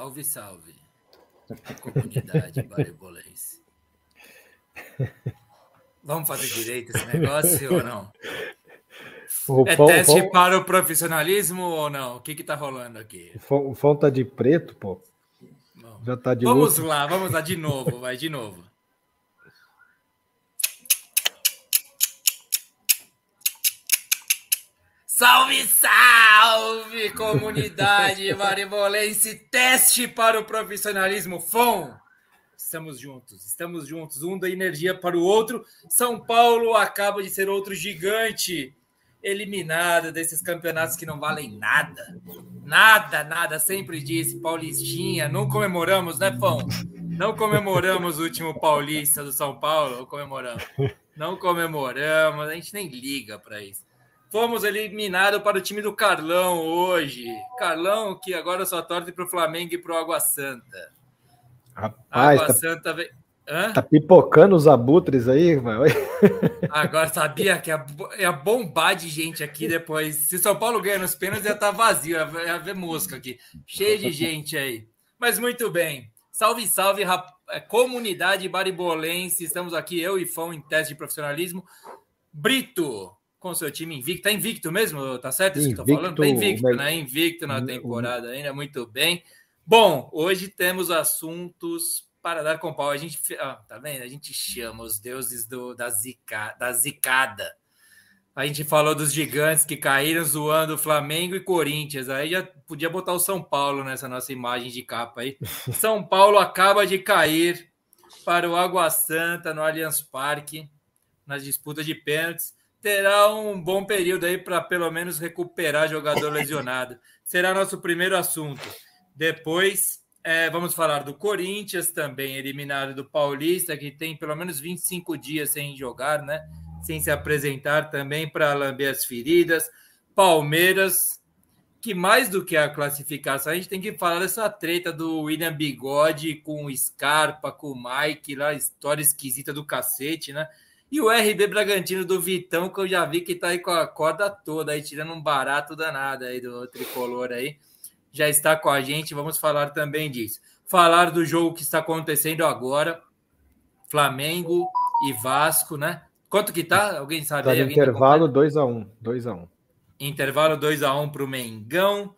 Salve, salve. Comunidade baribolense. Vamos fazer direito esse negócio ou não? O é teste para o profissionalismo ou não? O que está rolando aqui? O Fon tá de preto, pô. Já tá de Vamos luto. lá, vamos lá de novo, vai de novo. Salve, salve, comunidade maribolense! Teste para o profissionalismo FOM! Estamos juntos, estamos juntos, um da energia para o outro. São Paulo acaba de ser outro gigante eliminado desses campeonatos que não valem nada. Nada, nada. Sempre disse, Paulistinha. Não comemoramos, né, Fão? Não comemoramos o último Paulista do São Paulo, ou comemoramos? Não comemoramos, a gente nem liga para isso. Fomos eliminados para o time do Carlão hoje. Carlão, que agora só torce para o Flamengo e para o Água Santa. Rapaz, Água tá, Santa vem. Tá pipocando os abutres aí, mano. Agora sabia que ia, ia bombar de gente aqui depois. Se São Paulo ganha nos pênaltis, ia estar tá vazio, ia, ia ver mosca aqui. Cheio de gente aí. Mas muito bem. Salve, salve. É, comunidade baribolense. Estamos aqui, eu e Fão, em teste de profissionalismo. Brito, com seu time invicto. Tá invicto mesmo? Tá certo isso invicto, que eu tô falando? Tá invicto, mas... né? Invicto na temporada ainda, muito bem. Bom, hoje temos assuntos para dar com pau. A gente, tá vendo? A gente chama os deuses do, da, zica, da zicada. A gente falou dos gigantes que caíram zoando Flamengo e Corinthians. Aí já podia botar o São Paulo nessa nossa imagem de capa aí. São Paulo acaba de cair para o Água Santa no Allianz Parque nas disputas de pênaltis terá um bom período aí para pelo menos recuperar jogador lesionado. Será nosso primeiro assunto. Depois é, vamos falar do Corinthians também, eliminado do Paulista, que tem pelo menos 25 dias sem jogar, né? Sem se apresentar também para lamber as feridas. Palmeiras, que mais do que a classificação, a gente tem que falar dessa treta do William Bigode com o Scarpa, com o Mike, lá, história esquisita do cacete, né? E o RB Bragantino do Vitão, que eu já vi que tá aí com a corda toda, aí tirando um barato danado aí do tricolor aí. Já está com a gente, vamos falar também disso. Falar do jogo que está acontecendo agora. Flamengo e Vasco, né? Quanto que tá? Alguém sabe? Tá aí, intervalo 2x1. 2x1. Intervalo 2x1 para o Mengão,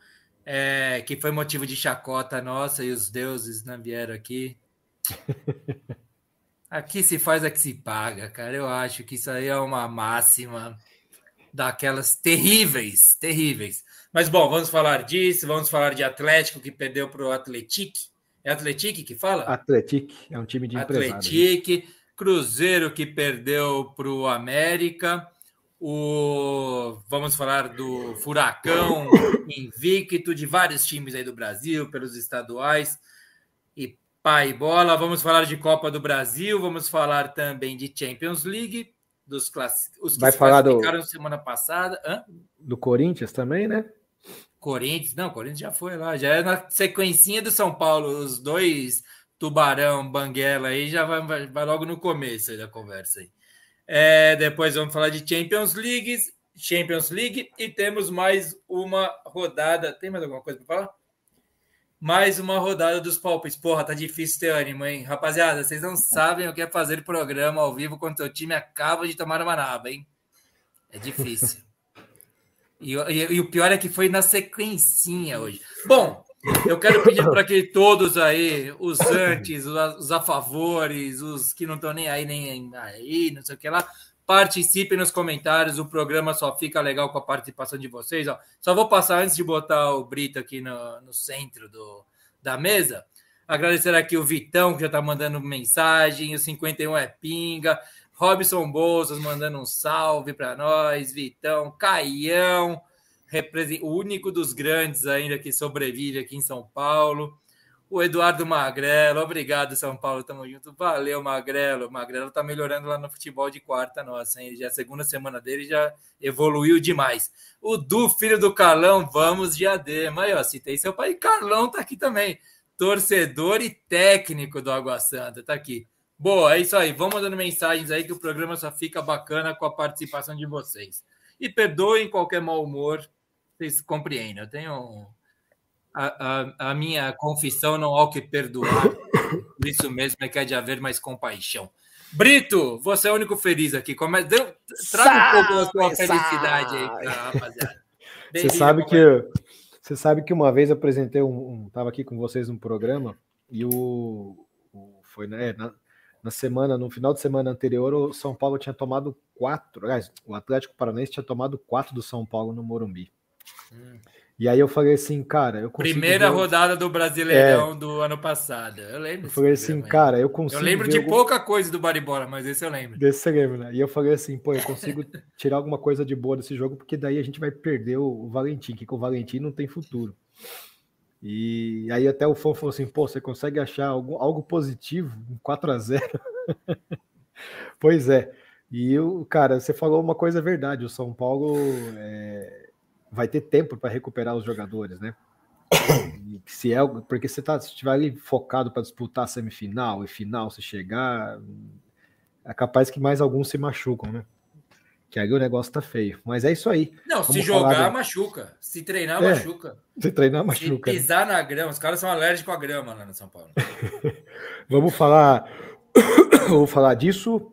é, que foi motivo de chacota nossa e os deuses não né, vieram aqui. Aqui se faz, aqui se paga, cara. Eu acho que isso aí é uma máxima daquelas terríveis, terríveis. Mas bom, vamos falar disso, vamos falar de Atlético que perdeu para o Atletic. É Atletic que fala? Atletic, é um time de empresário. Atletic, Cruzeiro que perdeu para o América. O... Vamos falar do Furacão invicto de vários times aí do Brasil, pelos estaduais. E pai bola. Vamos falar de Copa do Brasil, vamos falar também de Champions League, dos class... os que Vai falar do semana passada. Hã? Do Corinthians também, né? Corinthians, não, Corinthians já foi lá, já é na sequencinha do São Paulo, os dois Tubarão, Banguela aí já vai, vai, vai logo no começo da conversa aí. É, depois vamos falar de Champions League, Champions League e temos mais uma rodada. Tem mais alguma coisa para falar? Mais uma rodada dos palpites. Porra, tá difícil ter ânimo, hein? Rapaziada, vocês não sabem o que é fazer programa ao vivo quando seu time acaba de tomar uma naba, hein? É difícil. e, e, e, o pior é que foi na sequencinha hoje. Bom, eu quero pedir para que todos aí, os antes, os, os a favores, os que não estão nem aí, nem aí, não sei o que lá, Participe nos comentários, o programa só fica legal com a participação de vocês. Ó. Só vou passar antes de botar o Brito aqui no, no centro do, da mesa. Agradecer aqui o Vitão, que já está mandando mensagem, o 51 é pinga, Robson Bolsas mandando um salve para nós, Vitão, Caião, o único dos grandes ainda que sobrevive aqui em São Paulo o Eduardo Magrelo. Obrigado, São Paulo. Tamo junto. Valeu, Magrelo. Magrelo tá melhorando lá no futebol de quarta, nossa, hein? Já é a segunda semana dele já evoluiu demais. O Du, filho do Carlão, vamos de Adema. Aí, ó, citei seu pai. Carlão tá aqui também. Torcedor e técnico do Água Santa, tá aqui. Boa, é isso aí. Vamos mandando mensagens aí que o programa só fica bacana com a participação de vocês. E perdoem qualquer mau humor, vocês compreendem. Eu tenho a, a, a, minha confissão não há o que perdoar. Por isso mesmo é que há de haver mais compaixão. Brito, você é o único feliz aqui. Come... Deu... Traga um pouco da sua felicidade aí pra rapaziada. Você sabe que você sabe que uma vez eu apresentei um, um tava aqui com vocês um programa e o, o foi né, na, na semana, no final de semana anterior, o São Paulo tinha tomado quatro, aliás, o Atlético Paranaense tinha tomado quatro do São Paulo no Morumbi. Hum. E aí eu falei assim, cara, eu Primeira ver... rodada do Brasileirão é... do ano passado. Eu lembro. Eu falei assim, cara, eu consigo. Eu lembro de algum... pouca coisa do Baribola, mas esse eu lembro. Desse você lembra, né? E eu falei assim, pô, eu consigo tirar alguma coisa de boa desse jogo, porque daí a gente vai perder o Valentim, que com o Valentim não tem futuro. E aí até o fã falou assim, pô, você consegue achar algo, algo positivo em 4 a 0 Pois é. E o cara, você falou uma coisa verdade, o São Paulo é, vai ter tempo para recuperar os jogadores, né? se é, porque você tá, se estiver ali focado para disputar semifinal e final, se chegar, é capaz que mais alguns se machucam, né? Que aí o negócio tá feio. Mas é isso aí. Não, Vamos se jogar, machuca. Se treinar, é, machuca. Se treinar, machuca. Se pisar na grama, os caras são alérgicos à grama lá no São Paulo. Vamos falar. Vou falar disso.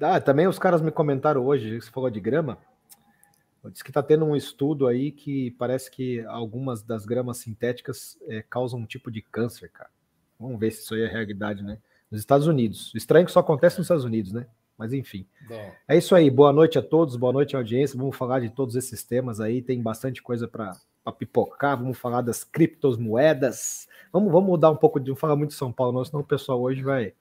Ah, também os caras me comentaram hoje, você falou de grama. Diz que está tendo um estudo aí que parece que algumas das gramas sintéticas é, causam um tipo de câncer, cara. Vamos ver se isso aí é realidade, né? Nos Estados Unidos. Estranho que só acontece nos Estados Unidos, né? Mas enfim. Bom. É isso aí. Boa noite a todos, boa noite audiência. Vamos falar de todos esses temas aí. Tem bastante coisa para pipocar. Vamos falar das criptomoedas. Vamos, vamos mudar um pouco de. Não falar muito de São Paulo, não, senão o pessoal hoje vai.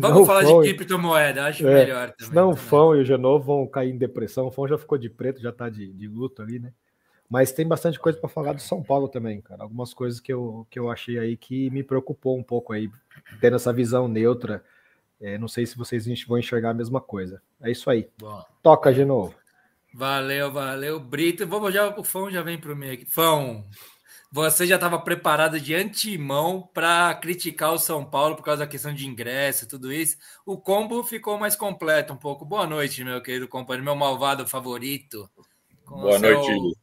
Vamos falar fã, de criptomoeda, acho é, melhor também. Senão o Fão e o Genovo vão cair em depressão. O Fão já ficou de preto, já tá de, de luto ali, né? Mas tem bastante coisa para falar do São Paulo também, cara. Algumas coisas que eu, que eu achei aí que me preocupou um pouco aí, tendo essa visão neutra é, não sei se vocês vão enxergar a mesma coisa. É isso aí. Bom. Toca de novo. Valeu, valeu, Brito. Vamos já, o Fão já vem para o meio aqui. Fão, você já estava preparado de antemão para criticar o São Paulo por causa da questão de ingresso e tudo isso. O combo ficou mais completo um pouco. Boa noite, meu querido companheiro, meu malvado favorito. Boa seu, noite.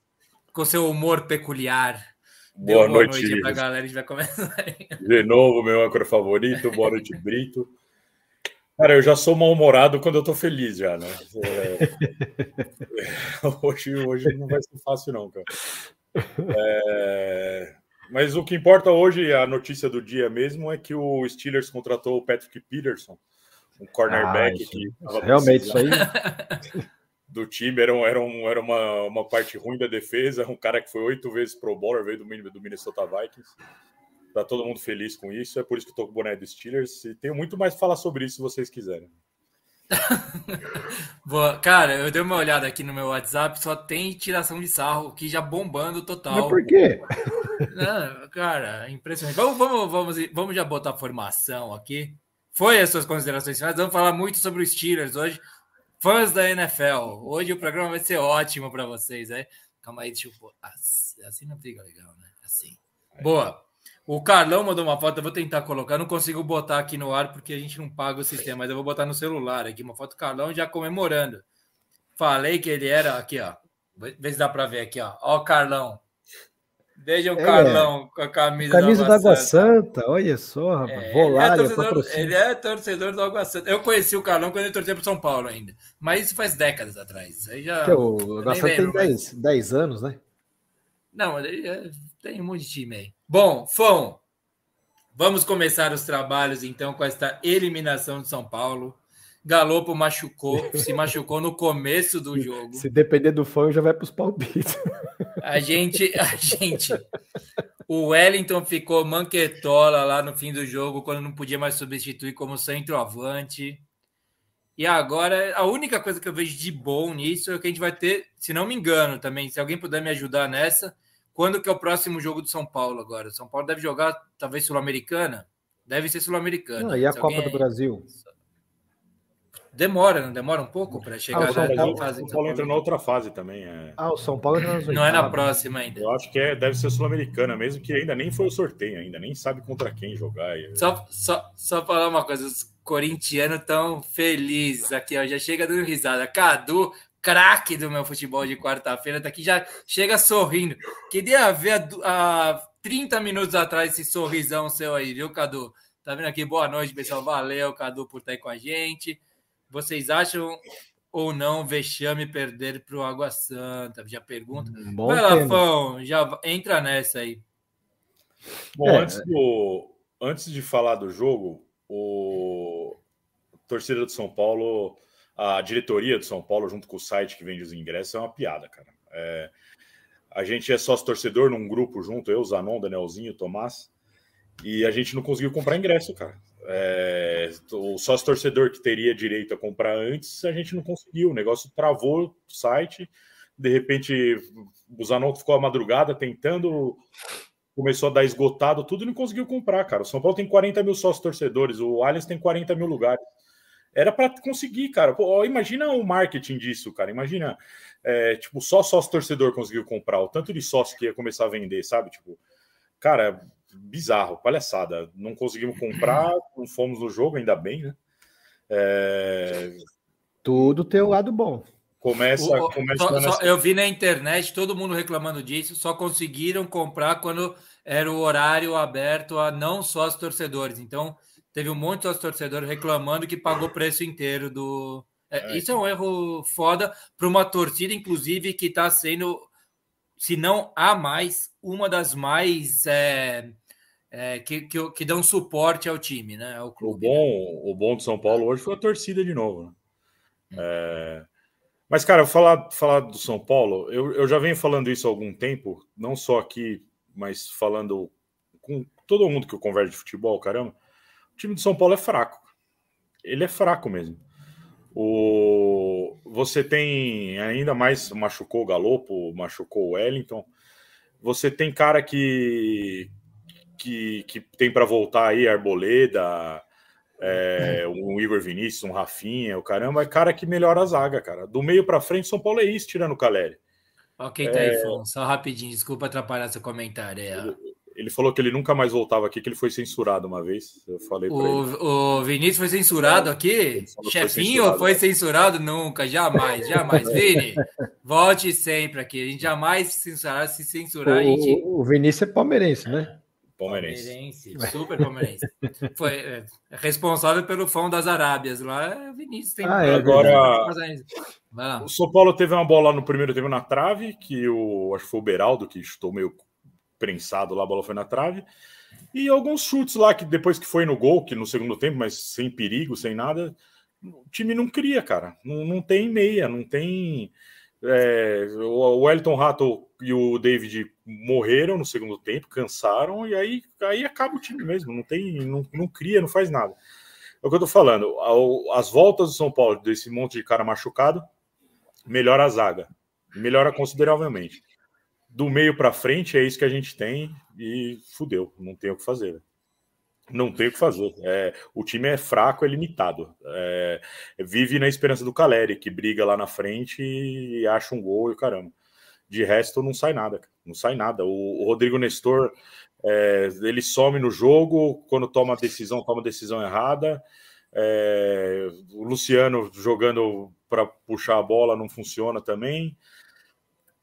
Com seu humor peculiar. Boa, boa noite, noite para a galera. A gente vai começar. De novo, meu âncora favorito. Boa noite, Brito. Cara, eu já sou mal-humorado quando eu tô feliz já, né? É... hoje, hoje não vai ser fácil, não, cara. É... Mas o que importa hoje, a notícia do dia mesmo, é que o Steelers contratou o Patrick Peterson, um cornerback ah, que realmente isso aí do time era, era, um, era uma, uma parte ruim da defesa, um cara que foi oito vezes pro bowler, veio do, do Minnesota Vikings. Tá todo mundo feliz com isso, é por isso que eu tô com o boné do Steelers. E tenho muito mais para falar sobre isso se vocês quiserem. Boa. Cara, eu dei uma olhada aqui no meu WhatsApp, só tem tiração de sarro aqui já bombando total. Mas por quê? Não, cara, impressionante. Vamos, vamos, vamos, vamos já botar a formação aqui. Foi as suas considerações finais. Vamos falar muito sobre os Steelers hoje. Fãs da NFL. Hoje o programa vai ser ótimo para vocês, né? Calma aí, deixa eu. Assim, assim não fica legal, né? Assim. Boa. O Carlão mandou uma foto, eu vou tentar colocar. não consigo botar aqui no ar porque a gente não paga o sistema, mas eu vou botar no celular aqui. Uma foto do Carlão já comemorando. Falei que ele era aqui, ó. Vê se dá para ver aqui, ó. Ó, o Carlão. Vejam o é, Carlão com a camisa, camisa da Água, Santa. Santa. Olha só, rapaz. É, ele, é torcedor, ele é torcedor do Água Santa. Eu conheci o Carlão quando ele torcia para São Paulo ainda. Mas isso faz décadas atrás. Aí já. Que o Água Santa tem 10, 10 anos, né? Não, ele é, tem um monte de time aí. Bom, Fão, vamos começar os trabalhos então com esta eliminação de São Paulo. Galopo machucou, se machucou no começo do jogo. Se depender do fã, já vai para os palpites. A gente, a gente, o Wellington ficou manquetola lá no fim do jogo, quando não podia mais substituir como centroavante. E agora, a única coisa que eu vejo de bom nisso é que a gente vai ter, se não me engano também, se alguém puder me ajudar nessa, quando que é o próximo jogo do São Paulo agora? São Paulo deve jogar, talvez, Sul-Americana? Deve ser Sul-Americana. e a Copa alguém... do Brasil? Demora, não demora um pouco para chegar ah, na Paulo, fase. O São Paulo entra na outra fase também. É... Ah, o São Paulo entra Não é na próxima ainda. Eu acho que é, deve ser Sul-Americana, mesmo que ainda nem foi o sorteio, ainda nem sabe contra quem jogar. Só, só, só falar uma coisa: os corintianos tão felizes aqui, ó, já chega dando risada. Cadu, craque do meu futebol de quarta-feira, daqui já chega sorrindo. Queria ver há 30 minutos atrás esse sorrisão seu aí, viu, Cadu? Tá vendo aqui? Boa noite, pessoal. Valeu, Cadu, por estar aí com a gente. Vocês acham ou não vexame perder para o Água Santa? Já pergunta. Hum, bom Vai lá, Fão, já entra nessa aí. Bom, é. antes, do, antes de falar do jogo, o torcida do São Paulo, a diretoria do São Paulo, junto com o site que vende os ingressos, é uma piada, cara. É, a gente é sócio torcedor num grupo junto, eu, Zanon, Danielzinho, Tomás, e a gente não conseguiu comprar ingresso, cara. É, o sócio torcedor que teria direito a comprar antes, a gente não conseguiu. O negócio travou o site. De repente, o Zanon ficou a madrugada tentando, começou a dar esgotado tudo e não conseguiu comprar, cara. O São Paulo tem 40 mil sócios torcedores, o Allianz tem 40 mil lugares. Era para conseguir, cara. Pô, imagina o marketing disso, cara. Imagina, é, tipo, só sócio torcedor conseguiu comprar, o tanto de sócio que ia começar a vender, sabe? Tipo, cara, bizarro, palhaçada. Não conseguimos comprar, não fomos no jogo, ainda bem, né? É... Tudo tem o lado bom. Começa, o, começa só, nessa... só, eu vi na internet todo mundo reclamando disso, só conseguiram comprar quando era o horário aberto a não só os torcedores. Então, teve um monte de torcedores reclamando que pagou o preço inteiro do. É, é. Isso é um erro foda para uma torcida, inclusive, que está sendo, se não há mais, uma das mais é, é, que, que, que, dão suporte ao time, né? Ao clube, o, bom, né? o bom de São Paulo hoje foi a torcida de novo. Né? É... Mas, cara, falar, falar do São Paulo, eu, eu já venho falando isso há algum tempo, não só aqui, mas falando com todo mundo que eu converso de futebol, caramba. O time do São Paulo é fraco. Ele é fraco mesmo. O... Você tem ainda mais machucou o Galopo, machucou o Wellington. Você tem cara que, que, que tem para voltar aí, Arboleda, é, um Igor Vinícius, um Rafinha, o caramba, é cara que melhora a zaga, cara. Do meio para frente, São Paulo é isso, tirando o Caleri. Ok, tá aí, é... Só rapidinho, desculpa atrapalhar seu comentário. É... Ele, falou que ele nunca mais voltava aqui, que ele foi censurado uma vez. Eu falei o, ele. O Vinícius foi censurado aqui? Chefinho foi censurado, foi censurado? Nunca, jamais, jamais. Vini, volte sempre aqui. A gente jamais censurar, se censurar. O, gente... o Vinícius é palmeirense, né? Palmeirense. palmeirense. super palmeirense. Foi é, responsável pelo fão das Arábias lá, é Vinícius. Tem ah, é, agora, o São Paulo teve uma bola no primeiro tempo na trave, que o acho que foi o Beraldo que chutou meio prensado lá, a bola foi na trave. E alguns chutes lá que depois que foi no gol, que no segundo tempo, mas sem perigo, sem nada, o time não cria, cara. Não, não tem meia, não tem. É, o Wellington Rato e o David morreram no segundo tempo, cansaram, e aí, aí acaba o time mesmo, não tem, não, não cria, não faz nada. É o que eu tô falando. As voltas do São Paulo, desse monte de cara machucado, melhora a zaga. Melhora consideravelmente. Do meio para frente é isso que a gente tem e fudeu, não tem o que fazer. Não tem o que fazer. É, o time é fraco, é limitado. É, vive na esperança do Caleri, que briga lá na frente e acha um gol e caramba. De resto, não sai nada. Não sai nada. O, o Rodrigo Nestor, é, ele some no jogo, quando toma decisão, toma decisão errada. É, o Luciano jogando para puxar a bola não funciona também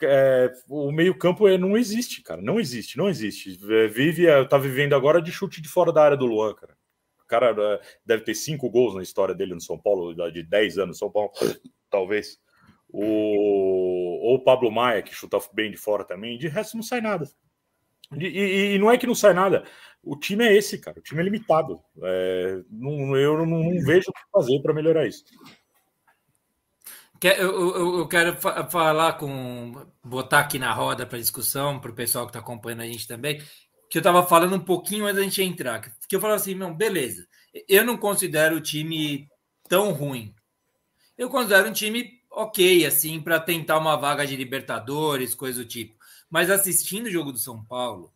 é, o meio-campo é, não existe, cara. Não existe, não existe. É, vive, é, tá vivendo agora de chute de fora da área do Luan, cara. O cara deve ter cinco gols na história dele no São Paulo, de 10 anos no São Paulo, talvez. O, ou o Pablo Maia, que chuta bem de fora também. De resto, não sai nada. E, e, e não é que não sai nada. O time é esse, cara. O time é limitado. É, não, eu não, não vejo o que fazer para melhorar isso. Eu, eu, eu, quero falar com. botar aqui na roda para discussão, para o pessoal que está acompanhando a gente também, que eu estava falando um pouquinho antes da gente entrar. Que eu falava assim, não, beleza. Eu não considero o time tão ruim. Eu considero um time ok, assim, para tentar uma vaga de Libertadores, coisa do tipo. Mas assistindo o jogo do São Paulo.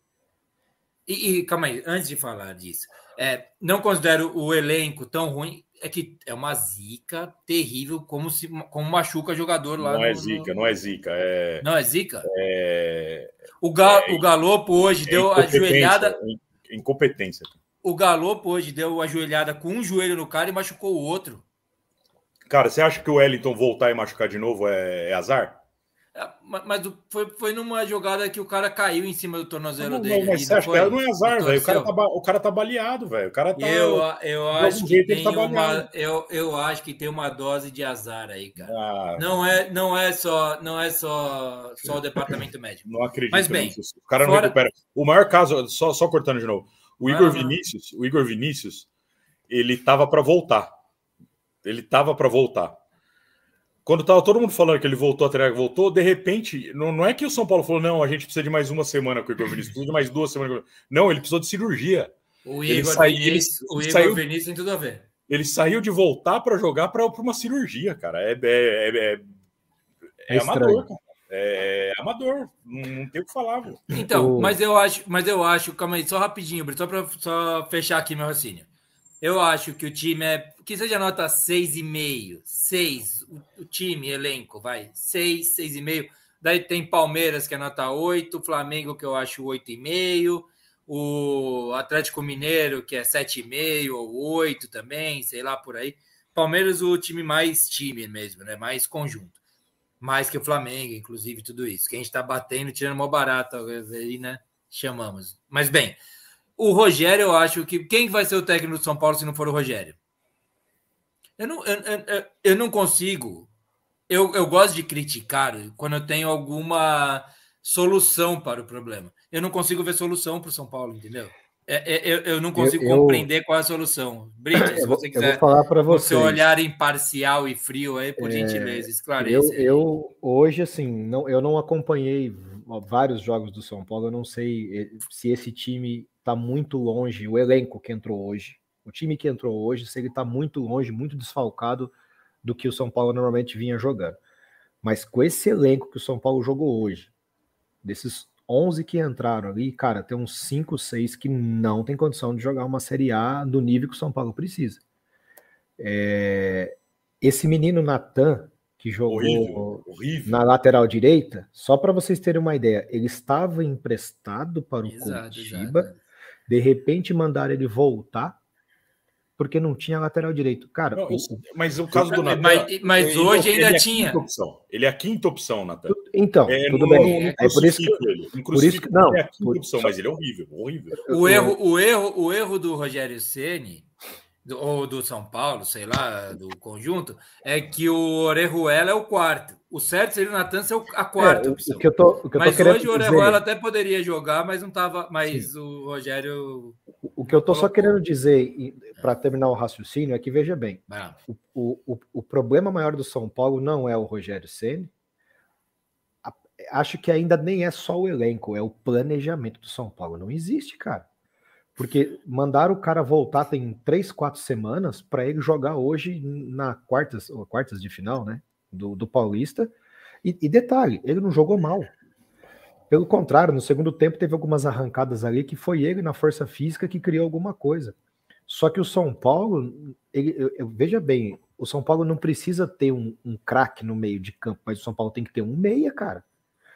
E, e calma aí, antes de falar disso, é, não considero o elenco tão ruim é que é uma zica terrível, como se como machuca jogador lá. Não no, é zica, no... não é zica. É... Não é zica? É... O, ga... é... o Galopo hoje é deu a joelhada. Incompetência. O Galopo hoje deu a joelhada com um joelho no cara e machucou o outro. Cara, você acha que o Wellington voltar e machucar de novo é, é azar? É, mas foi, foi numa jogada que o cara caiu em cima do tornozelo não, dele. Mas você acha que não é azar, velho? O, cara tá, o cara tá baleado, velho. O cara tá. Eu, eu acho que tem tá uma. Eu, eu acho que tem uma dose de azar aí, cara. Ah, não, é, não é só, não é só, só o departamento médico. Não acredito. Mas bem, nisso. o cara não fora... recupera. O maior caso, só, só cortando de novo. O Igor ah, Vinícius, o Igor Vinícius, ele tava para voltar. Ele tava para voltar quando tava todo mundo falando que ele voltou a treinar, voltou, de repente, não, não é que o São Paulo falou, não, a gente precisa de mais uma semana com o Igor Vinícius, precisa de mais duas semanas. Não, ele precisou de cirurgia. O Igor, saiu, Vinícius, ele, o Igor saiu, Vinícius tem tudo a ver. Ele saiu de voltar para jogar para uma cirurgia, cara. É, é, é, é, é amador, cara. É, é, amador, não, não tem o que falar. Viu? Então, o... mas eu acho, mas eu acho, calma aí, só rapidinho, só para só fechar aqui meu raciocínio. Eu acho que o time é. Que seja nota 6,5. 6. O, time, elenco, vai. 6, 6,5. Daí tem Palmeiras, que é nota 8. Flamengo, que eu acho 8,5. O Atlético Mineiro, que é 7,5 ou 8 também, sei lá por aí. Palmeiras, o time mais time mesmo, né? Mais conjunto. Mais que o Flamengo, inclusive, tudo isso. Que a gente tá batendo, tirando uma barata aí, né? Chamamos. Mas bem, o Rogério, eu acho que. Quem vai ser o técnico do São Paulo se não for o Rogério? Eu não, eu, eu, eu não consigo. Eu, eu gosto de criticar quando eu tenho alguma solução para o problema. Eu não consigo ver solução para o São Paulo, entendeu? É, é, eu, eu não consigo eu, compreender qual é a solução. Brito, se você quiser. Eu vou falar para você. Seu olhar imparcial e frio aí, por é, gentileza, esclareça. Eu, eu, hoje, assim, não, eu não acompanhei vários jogos do São Paulo. Eu não sei eh, se esse time está muito longe, o elenco que entrou hoje, o time que entrou hoje, se ele está muito longe, muito desfalcado do que o São Paulo normalmente vinha jogando. Mas com esse elenco que o São Paulo jogou hoje, desses 11 que entraram ali, cara, tem uns 5, 6 que não tem condição de jogar uma Série A do nível que o São Paulo precisa. É... Esse menino Natan, que jogou horrível, horrível. na lateral direita, só para vocês terem uma ideia, ele estava emprestado para o exato, Curitiba. Exato de repente mandaram ele voltar porque não tinha lateral direito. Cara, não, mas o caso do Natan. Mas, mas hoje ainda ele é tinha. Ele é a quinta opção, Natan. Então, é, tudo bem. É, por isso que, ele. por isso que não. É a quinta por, opção, mas ele é horrível, horrível. O erro, o erro, o erro do Rogério Ceni ou do São Paulo, sei lá, do conjunto, é que o Orejuela é o quarto. O certo seria o Natan ser a quarta é, opção. O que eu tô, o que eu mas hoje o Orejuela até poderia jogar, mas não estava. Mas Sim. o Rogério. O que eu estou só querendo dizer, para terminar o raciocínio, é que veja bem: ah. o, o, o problema maior do São Paulo não é o Rogério Ceni. Acho que ainda nem é só o elenco, é o planejamento do São Paulo. Não existe, cara. Porque mandaram o cara voltar tem três, quatro semanas para ele jogar hoje na quartas, ou quartas de final, né? Do, do Paulista. E, e, detalhe, ele não jogou mal. Pelo contrário, no segundo tempo teve algumas arrancadas ali que foi ele na força física que criou alguma coisa. Só que o São Paulo, ele, eu, eu, veja bem, o São Paulo não precisa ter um, um craque no meio de campo, mas o São Paulo tem que ter um meia, cara.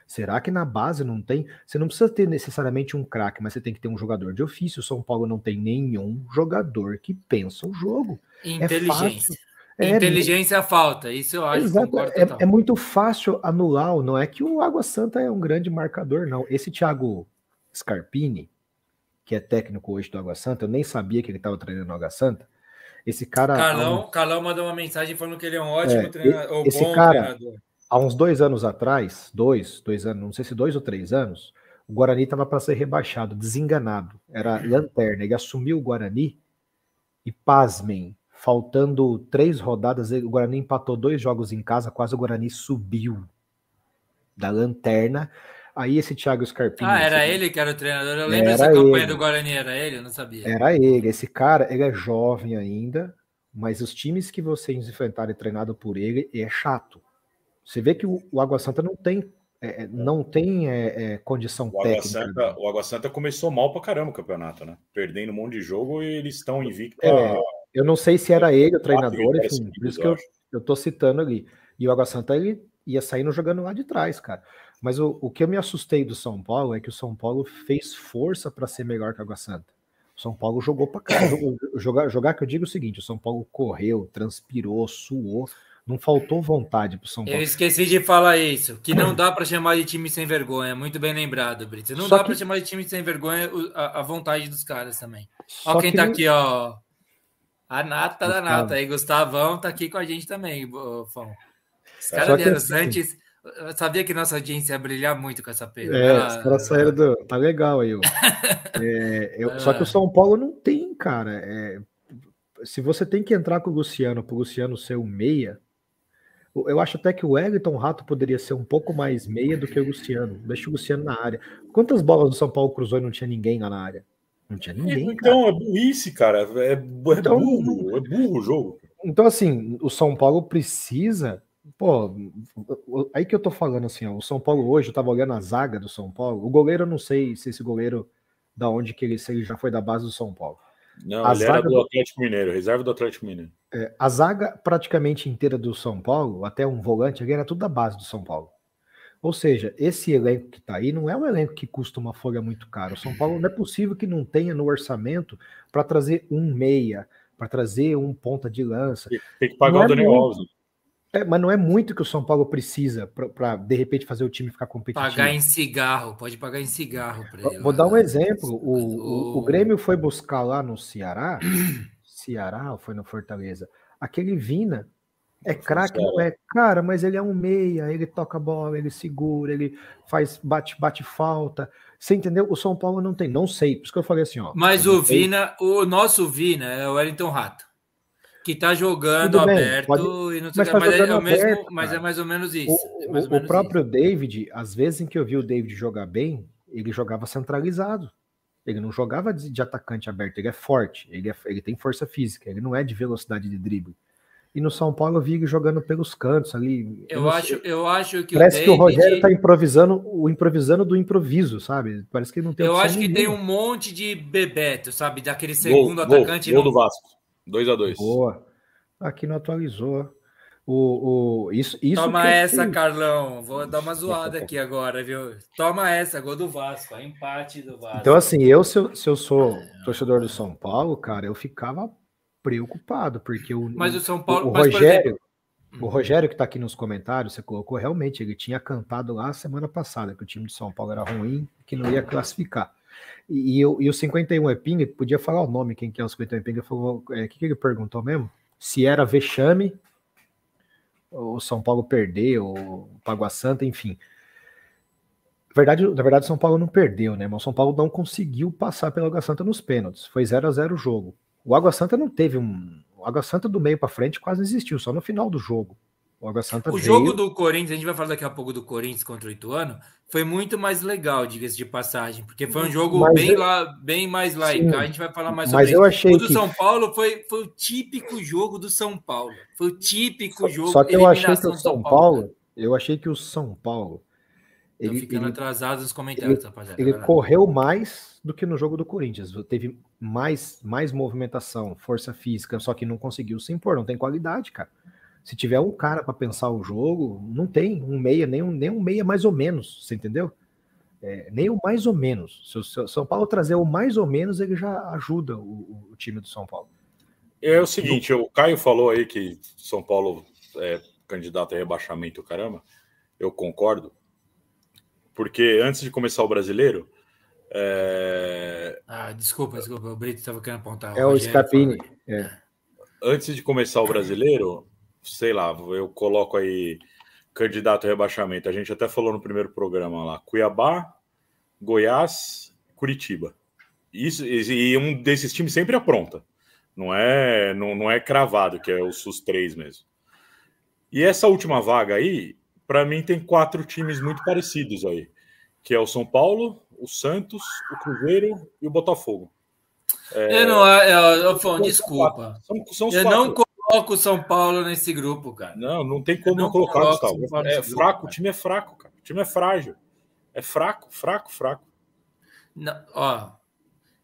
Será que na base não tem? Você não precisa ter necessariamente um craque, mas você tem que ter um jogador de ofício. O São Paulo não tem nenhum jogador que pensa o jogo. É Inteligência. É Inteligência falta, isso eu acho. Exato, é, é, muito fácil anular, não é que o Água Santa é um grande marcador, não. Esse Thiago Scarpini, que é técnico hoje do Água Santa, eu nem sabia que ele estava treinando no Água Santa. Esse cara. Carlão, um... Carlão mandou uma mensagem falando que ele é um ótimo é, treinador. Esse cara, treinador há uns dois anos atrás, dois, dois anos, não sei se dois ou três anos, o Guarani estava para ser rebaixado, desenganado. Era lanterna. Ele assumiu o Guarani e, pasmem, faltando três rodadas, o Guarani empatou dois jogos em casa, quase o Guarani subiu da lanterna. Aí esse Thiago Scarpini. Ah, era ele que era o treinador. Eu lembro dessa campanha ele. do Guarani, era ele, eu não sabia. Era ele. Esse cara, ele é jovem ainda, mas os times que vocês enfrentarem treinado por ele é chato. Você vê que o, o Água Santa não tem é, é não tem é, é, condição o técnica. Santa, o Água Santa começou mal pra caramba o campeonato, né? Perdendo um monte de jogo e eles estão invictos. É, eu não sei se era ele o treinador, enfim, por isso que eu, eu tô citando ali. E o Água Santa ele ia saindo jogando lá de trás, cara. Mas o, o que eu me assustei do São Paulo é que o São Paulo fez força para ser melhor que o Água Santa. O São Paulo jogou para cá. jogar, jogar que eu digo o seguinte: o São Paulo correu, transpirou, suou Não faltou vontade pro São Paulo. Eu esqueci de falar isso, que não dá para chamar de time sem vergonha. Muito bem lembrado, Brito. Não Só dá que... para chamar de time sem vergonha a, a, vontade dos caras também. Só ó quem tá aqui, ó. A nata da nata aí, Gustavão tá aqui com a gente também, Fão. Os caras vieram assim, antes. Eu sabia que nossa audiência ia brilhar muito com essa perda. É, ah, os caras saíram do. Tá legal aí. é, eu... Só que o ah. São Paulo não tem, cara. É... Se você tem que entrar com o Luciano para o Luciano ser um meia, eu acho até que o Wellington Rato poderia ser um pouco mais meia do que o Luciano. Deixa o Luciano na área. Quantas bolas do São Paulo cruzou e não tinha ninguém lá na área? Não tinha ninguém. Então, cara. é burrice, cara. É, é então, burro, é burro o jogo. Então, assim, o São Paulo precisa. Pô, aí que eu tô falando assim, ó, o São Paulo hoje, eu tava olhando a zaga do São Paulo. O goleiro, eu não sei se esse goleiro, da onde que ele, se ele já foi da base do São Paulo. Não, a ele era do Atlético Mineiro, reserva do Atlético Mineiro. É, a zaga praticamente inteira do São Paulo, até um volante, era tudo da base do São Paulo. Ou seja, esse elenco que está aí não é um elenco que custa uma folha muito cara. O São Paulo não é possível que não tenha no orçamento para trazer um meia, para trazer um ponta de lança. Tem que pagar não o é Daniel Alves. É, mas não é muito que o São Paulo precisa para, de repente, fazer o time ficar competitivo. Pagar em cigarro, pode pagar em cigarro para ele. Vou dar um exemplo. O, o, o, Grêmio foi buscar lá no Ceará, Ceará ou foi no Fortaleza, aquele Vina é craque, não é? Cara, mas ele é um meia, ele toca a bola, ele segura, ele faz bate, bate falta. Você entendeu? O São Paulo não tem, não sei. Por isso que eu falei assim, ó. Mas o Vina, o nosso Vina é o Wellington Rato que está jogando bem, aberto pode... e não sei mas, tá mas, é, é, o mesmo, aberto, mas é mais ou menos isso. O, é o, o próprio isso. David, às vezes em que eu vi o David jogar bem, ele jogava centralizado. Ele não jogava de, de atacante aberto, ele é forte, ele, é, ele tem força física, ele não é de velocidade de drible. E no São Paulo eu vi ele jogando pelos cantos ali. Eu, eu acho, eu acho que parece o David... que o Rogério está improvisando, o improvisando do improviso, sabe? Parece que não tem. Eu acho que nenhuma. tem um monte de bebeto, sabe, daquele segundo gol, atacante. Gol, gol do Vasco. 2 a 2 Boa. Aqui não atualizou. O, o, isso, isso Toma essa. Carlão. Vou dar uma zoada aqui agora, viu? Toma essa, gol do Vasco, empate do Vasco. Então, assim, eu, se eu, se eu sou torcedor do São Paulo, cara, eu ficava preocupado, porque o, mas o São Paulo, o, o Rogério, o Rogério que está aqui nos comentários, você colocou realmente, ele tinha cantado lá semana passada que o time de São Paulo era ruim, que não ia classificar. E, e, o 51 Epinga, podia falar o nome, quem que é o 51 Epinga, falou, o é, que, que ele perguntou mesmo? Se era vexame, o São Paulo perdeu, o Pagua Santa, enfim. Na verdade, na verdade, São Paulo não perdeu, né? Mas São Paulo não conseguiu passar pelo Água Santa nos pênaltis. Foi 0 a 0 o jogo. O Água Santa não teve um. O Água Santa do meio para frente quase existiu, só no final do jogo. O Água Santa O veio... jogo do Corinthians, a gente vai falar daqui a pouco do Corinthians contra o Ituano, foi muito mais legal, diga-se de passagem, porque foi um jogo bem, eu... lá, bem mais laico. A gente vai falar mais sobre mas eu achei O do que... São Paulo foi, foi o típico jogo do São Paulo. Foi o típico só, jogo. Só que eu achei que o São Paulo, Paulo, eu achei que o São Paulo ele, ficando ele, atrasado nos comentários, ele, rapaziada. Ele correu mais do que no jogo do Corinthians. Teve mais, mais movimentação, força física, só que não conseguiu se impor. Não tem qualidade, cara. Se tiver um cara para pensar o jogo, não tem um meia, nem um, nem um meia mais ou menos, você entendeu? É, nem o mais ou menos. Se o São Paulo trazer o mais ou menos, ele já ajuda o, o time do São Paulo. É o seguinte, o Caio falou aí que São Paulo é candidato a rebaixamento, caramba. Eu concordo. Porque antes de começar o brasileiro. É... Ah, desculpa, desculpa, o Brito estava querendo apontar. É o Scapini. É. Antes de começar o brasileiro, sei lá, eu coloco aí candidato a rebaixamento. A gente até falou no primeiro programa lá: Cuiabá, Goiás, Curitiba. Isso, e um desses times sempre apronta. Não é, não, não é cravado, que é o SUS 3 mesmo. E essa última vaga aí, para mim, tem quatro times muito parecidos aí, que é o São Paulo, o Santos, o Cruzeiro e o Botafogo. É... Eu não, eu, eu, eu, desculpa. São, são eu quatro. não coloco o São Paulo nesse grupo, cara. Não, não tem como não, colocar, Gustavo. É fraco, grupo, o time é fraco, cara. O time é frágil. É fraco, fraco, fraco. Não, ó,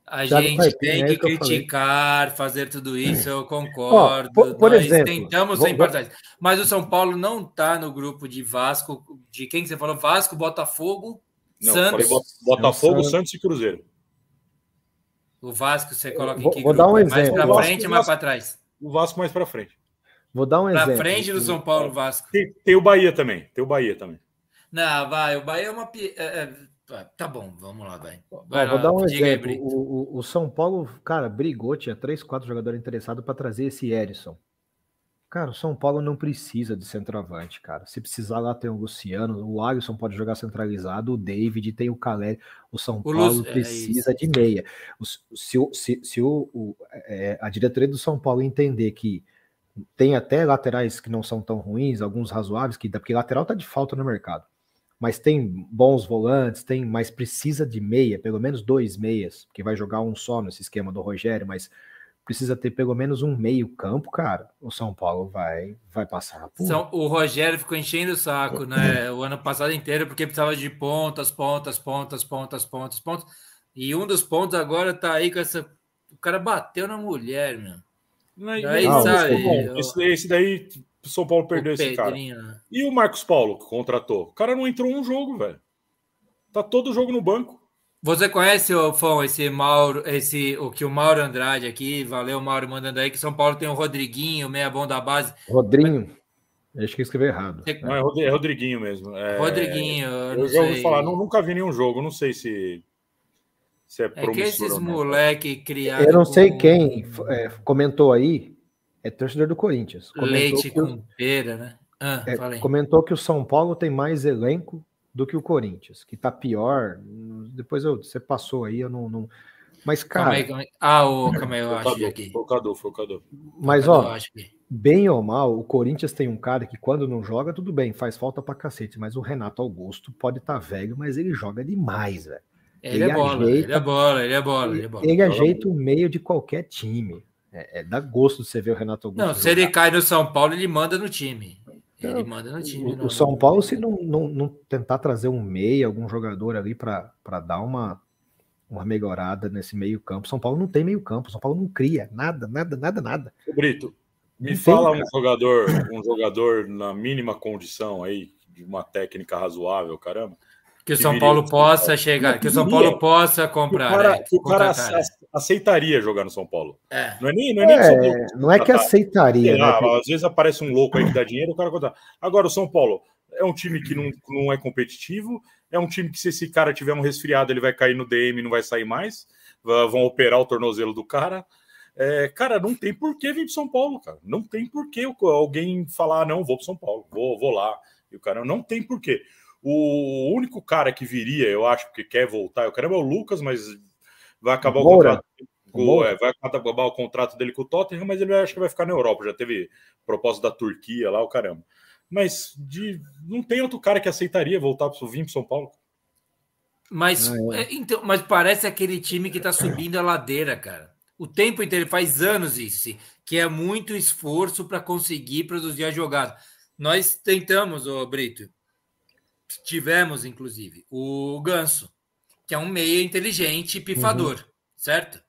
a Já gente tem que criticar, fazer tudo isso, eu concordo. Ó, por, por exemplo, tentamos ser importantes. Mas o São Paulo não está no grupo de Vasco, de quem que você falou? Vasco, Botafogo, não, Santos. Botafogo, Santos. Santos e Cruzeiro. O Vasco você coloca vou, em que vou grupo? dar um exemplo. Mais para frente ou mais para trás? O Vasco mais para frente. Vou dar um Pra exemplo. frente do São Paulo Vasco. Tem, tem o Bahia também. Tem o Bahia também. Não, vai, o Bahia é uma. é, é, tá bom, vamos lá, vai. Ó, Vai vou lá, dar um aí, exemplo. Brito. O, o- o São Paulo, cara, brigou, tinha três, quatro jogadores interessados para trazer esse Erisson. Cara, o São Paulo não precisa de centroavante, cara. Se precisar lá tem o Luciano, o Alisson pode jogar centralizado, o David, tem o Caleri. O São O Paulo é precisa de meia. Se, o- se, se o, o- é, a diretoria do São Paulo entender que tem até laterais que não são tão ruins, alguns razoáveis, que, porque lateral tá de falta no mercado. Mas tem bons volantes, tem, mas precisa de meia, pelo menos dois meias, que vai jogar um só nesse esquema do Rogério, mas precisa ter pelo menos um meio campo, cara. O São Paulo vai vai passar. por- São- o Rogério ficou enchendo o saco, né? O ano passado inteiro, porque precisava de pontas, pontas, pontas, pontas, pontas, pontas. E um dos pontos agora tá aí com essa. O cara bateu na mulher, meu. Aí, Aí, não, sabe, eu- esse, esse daí, o São Paulo perdeu o esse cara. Pedrinho, né? E o Marcos Paulo, que contratou? O cara não entrou um jogo, velho. Tá todo jogo no banco. Você conhece, o Fão, esse Mauro, esse, o que o Mauro Andrade aqui, valeu Mauro mandando aí, que São Paulo tem o Rodriguinho, meia bom da base. Rodrinho, acho que eu escrevi errado. Você- Não, é é Rodriguinho mesmo. É, Rodriguinho, eu Eu não já ouvi falar, nu- nunca vi nenhum jogo, não sei se, se é É que esses não. moleque criados Eu não sei com quem é, comentou aí, é torcedor do Corinthians. Comentou leite que com pera, né? Ah, É, falei. comentou que o São Paulo tem mais elenco do que o Corinthians, que tá pior. Depois eu, você passou aí, eu não. não- Mas, Calma cara, aí, calma aí. Ah, o, calma aí, eu Cadu, aqui. o Cadu. mas Eu ó, acho que- bem ou mal, o Corinthians tem um cara que quando não joga, tudo bem, faz falta pra cacete. Mas o Renato Augusto pode estar velho, mas ele joga demais, velho. Ele, Ele é bola, ajeita- ele é bola, ele é bola, ele é bola. Ele ajeita o meio de qualquer time. É, é- dá gosto de você ver o Renato Augusto. Não, se jogar. ele cai no São Paulo, ele manda no time. Ele manda no time. O, não- o São Paulo, se não, não, não tentar trazer um meia, algum jogador ali para dar uma, uma melhorada nesse meio campo, São Paulo não tem meio campo, São Paulo não cria nada, nada, nada, nada. Ô, Brito, me Não tem, fala um jogador, um jogador na mínima condição aí, de uma técnica razoável, caramba. Que o que São Paulo possa chegar, que o São. Paulo possa Que o comprar. cara, né? que o cara né? aceitaria jogar no São Paulo. É. Não é nem, não é nem que São Paulo É, não é que aceitaria, lá, né? às vezes aparece um louco aí que dá dinheiro, o cara conta. Agora, o São Paulo é um time que não, não é competitivo, é um time que, se esse cara tiver um resfriado, ele vai cair no DM e não vai sair mais, vão operar o tornozelo do cara. É, cara, não tem por que vir pro São Paulo, cara. Não tem por que alguém falar, "Ah, não, vou pro São Paulo, vou, vou lá. E o cara não tem por quê. O único cara que viria, eu acho, porque quer voltar, eu quero é o Lucas, mas vai acabar o Moura. contrato. É, vai acabar o contrato dele com o Tottenham, mas ele acho que vai ficar na Europa. Já teve proposta da Turquia lá, o caramba. Mas de, não tem outro cara que aceitaria voltar para vir para São Paulo. Mas, Ah, é, então, mas parece aquele time que tá subindo a ladeira, cara. O tempo inteiro, faz anos isso, que é muito esforço para conseguir produzir a jogada. Nós tentamos, ô Brito, tivemos, inclusive, o Ganso, que é um meia inteligente e pifador, certo?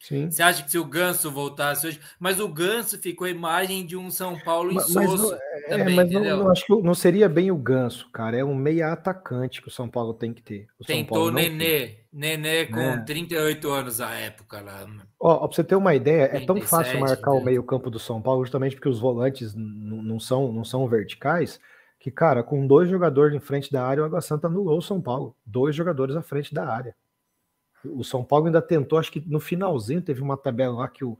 Sim. Você acha que se o Ganso voltasse hoje. Mas o Ganso ficou a imagem de um São Paulo Mas, insosso. não, é, também, mas não, não acho que não seria bem o ganso, cara. É um meia atacante que o São Paulo tem que ter. O Tentou o não tem. Nenê. Nenê com É. 38 anos à época lá. Ó, ó, pra você ter uma ideia, é tão 37, fácil marcar o né? meio-campo do São Paulo, justamente porque os volantes não são, não são verticais, que, cara, com dois jogadores em frente da área, o Água Santa anulou o São Paulo. Dois jogadores à frente da área. O São Paulo ainda tentou, acho que no finalzinho teve uma tabela lá que o,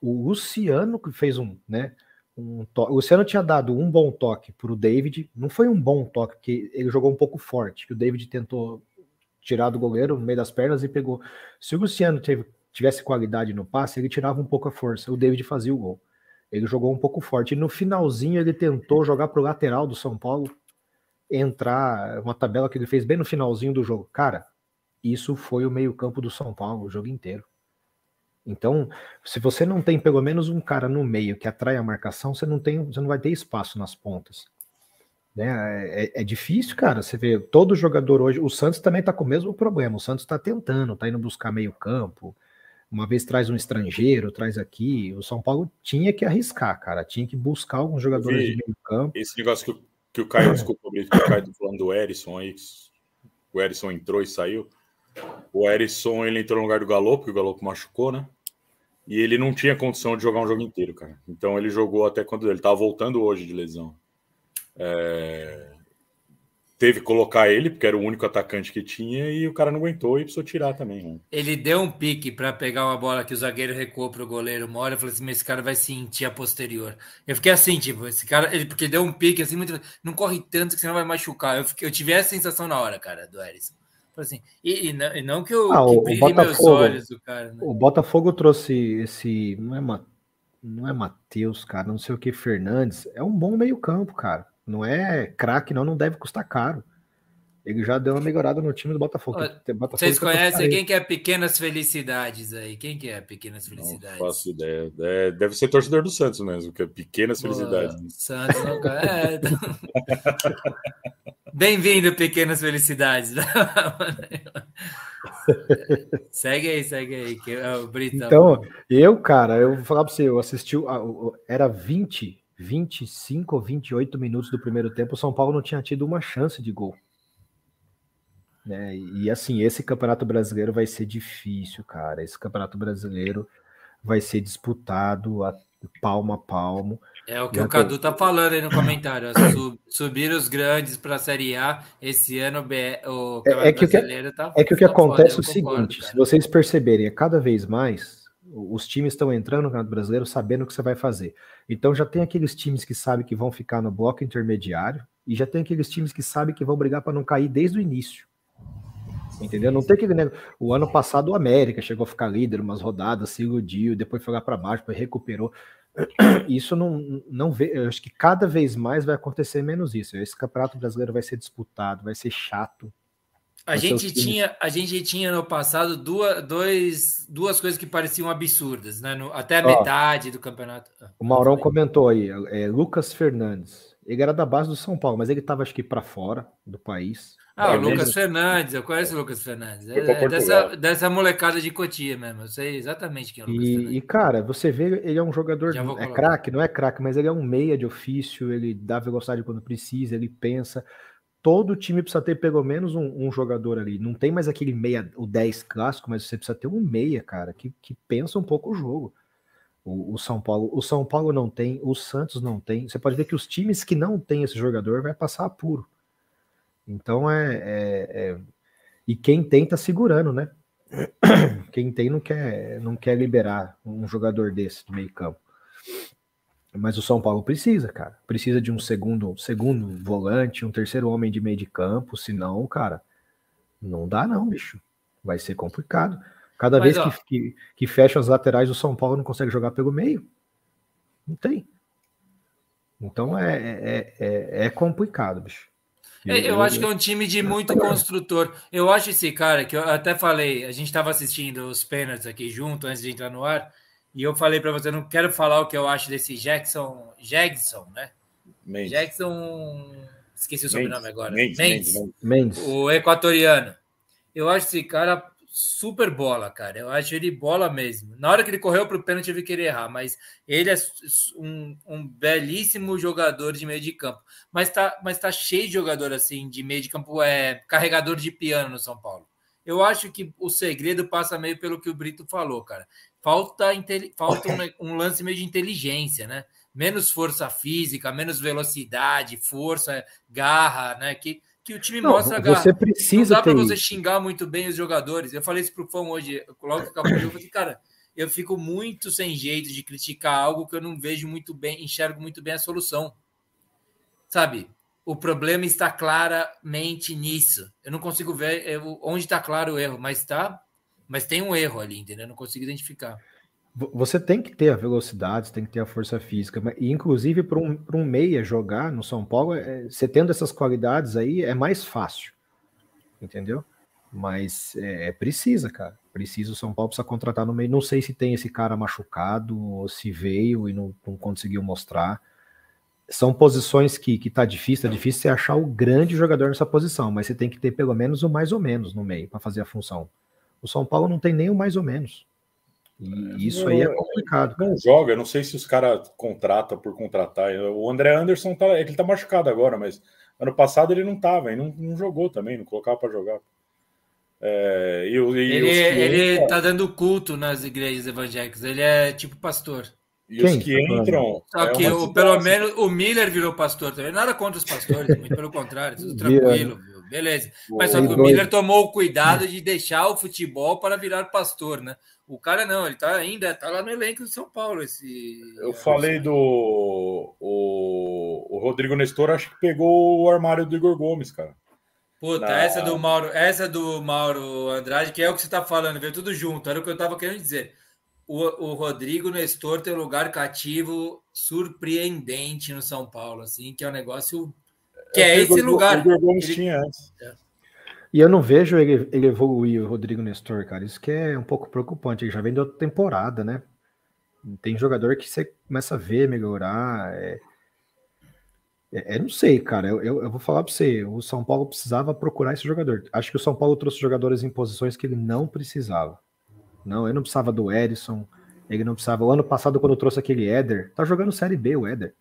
o Luciano que fez um, né? Um. O Luciano tinha dado um bom toque para o David, não foi um bom toque, porque ele jogou um pouco forte, que o David tentou tirar do goleiro no meio das pernas e pegou. Se o Luciano teve, tivesse qualidade no passe, ele tirava um pouco a força, o David fazia o gol. Ele jogou um pouco forte. E no finalzinho ele tentou jogar para o lateral do São Paulo, entrar, uma tabela que ele fez bem no finalzinho do jogo. Cara, isso foi o meio-campo do São Paulo o jogo inteiro. Então, se você não tem pelo menos um cara no meio que atrai a marcação, você não tem, você não vai ter espaço nas pontas. Né? É, é difícil, cara. Você vê todo jogador hoje. O Santos também está com o mesmo problema. O Santos está tentando, está indo buscar meio campo. Uma vez traz um estrangeiro, traz aqui. O São Paulo tinha que arriscar, cara. Tinha que buscar alguns jogadores de meio campo. Esse negócio que, o- que o Caio, desculpa, que o Caio falando do Erisson aí, o Erisson entrou e saiu. O Erisson ele entrou no lugar do Galo, porque o Galo machucou, né? E ele não tinha condição de jogar um jogo inteiro, cara. Então ele jogou até quando ele estava voltando hoje de lesão. É... Teve que colocar ele, porque era o único atacante que tinha, e o cara não aguentou e precisou tirar também. Né? Ele deu um pique para pegar uma bola que o zagueiro recuou para o goleiro uma hora. Eu falei assim: mas esse cara vai sentir a posterior. Eu fiquei assim, tipo, esse cara, ele, porque deu um pique assim, muito. Não corre tanto que você não vai machucar. Eu, fiquei, eu tive essa sensação na hora, cara, do Erisson. Assim, e, e, não, e não que eu ah, que o, o Botafogo, olhos do cara. Né? O Botafogo trouxe esse. Não é, não é Matheus, cara, não sei o que, Fernandes. É um bom meio-campo, cara. Não é craque, não, não deve custar caro. Ele já deu uma melhorada no time do Botafogo. Botafogo Vocês conhecem quem que é Pequenas Felicidades aí? Quem que é Pequenas Felicidades? Não faço ideia. É, deve ser torcedor do Santos mesmo, que é Pequenas Pô, Felicidades. Santos não... é, então... Bem-vindo, Pequenas Felicidades. segue aí, segue aí. Que é o Brito. Então, eu, cara, eu vou falar para você, eu assisti, era 20, 25 ou 28 minutos do primeiro tempo, o São Paulo não tinha tido uma chance de gol. Né? E assim, esse Campeonato Brasileiro vai ser difícil, cara. Esse Campeonato Brasileiro vai ser disputado a palmo a palmo. É o que o Cadu tá falando aí no comentário. Sub, subir os grandes para a Série A esse ano o é, é que brasileiro tá É que o que acontece é o seguinte: se vocês perceberem, é cada vez mais os times estão entrando no Campeonato Brasileiro sabendo o que você vai fazer. Então já tem aqueles times que sabem que vão ficar no bloco intermediário e já tem aqueles times que sabem que vão brigar para não cair desde o início. Entendeu? Não tem aquele negócio. O ano passado o América chegou a ficar líder umas rodadas, se iludiu, depois foi lá para baixo, depois recuperou. Isso não, não vê. Eu acho que cada vez mais vai acontecer menos isso. Esse campeonato brasileiro vai ser disputado, vai ser chato. A gente, tinha, a gente tinha no passado duas, dois, duas coisas que pareciam absurdas, né? No, até a Ó, metade do campeonato. Ah, o Maurão comentou aí, é, Lucas Fernandes. Ele era da base do São Paulo, mas ele estava acho que para fora do país. Ah, o Lucas Fernandes, eu conheço o Lucas Fernandes. É, é dessa, dessa molecada de Cotia mesmo. Eu sei exatamente quem é o Lucas e, Fernandes. E, cara, você vê, ele é um jogador. É craque, não é craque, mas ele é um meia de ofício, ele dá velocidade quando precisa, ele pensa. Todo time precisa ter pelo menos um, um jogador ali. Não tem mais aquele meia, o 10 clássico, mas você precisa ter um meia, cara, que, que pensa um pouco o jogo. O, o, São Paulo, o São Paulo não tem, o Santos não tem. Você pode ver que os times que não tem esse jogador vai passar apuro. Então é, é, é, e quem tem tá segurando, né? Quem tem não quer não quer liberar um jogador desse do meio campo. Mas o São Paulo precisa, cara. Precisa de um segundo segundo volante, um terceiro homem de meio de campo, senão, cara, não dá não, bicho. Vai ser complicado. Cada Mas, vez que, que, que fecha as laterais, o São Paulo não consegue jogar pelo meio. Não tem. Então é, é, é, é complicado, bicho. É, eu acho que é um time de muito construtor. Eu acho esse cara que eu até falei, a gente estava assistindo os pênaltis aqui junto antes de entrar no ar, e eu falei para você, não quero falar o que eu acho desse Jackson, Jackson, né? Mendes. Jackson, esqueci o sobrenome agora. Mendes, Mendes, Mendes, Mendes, o equatoriano. Eu acho esse cara super bola, cara. Eu acho ele bola mesmo. Na hora que ele correu para o pênalti, eu vi que ele errar, mas ele é um, um, belíssimo jogador de meio de campo. Mas tá, mas tá cheio de jogador assim, de meio de campo, é carregador de piano no São Paulo. Eu acho que o segredo passa meio pelo que o Brito falou, cara. Falta, falta um, um lance meio de inteligência, né? Menos força física, menos velocidade, força, garra, né? Que que o time não, mostra Você precisa não dá para você xingar muito bem os jogadores. Eu falei isso pro Fão hoje, logo que acabou o jogo, eu falei, cara, eu fico muito sem jeito de criticar algo que eu não vejo muito bem, enxergo muito bem a solução. Sabe? O problema está claramente nisso. Eu não consigo ver eu, onde está claro o erro, mas tá, mas tem um erro ali, entendeu? Eu não consigo identificar. Você tem que ter a velocidade, tem que ter a força física, e inclusive para um, um meia jogar no São Paulo, é, você tendo essas qualidades aí é mais fácil, entendeu? Mas é, é, precisa, cara. Precisa, o São Paulo precisa contratar no meio. Não sei se tem esse cara machucado ou se veio e não, não conseguiu mostrar. São posições que, que tá difícil, é difícil você achar o grande jogador nessa posição, mas você tem que ter pelo menos o mais ou menos no meio para fazer a função. O São Paulo não tem nem o mais ou menos. E isso aí é complicado. Não joga, não sei se os caras contratam por contratar. O André Anderson tá, ele tá machucado agora, mas ano passado ele não tava e não, não jogou também, não colocava para jogar. É, e, e Ele, os que ele tá dando culto nas igrejas evangélicas. Ele é tipo pastor. E os Quem que tá falando? entram. Só é que o, pelo menos o Miller virou pastor também. Nada contra os pastores, muito pelo contrário, tudo tranquilo, viu? beleza. Mas só que o Miller tomou o cuidado de deixar o futebol para virar pastor, né? O cara não, ele tá ainda tá lá no elenco do São Paulo. Esse, Eu falei do. O, o Rodrigo Nestor, acho que pegou o armário do Igor Gomes, cara. Puta, Na- essa do Mauro, essa do Mauro Andrade, que é o que você tá falando, veio tudo junto, era o que eu tava querendo dizer. O, o Rodrigo Nestor tem um lugar cativo surpreendente no São Paulo, assim, que é um negócio que é o esse Igor- lugar. Ele- tinha antes. E eu não vejo ele, ele evoluir, o Rodrigo Nestor, cara. Isso que é um pouco preocupante. Ele já vem de outra temporada, né? Tem jogador que você começa a ver melhorar. É, é, é, não sei, cara. Eu, eu, eu vou falar pra você. O São Paulo precisava procurar esse jogador. Acho que o São Paulo trouxe jogadores em posições que ele não precisava. Não, ele não precisava do Edson. Ele não precisava. O ano passado, quando trouxe aquele Éder, tá jogando Série B o Éder.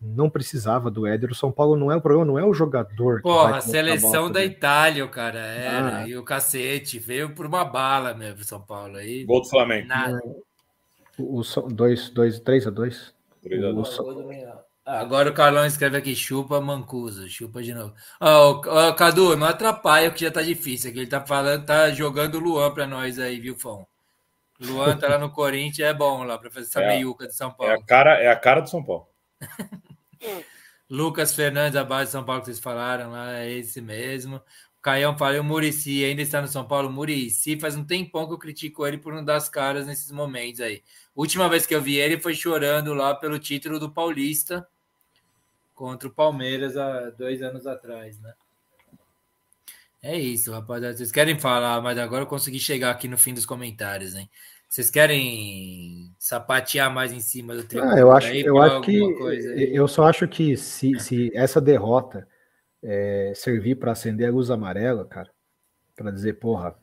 Não precisava do Éder. O São Paulo não é o problema, não é o jogador. que vai Porra, a seleção da Itália, o cara era. Ah. E o cacete veio por uma bala mesmo, São Paulo. Aí, Gol do Flamengo. nada. O, o, São- dois, dois, três a dois. Três a O dois. Agora o Carlão escreve aqui, chupa Mancuso, chupa de novo. Ó, ó, Cadu, não atrapalha que já tá difícil aqui. Ele tá falando, tá jogando o Luan pra nós aí, viu, Fão? Luan tá lá no Corinthians, é bom lá pra fazer essa É meiuca de São É Paulo. a, cara, é a cara do São Paulo. Lucas Fernandes, a base de São Paulo que vocês falaram lá, é esse mesmo. Caião falou, o Murici ainda está no São Paulo. Murici faz um tempão que eu critico ele por não dar as caras nesses momentos aí. Última vez que eu vi ele foi chorando lá pelo título do Paulista contra o Palmeiras há dois anos atrás, né? É isso, rapaziada. Vocês querem falar, mas agora eu consegui chegar aqui no fim dos comentários, hein? Vocês querem sapatear mais em cima do triângulo? Ah, eu acho, aí, eu acho que alguma coisa aí? eu só acho que se, se essa derrota é, servir para acender a luz amarela, cara, para dizer, porra,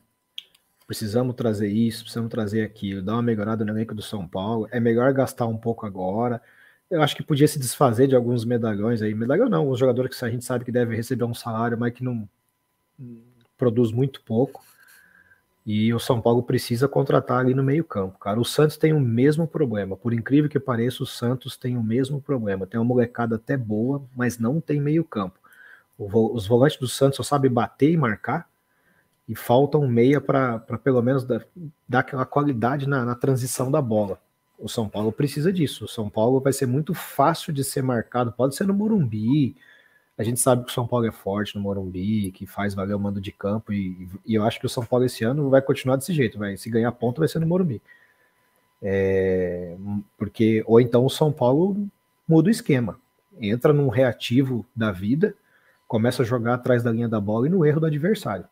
precisamos trazer isso, precisamos trazer aquilo, dar uma melhorada no elenco do São Paulo, é melhor gastar um pouco agora. Eu acho que podia se desfazer de alguns medalhões aí, medalhão não, alguns jogadores que a gente sabe que devem receber um salário, mas que não hum, produz muito pouco. E o São Paulo precisa contratar ali no meio-campo, cara. O Santos tem o mesmo problema. Por incrível que pareça, o Santos tem o mesmo problema. Tem uma molecada até boa, mas não tem meio-campo. Os volantes do Santos só sabem bater e marcar. E falta um meia para pelo menos dar, dar aquela qualidade na, na transição da bola. O São Paulo precisa disso. O São Paulo vai ser muito fácil de ser marcado. Pode ser no Morumbi, a gente sabe que o São Paulo é forte no Morumbi, que faz valer o mando de campo, e, e eu acho que o São Paulo esse ano vai continuar desse jeito, vai. Se ganhar ponto, vai ser no Morumbi. É, porque, ou então o São Paulo muda o esquema, entra num reativo da vida, começa a jogar atrás da linha da bola e no erro do adversário.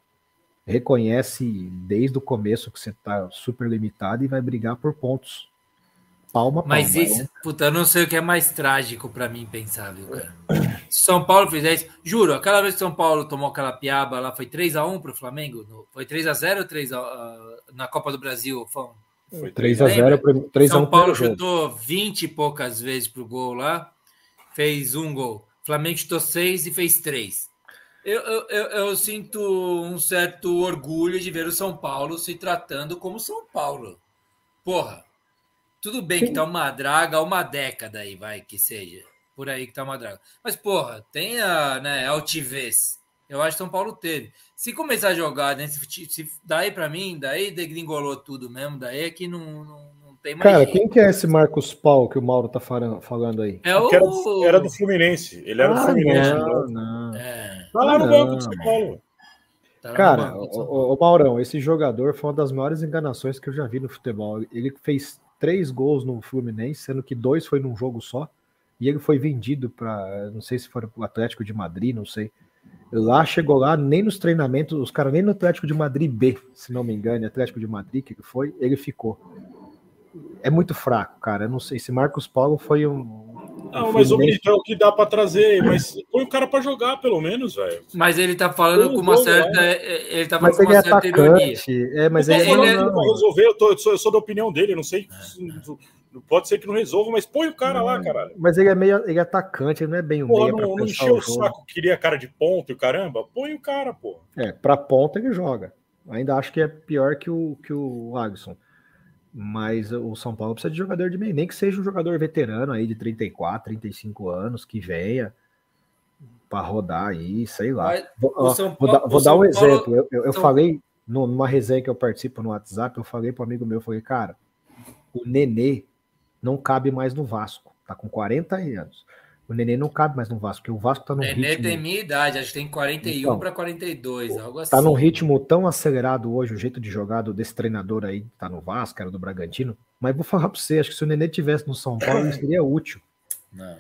Reconhece desde o começo que você tá super limitado e vai brigar por pontos. Palma, palma. Mas isso, puta, eu não sei o que é mais trágico pra mim pensar, viu, cara? Se São Paulo fizer isso, juro, aquela vez que São Paulo tomou aquela piaba lá, foi 3x1 pro Flamengo? No- Foi 3x0 ou 3 a, ah, na Copa do Brasil, Fão? Foi 3 a Lembra? 0 3 a 1 São Paulo chutou 20 e poucas vezes pro gol lá, fez um gol. Flamengo chutou 6 e fez 3. Eu, eu, eu, eu sinto um certo orgulho de ver o São Paulo se tratando como São Paulo. Porra, tudo bem que tá uma draga há uma década aí, vai, que seja. Por aí que tá uma draga. Mas, porra, tem a né, altivez. Eu acho que São Paulo teve. Se começar a jogar nesse fute- se daí pra mim, daí degringolou tudo mesmo, daí é que não, não tem mais Cara, quem que é esse Marcos Paulo que o Mauro tá falando, aí? É o. Era, do, era do Fluminense. Ele era do Ah, Fluminense. não, não. É, Tá lá no banco do São Paulo. tá Cara, o- o Maurão, esse jogador foi uma das maiores enganações que eu já vi no futebol. Ele fez três gols no Fluminense, sendo que dois foi num jogo só. E ele foi vendido para, não sei se foi o Atlético de Madrid, não sei. Lá chegou lá, nem nos treinamentos, os caras nem no Atlético de Madrid B, se não me engano, Atlético de Madrid que foi, ele ficou. É muito fraco, cara. Eu não sei se Marcos Paulo foi um. Não, um mas o Benito é o que dá pra trazer. Mas põe o cara pra jogar, pelo menos, velho. Mas ele tá falando com uma certa. né? Ele tá falando Mas com ele é uma certa ironia. atacante. É, mas Não ele, ele que é- não vai resolver, eu, tô- eu sou, eu sou da opinião dele, não sei. Pode ser que não resolva, mas põe o cara lá, caralho. Mas ele é meio ele é atacante, ele não é bem o meia não, não encheu o o jogo. saco, queria cara de ponto e o caramba. Põe o cara, pô. É, pra ponta ele joga. Ainda acho que é pior que o, que o Alisson. Mas o São Paulo precisa de jogador de meio, nem que seja um jogador veterano aí de 34, 35 anos, que venha para rodar aí, sei lá. Vou, ó, Paulo, vou, dar, vou dar um Paulo, exemplo. Eu, eu, eu São... falei numa resenha que eu participo no WhatsApp, eu falei para um amigo meu, falei, cara, o Nenê não cabe mais no Vasco, tá com 40 anos. O Nenê não cabe mais no Vasco, porque o Vasco tá no Nenê ritmo... tem minha idade, acho que tem 41 então, para 42, algo assim. Tá num ritmo tão acelerado hoje, o jeito de jogar desse treinador aí, tá no Vasco, era do Bragantino. Mas vou falar para você, acho que se o Nenê tivesse no São Paulo, ele seria útil. Não.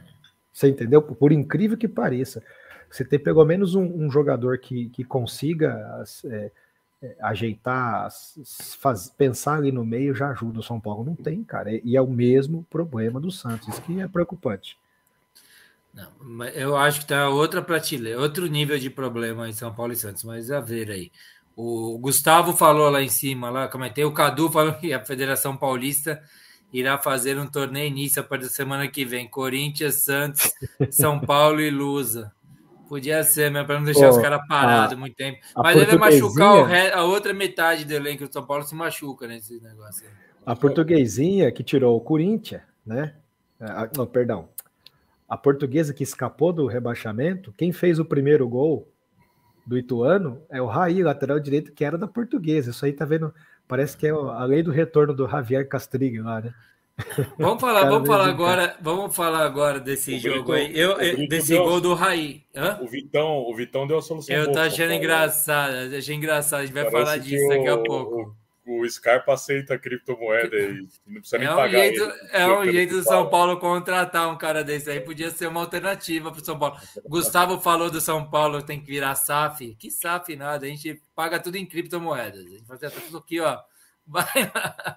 Você entendeu? Por incrível que pareça. Você ter pelo menos um, um jogador que, que consiga é, é, ajeitar, faz, pensar ali no meio já ajuda o São Paulo. Não tem, cara. E é o mesmo problema do Santos, isso que é preocupante. Não, eu acho que tá outra prateleira, outro nível de problema em São Paulo e Santos, mas a ver aí. O Gustavo falou lá em cima, lá comentei, o Cadu falou que a Federação Paulista irá fazer um torneio início para a semana que vem. Corinthians, Santos, São Paulo e Lusa. Podia ser, mas para não deixar Pô, os caras parados muito tempo. Mas ele vai machucar re... a outra metade do elenco do São Paulo se machuca nesse negócio. A portuguesinha que tirou o Corinthians, né? Ah, não, perdão a portuguesa que escapou do rebaixamento, quem fez o primeiro gol do Ituano é o Raí, lateral direito, que era da portuguesa. Isso aí tá vendo, parece que é a lei do retorno do Javier Castrillo lá, né? Vamos falar, vamos falar agora, vamos falar agora desse o jogo aí. Eu, desse deu, gol do Raí. Hã? O Vitão, o Vitão deu a solução. Eu tô achando engraçado, achei engraçado. A gente vai Parece falar disso daqui a pouco o Scarpa aceita criptomoeda e não precisa nem é um pagar. Jeito, é um jeito do São Paulo contratar um cara desse aí. Podia ser uma alternativa para o São Paulo. Gustavo falou do São Paulo tem que virar SAF. Que SAF nada, a gente paga tudo em criptomoedas. A gente faz tá tudo aqui, ó. Vai,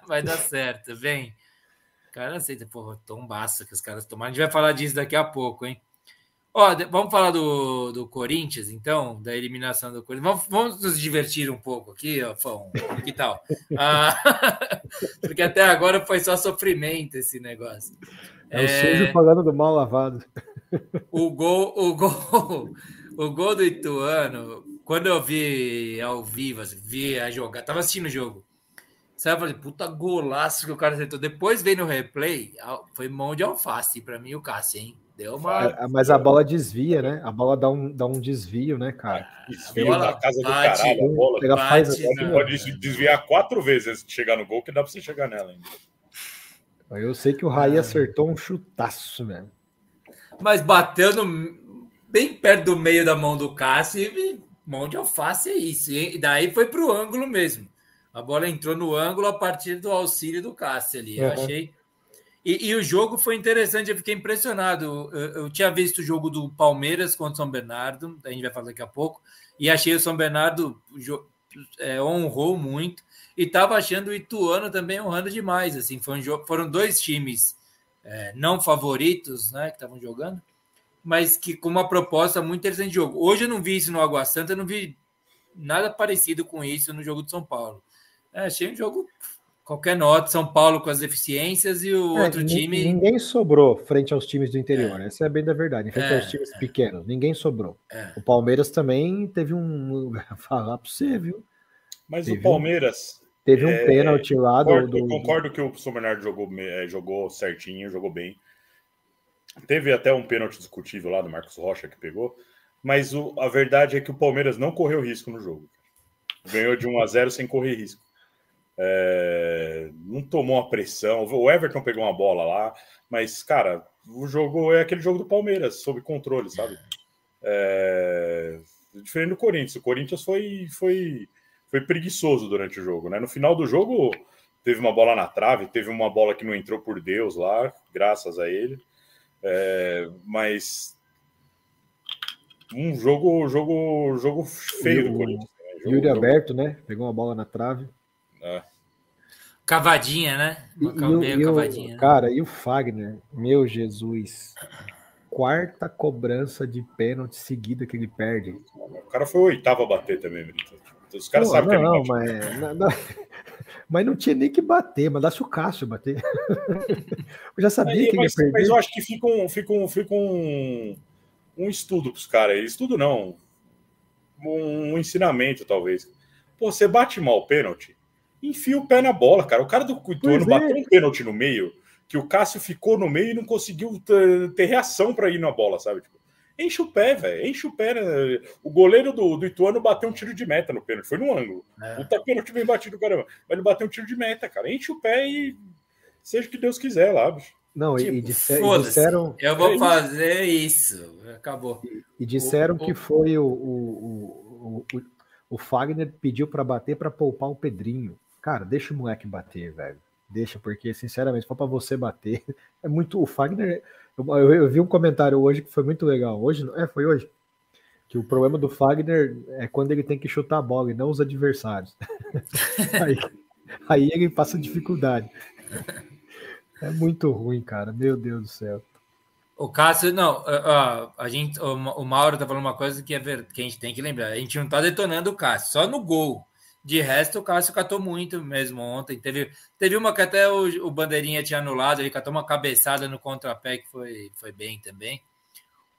vai dar certo, vem. O cara aceita, porra, tombaço que os caras tomaram. A gente vai falar disso daqui a pouco, hein? Ó, vamos falar do, do Corinthians, então, da eliminação do Corinthians. Vamos, vamos nos divertir um pouco aqui, ó, Fão. Que tal? Ah, porque até agora foi só sofrimento esse negócio. É, é o sujo pagando do mal lavado. O gol, o gol, o gol do Ituano, quando eu vi ao vivo, assim, vi a jogar, tava assistindo o jogo. Sabe, eu falei, puta golaço que o cara acertou. Depois veio no replay, foi mão de alface para mim o Cássio, hein? Deu uma. É, mas a bola desvia, né? A bola dá um, dá um desvio, né, cara? Desvio na casa do bate, caralho. A bola ela faz assim, pode desviar quatro vezes antes de chegar no gol, que dá pra você chegar nela ainda. Eu sei que o Raí acertou um chutaço, velho. Mas bateu no, bem perto do meio da mão do Cássio e mão de alface é isso. E daí foi pro ângulo mesmo. A bola entrou no ângulo a partir do auxílio do Cássio ali. Eu achei e, e, o jogo foi interessante, eu fiquei impressionado. Eu, eu, tinha visto o jogo do Palmeiras contra o São Bernardo, a gente vai falar daqui a pouco, e achei o São Bernardo é, honrou muito, e estava achando o Ituano também honrando demais. Assim, foi um jogo, foram dois times é, não favoritos né, que estavam jogando, mas que com uma proposta muito interessante de jogo. Hoje eu não vi isso no Água Santa, eu não vi nada parecido com isso no jogo de São Paulo. É, achei um jogo Qualquer nota, São Paulo com as deficiências e o é, outro time. Ninguém sobrou frente aos times do interior, é. essa é bem da verdade. Frente é, aos times é. pequenos, ninguém sobrou. É. O Palmeiras também teve um. Falar para você, viu? Mas teve o Palmeiras. Um... Teve um é, pênalti lá concordo, do, Eu concordo que o São Bernardo jogou, jogou certinho, jogou bem. Teve até um pênalti discutível lá do Marcos Rocha que pegou. Mas o, a verdade é que o Palmeiras não correu risco no jogo. Ganhou de 1 a 0 sem correr risco. É, não tomou uma pressão. O Everton pegou uma bola lá, mas, cara, o jogo é aquele jogo do Palmeiras, sob controle, sabe? É, diferente do Corinthians. O Corinthians foi, foi, foi preguiçoso durante o jogo, né? No final do jogo, teve uma bola na trave, teve uma bola que não entrou por Deus lá, graças a ele. É, mas um jogo, jogo, jogo feio do Corinthians. Né? Jogo, Yuri aberto, né? Pegou uma bola na trave. É. Cavadinha, né? Uma e, e cavadinha. O, cara, e o Fagner? Meu Jesus. Quarta cobrança de pênalti seguida que ele perde. O cara foi o oitavo a bater também, Brito. Os caras sabem que não, mas, não, não, mas não tinha nem que bater, mandasse o Cássio bater. eu já sabia Aí, que mas, ia perder. Mas eu acho que fica um, fica um, fica um, um estudo para os caras. Estudo não. Um, um ensinamento, talvez Pô, você bate mal o pênalti, enfia o pé na bola, cara. O cara do Ituano é. bateu um pênalti no meio, que o Cássio ficou no meio e não conseguiu ter, ter reação para ir na bola, sabe? Tipo, enche o pé, velho. Enche o pé. Né? O goleiro do, do Ituano bateu um tiro de meta no pênalti. Foi no ângulo. É. Puta pênalti bem batido, caramba. Mas ele bateu um tiro de meta, cara. Enche o pé e seja o que Deus quiser lá, bicho. Não, tipo, e, disser, disseram. Eu vou fazer isso. Acabou. E, e disseram o, que o... foi o, o, o, o Fagner pediu para bater para poupar o Pedrinho. Cara, deixa o moleque bater, velho. Deixa, porque, sinceramente, for para você bater, é muito. O Fagner. Eu, eu, eu, vi um comentário hoje que foi muito legal. Hoje, é, foi hoje. Que o problema do Fagner é quando ele tem que chutar a bola e não os adversários. aí, aí ele passa dificuldade. É muito ruim, cara. Meu Deus do céu. O Cássio, não, a, a gente, o, Mauro tá falando uma coisa que, é ver, que a gente tem que lembrar. A gente não tá detonando o Cássio, só no gol. De resto, o Cássio catou muito mesmo ontem. Teve, teve uma que até o, o Bandeirinha tinha anulado, ele catou uma cabeçada no contrapé que foi, foi bem também.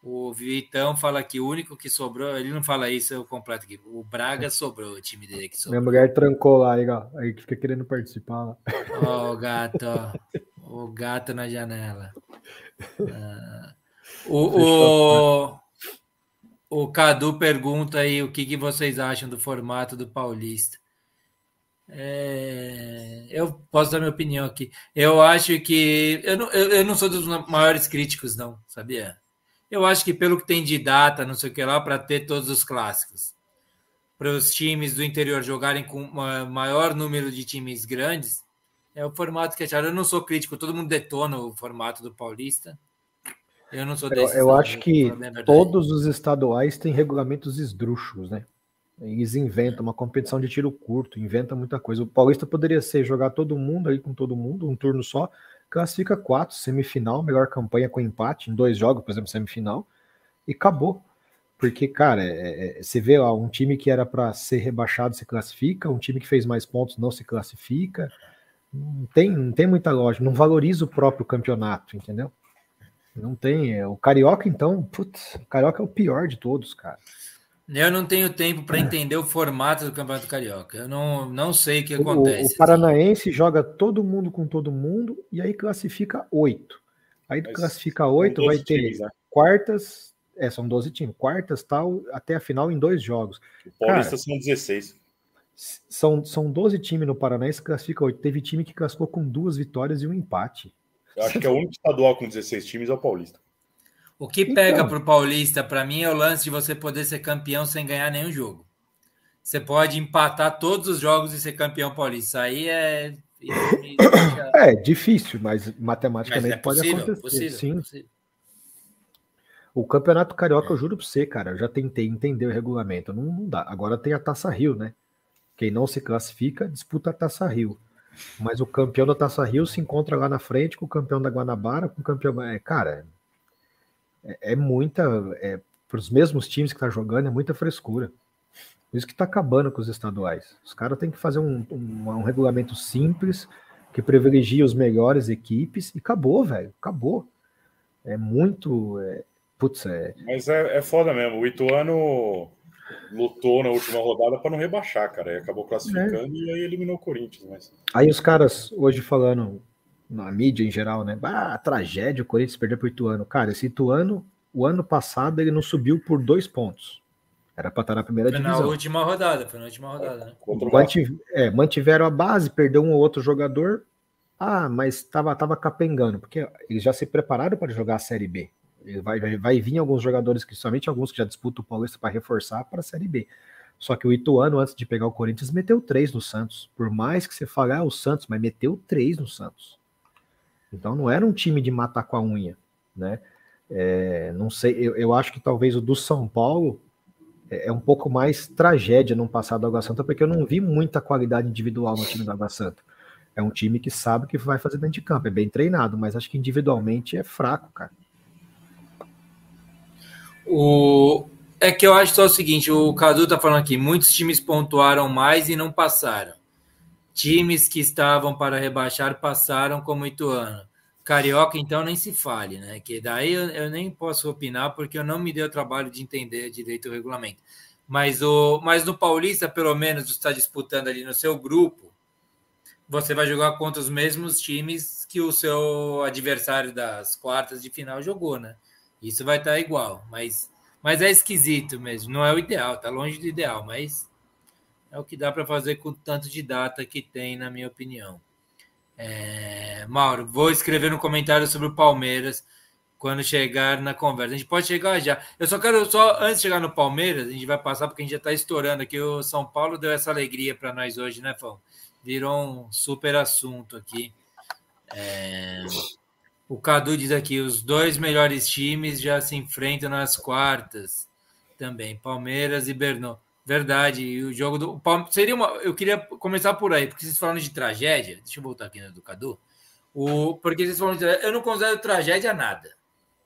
O Vitão fala que o único que sobrou, ele não fala isso, eu completo aqui. O Braga sobrou, o time dele que sobrou. Minha mulher trancou lá, aí, ó, aí fica querendo participar lá. Ó, oh, gato, ó. O gato na janela. Ah, o, o, o Cadu pergunta aí o que, que vocês acham do formato do Paulista. É, eu posso dar minha opinião aqui. Eu acho que. Eu não, eu, eu não sou dos maiores críticos, não, sabia? Eu acho que pelo que tem de data, não sei o que lá, para ter todos os clássicos, para os times do interior jogarem com um maior número de times grandes, é o formato que acharam. Eu não sou crítico, todo mundo detona o formato do Paulista. Eu não sou desse. Eu, eu acho que todos os estaduais têm regulamentos esdrúxulos, né? Eles inventam uma competição de tiro curto, inventam muita coisa. O Paulista poderia ser jogar todo mundo aí com todo mundo, um turno só, classifica quatro, semifinal, melhor campanha com empate em dois jogos, por exemplo, semifinal, e acabou. Porque, cara, é, é, você vê lá, um time que era para ser rebaixado se classifica, um time que fez mais pontos não se classifica. Não tem, não tem muita lógica, não valoriza o próprio campeonato, entendeu? Não tem. É, o Carioca, então, putz, o Carioca é o pior de todos, cara. Eu não tenho tempo para entender o formato do Campeonato Carioca. Eu não, não sei o que acontece. O, o Paranaense joga todo mundo com todo mundo e aí classifica oito. Aí Mas classifica oito, vai ter times, né? quartas, é, são 12 times, quartas tal, até a final em dois jogos. O Paulista Cara, são 16. São, são 12 times no Paranaense, classifica oito. Teve time que classificou com duas vitórias e um empate. Eu acho que é o único estadual com 16 times é o Paulista. O que pega então, para o Paulista, para mim, é o lance de você poder ser campeão sem ganhar nenhum jogo. Você pode empatar todos os jogos e ser campeão paulista. Aí é. É difícil, mas matematicamente mas é pode possível, acontecer. Possível, sim. Possível. O Campeonato Carioca, eu juro para você, cara, eu já tentei entender o regulamento. Não, não, dá. Agora tem a Taça Rio, né? Quem não se classifica, disputa a Taça Rio. Mas o campeão da Taça Rio se encontra lá na frente com o campeão da Guanabara, com o campeão. É, cara, é, é muita. É, para os mesmos times que tá jogando, é muita frescura. Por isso que está acabando com os estaduais. Os caras têm que fazer um, um, um, regulamento simples que privilegie os melhores equipes e acabou, velho. Acabou. É muito. É, putz, é. Mas é, é foda mesmo. O Ituano lutou na última rodada para não rebaixar, cara. E acabou classificando é. e aí eliminou o Corinthians. Mas... Aí os caras hoje falando na mídia em geral, né? Ah, tragédia, o Corinthians perdeu para o Ituano. Cara, esse Ituano, o ano passado, ele não subiu por dois pontos. Era para estar na primeira foi divisão. na última rodada, foi na última rodada, né? Mantiv é, mantiveram a base, perdeu um ou outro jogador. Ah, mas estava tava capengando, porque eles já se prepararam para jogar a Série B. Vai, vai, vai vir alguns jogadores que, somente alguns que já disputam o Paulista para reforçar para a Série B. Só que o Ituano, antes de pegar o Corinthians, meteu três no Santos. Por mais que você fale, ah, o Santos, mas meteu três no Santos. Então não era um time de matar com a unha, né? É, não sei, eu, eu, acho que talvez o do São Paulo é, é, um pouco mais tragédia no passado do Água Santa, porque eu não vi muita qualidade individual no time do Água Santa. É um time que sabe o que vai fazer dentro de campo, é bem treinado, mas acho que individualmente é fraco, cara. O... É que eu acho só o seguinte: o Cadu tá falando aqui, muitos times pontuaram mais e não passaram. Times que estavam para rebaixar passaram como Ituano. Carioca, então, nem se fale, né? Que daí eu, eu, nem posso opinar porque eu não me dei o trabalho de entender direito o regulamento. Mas, o, mas no Paulista, pelo menos, está disputando ali no seu grupo, você vai jogar contra os mesmos times que o seu adversário das quartas de final jogou, né? Isso vai estar tá igual, mas, mas é esquisito mesmo. Não é o ideal, tá longe do ideal, mas é o que dá para fazer com o tanto de data que tem, na minha opinião. É, Mauro, vou escrever no comentário sobre o Palmeiras quando chegar na conversa. A gente pode chegar já. Eu só quero, só antes de chegar no Palmeiras, a gente vai passar porque a gente já está estourando aqui. O São Paulo deu essa alegria para nós hoje, né, Fão? Virou um super assunto aqui. É, o Cadu diz aqui: os dois melhores times já se enfrentam nas quartas também, Palmeiras e Bernô. Verdade, e o jogo do seria uma. Eu queria começar por aí, porque vocês falaram de tragédia. Deixa eu voltar aqui no Cadu. O, porque vocês falam de Eu não considero tragédia nada.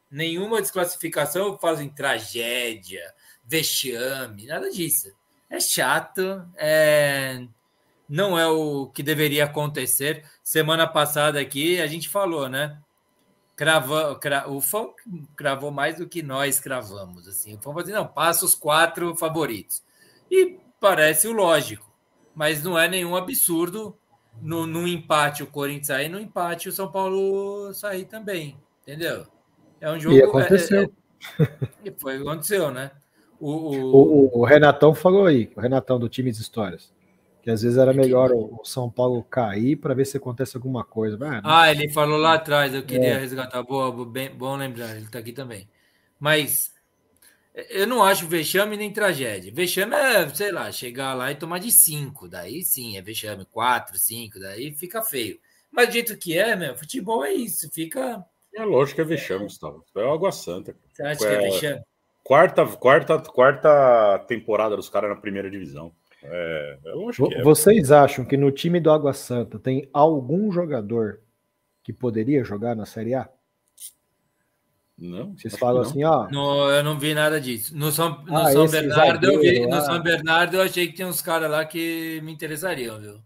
Nenhuma desclassificação eu em tragédia, vexame, nada disso. É chato, é, não é o que deveria acontecer. Semana passada aqui a gente falou, né? Crava, cra, o Fão cravou mais do que nós cravamos. Assim. O Fão falou assim, não, passa os quatro favoritos. E parece o lógico, mas não é nenhum absurdo no, no empate o Corinthians sair, no empate o São Paulo sair também, entendeu? É um jogo. E aconteceu. É, é, foi aconteceu, né? O, o... O, o, Renatão falou aí, o Renatão do Times Histórias, que às vezes era melhor o, São Paulo cair para ver se acontece alguma coisa. ah, ele falou lá atrás, eu queria é. resgatar. Boa, bem, bom lembrar, ele está aqui também. Mas eu não acho vexame nem tragédia. Vexame é, sei lá, chegar lá e tomar de cinco. Daí sim, é vexame. Quatro, cinco, daí fica feio. Mas do jeito que é, meu, futebol é isso. Fica. É lógico que é vexame, Gustavo. É água santa. Você acha é, que é vexame? Quarta, quarta, quarta temporada dos caras na primeira divisão. É, é lógico que é. Vocês acham que no time do Água Santa tem algum jogador que poderia jogar na Série A? Não. Vocês falam assim, ó. No, eu não vi nada disso. No São, no ah, São Bernardo, eu vi. No São Bernardo, eu achei que tinha uns caras lá que me interessariam, viu?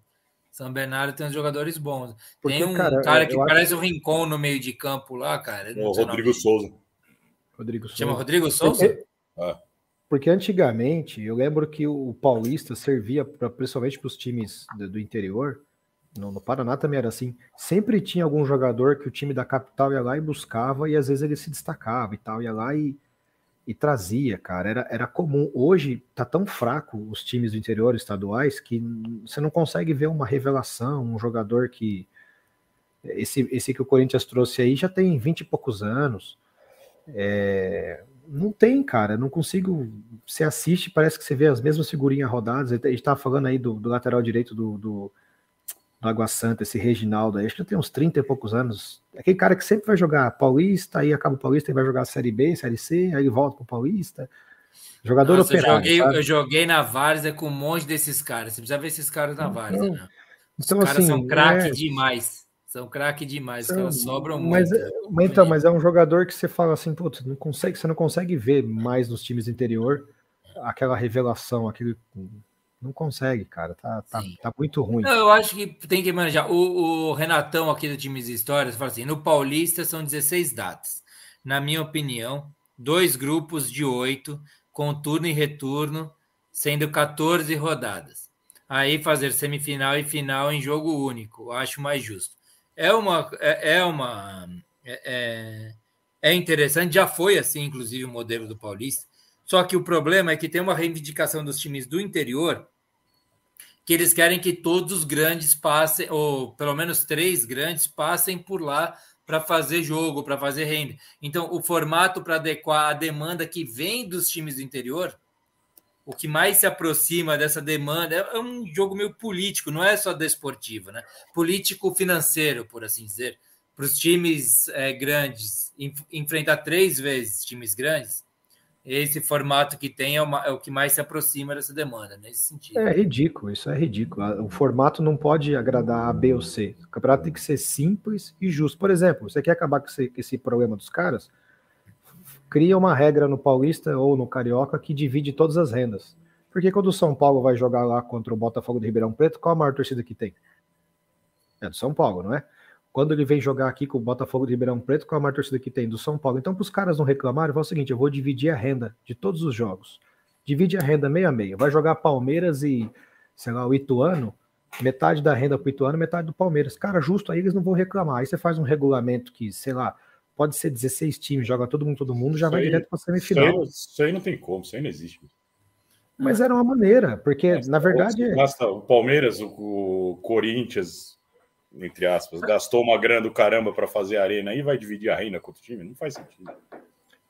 São Bernardo tem uns jogadores bons. Porque, tem um cara, cara que parece acho... um rincon no meio de campo lá, cara. O Rodrigo Souza. Rodrigo Souza. Chama Rodrigo Souza? É. porque antigamente, eu lembro que o Paulista servia pra, principalmente para os times do, do interior no, no, Paraná também era assim. Sempre tinha algum jogador que o time da capital ia lá e buscava, e às vezes ele se destacava e tal, ia lá e, e trazia, cara. Era, era comum. Hoje tá tão fraco os times do interior estaduais que você não consegue ver uma revelação, um jogador que. Esse, esse que o Corinthians trouxe aí já tem 20 e poucos anos. É, não tem, cara. Não consigo. Você assiste, parece que você vê as mesmas figurinhas rodadas. A gente tava falando aí do, do lateral direito do, do do Água Santa, esse Reginaldo aí, acho que tem uns 30 e poucos anos. É aquele cara que sempre vai jogar Paulista, aí acaba o Paulista e vai jogar Série B, Série C, aí volta pro Paulista. Jogador Nossa, operário. Eu joguei, eu joguei na Várzea com um monte desses caras. Você precisa ver esses caras na Várzea, então, né? Os então, caras assim, são craque é... demais. São craque demais, caras sobram mas, muito. É, mas, então, mas é um jogador que você fala assim, putz, não consegue, você não consegue ver mais nos times interior aquela revelação, aquele não consegue, cara. Tá, tá, tá muito ruim. Não, eu acho que tem que manejar. O, o, Renatão aqui do Times Histórias fala assim: no Paulista são 16 datas. Na minha opinião, dois grupos de oito, com turno e retorno, sendo 14 rodadas. Aí fazer semifinal e final em jogo único, acho mais justo. É uma. É, é uma. É, é, é interessante, já foi assim, inclusive, o modelo do Paulista. Só que o problema é que tem uma reivindicação dos times do interior que eles querem que todos os grandes passem, ou pelo menos três grandes passem por lá para fazer jogo, para fazer renda. Então, o formato para adequar a demanda que vem dos times do interior, o que mais se aproxima dessa demanda é um jogo meio político, não é só desportivo, né? Político financeiro, por assim dizer. Para os times é, grandes enfrentar três vezes times grandes, esse formato que tem é, uma, é, o que mais se aproxima dessa demanda, nesse sentido. É ridículo, isso é ridículo. O formato não pode agradar A, B ou C. O campeonato tem que ser simples e justo. Por exemplo, você quer acabar com esse, esse problema dos caras? Cria uma regra no Paulista ou no Carioca que divide todas as rendas. Porque quando o São Paulo vai jogar lá contra o Botafogo de Ribeirão Preto, qual a maior torcida que tem? É do São Paulo, não é? quando ele vem jogar aqui com o Botafogo de Ribeirão Preto, qual a maior torcida que tem? Do São Paulo. Então, para os caras não reclamarem, fala o seguinte: eu vou dividir a renda de todos os jogos. divide a renda meio a meio. Vai jogar Palmeiras e, sei lá, o Ituano, metade da renda para o Ituano, metade do Palmeiras. Cara, justo aí eles não vão reclamar. Aí você faz um regulamento que, sei lá, pode ser 16 times, joga todo mundo, todo mundo, já isso vai aí, direto para a semifinal. Isso aí, não tem como, isso aí não existe. Mas era uma maneira, porque na verdade. Basta, o Palmeiras, o, o Corinthians, entre aspas, gastou uma grana do caramba para fazer a arena e vai dividir a renda com o time? Não faz sentido.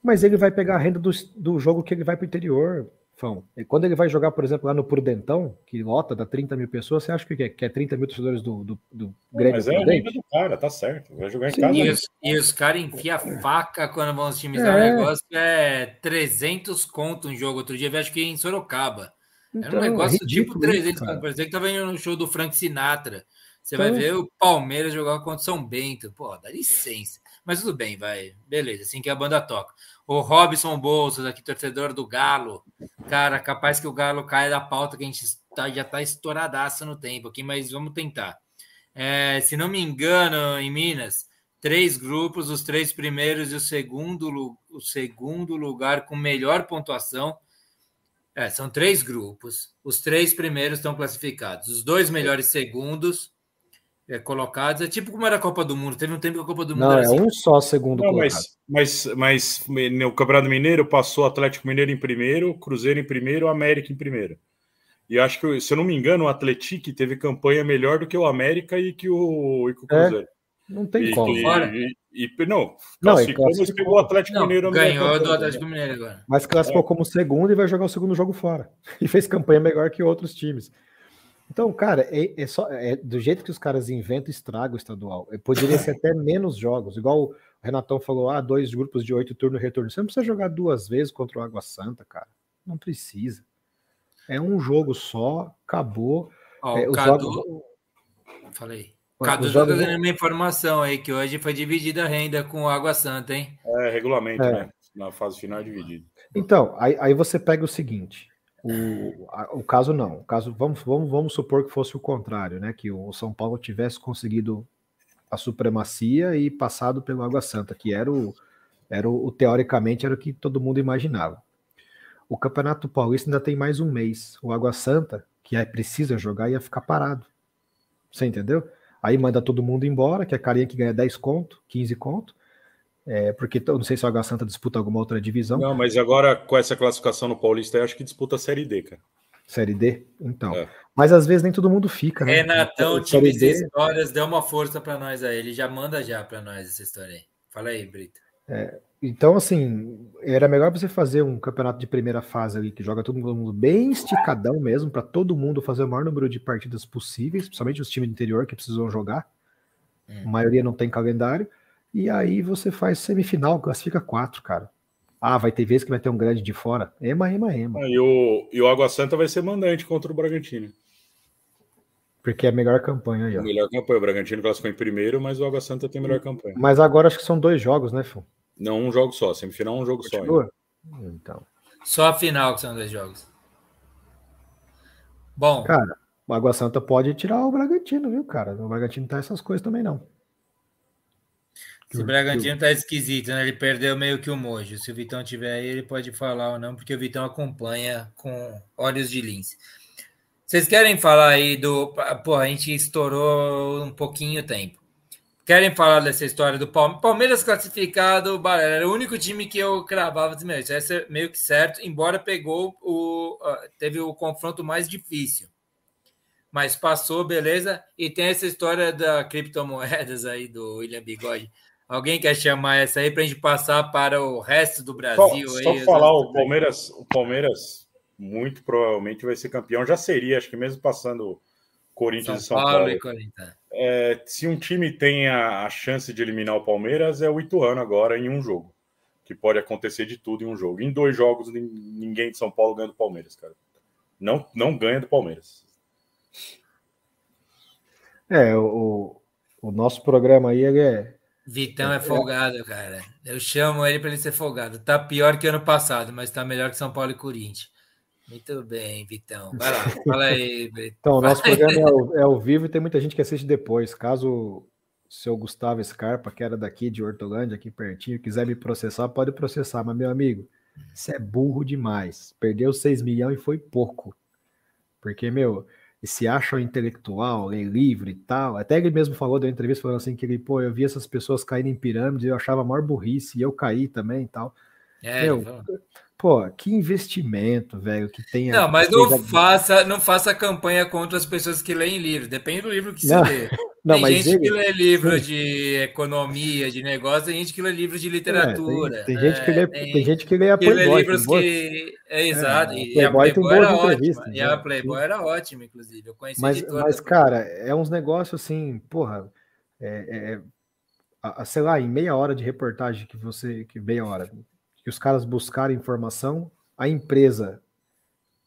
Mas ele vai pegar a renda do, do jogo que ele vai para o interior. Fão. E quando ele vai jogar, por exemplo, lá no Prudentão, que lota, dá 30 mil pessoas, você acha que é, que é 30 mil torcedores do, do, do Grêmio? Mas é a renda do cara, tá certo. Vai jogar em Sim, casa. E os, e os caras enfiam faca quando vão os times é. O negócio é 300 conto um jogo. Outro dia eu acho que em Sorocaba. Então, Era um então, negócio é tipo 300 conto. Parecia que tava indo no show do Frank Sinatra. Você então... vai ver o Palmeiras jogar contra o São Bento. Pô, dá licença. Mas tudo bem, vai. Beleza, assim que a banda toca. O Robson Bolsos, aqui, torcedor do Galo. Cara, capaz que o Galo caia da pauta, que a gente tá, já tá estouradaço no tempo aqui, mas vamos tentar. É, se não me engano, em Minas, três grupos, os três primeiros e o segundo, o segundo lugar com melhor pontuação. É, são três grupos. Os três primeiros estão classificados. Os dois melhores segundos é, colocados. É tipo como era a Copa do Mundo. Teve um tempo que a Copa do Mundo Não, era é assim. um só segundo Não, mas, mas, mas no Campeonato Mineiro passou Atlético Mineiro em primeiro, Cruzeiro em primeiro, América em primeiro. E acho que, se eu não me engano, o Atlético teve campanha melhor do que o América e que o, e que o é, Cruzeiro. É, não tem e, como. E, e, e, não, classificou, não, mas pegou o Atlético não, Mineiro. Ganhou do Atlético Mineiro agora. Mas classificou é. como segundo e vai jogar o segundo jogo fora. E fez campanha melhor que outros times. Então, cara, é, é só é, do jeito que os caras inventam, estraga o estadual. É, poderia ser até menos jogos, igual o Renatão falou: ah, dois grupos de oito turno retorno. Você não precisa jogar duas vezes contra o Água Santa, cara. Não precisa. É um jogo só, acabou. Ó, é, o Cadu... Jogos... Falei. O Cadu já tá dando uma informação aí que hoje foi dividida a renda com o Água Santa, hein? É, regulamento, é. né? Na fase final é dividido. Então, aí, aí você pega o seguinte: o, o caso não. O caso, vamos, vamos, vamos supor que fosse o contrário, né? Que o São Paulo tivesse conseguido a supremacia e passado pelo Água Santa, que era o, era o, teoricamente era o que todo mundo imaginava. O Campeonato Paulista ainda tem mais um mês. O Água Santa, que é precisa jogar, ia ficar parado. Você entendeu? Aí manda todo mundo embora, que é a carinha que ganha 10 conto, 15 conto. É, porque eu não sei se o Água Santa disputa alguma outra divisão. Não, mas agora com essa classificação no Paulista, eu acho que disputa a Série D, cara. Série D? Então. É. Mas às vezes nem todo mundo fica, né? Renatão, time de histórias, deu uma força para nós aí. Ele já manda já para nós essa história aí. Fala aí, Brito. É, então, assim, era melhor você fazer um campeonato de primeira fase ali, que joga todo mundo bem esticadão mesmo, para todo mundo fazer o maior número de partidas possíveis, principalmente os times do interior que precisam jogar. Hum. A maioria não tem calendário. E aí você faz semifinal, classifica quatro, cara. Ah, vai ter vezes que vai ter um grande de fora. Ema, ema, ema. Ah, e, o, e o Água Santa vai ser mandante contra o Bragantino. Porque é a melhor campanha aí, ó. Melhor campanha. O Bragantino classificou em primeiro, mas o Água Santa tem a melhor campanha. Mas agora acho que são dois jogos, né, Fô? Não, um jogo só. Semifinal, um jogo Continua? só. Ainda. Então. Só a final que são dois jogos. Bom. Cara, o Água Santa pode tirar o Bragantino, viu, cara? O Bragantino tá essas coisas também, não. Se o Bragantino tá esquisito, né? Ele perdeu meio que o mojo. Se o Vitão tiver aí, ele pode falar ou não, porque o Vitão acompanha com olhos de lince. Vocês querem falar aí do. Pô, a gente estourou um pouquinho tempo. Querem falar dessa história do Palmeiras? Palmeiras classificado, era o único time que eu cravava. Meu, isso é meio que certo, embora pegou o. Teve o confronto mais difícil. Mas passou, beleza. E tem essa história da criptomoedas aí do William Bigode. Alguém quer chamar essa aí para a gente passar para o resto do Brasil? Só, aí, só falar, o Palmeiras, o Palmeiras muito provavelmente vai ser campeão. Já seria, acho que mesmo passando Corinthians São e São Paulo. Paulo. É, se um time tem a, a, chance de eliminar o Palmeiras, é o Ituano agora em um jogo. Que pode acontecer de tudo em um jogo. Em dois jogos, ninguém de São Paulo ganha do Palmeiras, cara. Não, não ganha do Palmeiras. É, o, o nosso programa aí é Vitão é folgado, cara. Eu chamo ele para ele ser folgado. Tá pior que ano passado, mas tá melhor que São Paulo e Corinthians. Muito bem, Vitão. Vai lá, fala aí, Vitão. Então, o nosso programa é ao, é ao, vivo e tem muita gente que assiste depois. Caso o seu Gustavo Scarpa, que era daqui de Hortolândia, aqui pertinho, quiser me processar, pode processar. Mas, meu amigo, Você é burro demais. Perdeu 6 milhões e foi pouco. Porque, meu, se acha intelectual, é livre e tal. Até ele mesmo falou, uma entrevista falando assim que ele, pô, eu vi essas pessoas caindo em pirâmides, eu achava maior burrice, e eu caí também e tal. É, meu, pô, que investimento, velho, que tem. Não, mas não faça, não faça campanha contra as pessoas que leem livro. Depende do livro que você não. lê. Não, tem gente ele... que lê livro de economia, de negócio, tem gente que lê livros de literatura. É, tem, tem, gente que lê, tem, tem, gente que lê a Playboy. Lê livros que. É, exato. É, e a Playboy, Playboy era ótima. E a Playboy era ótima, inclusive. Eu conheci mas, mas cara, é uns negócios assim, porra. É, é, sei lá, em meia hora de reportagem que você. Que meia hora. Que os caras buscaram informação, a empresa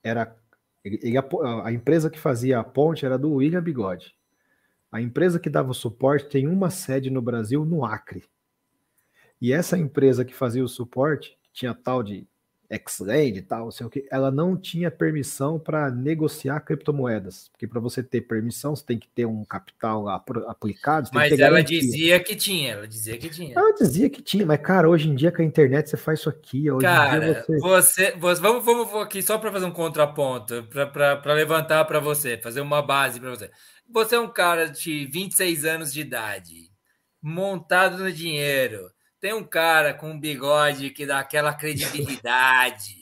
era. Ele, ele, a empresa que fazia a ponte era do William Bigode. A empresa que dava o suporte tem uma sede no Brasil, no Acre. E essa empresa que fazia o suporte, tinha tal de Xland e tal, sei o que, ela não tinha permissão para negociar criptomoedas. Porque para você ter permissão, você tem que ter um capital aplicado. Mas ela dizia que tinha, ela dizia que tinha. Ela dizia que tinha, mas cara, hoje em dia com a internet você faz isso aqui. Hoje cara, você... Você, você... vamos, vamos aqui só para fazer um contraponto, para levantar para você, fazer uma base para você. Você é um cara de 26 anos de idade, montado no dinheiro. Tem um cara com um bigode que dá aquela credibilidade,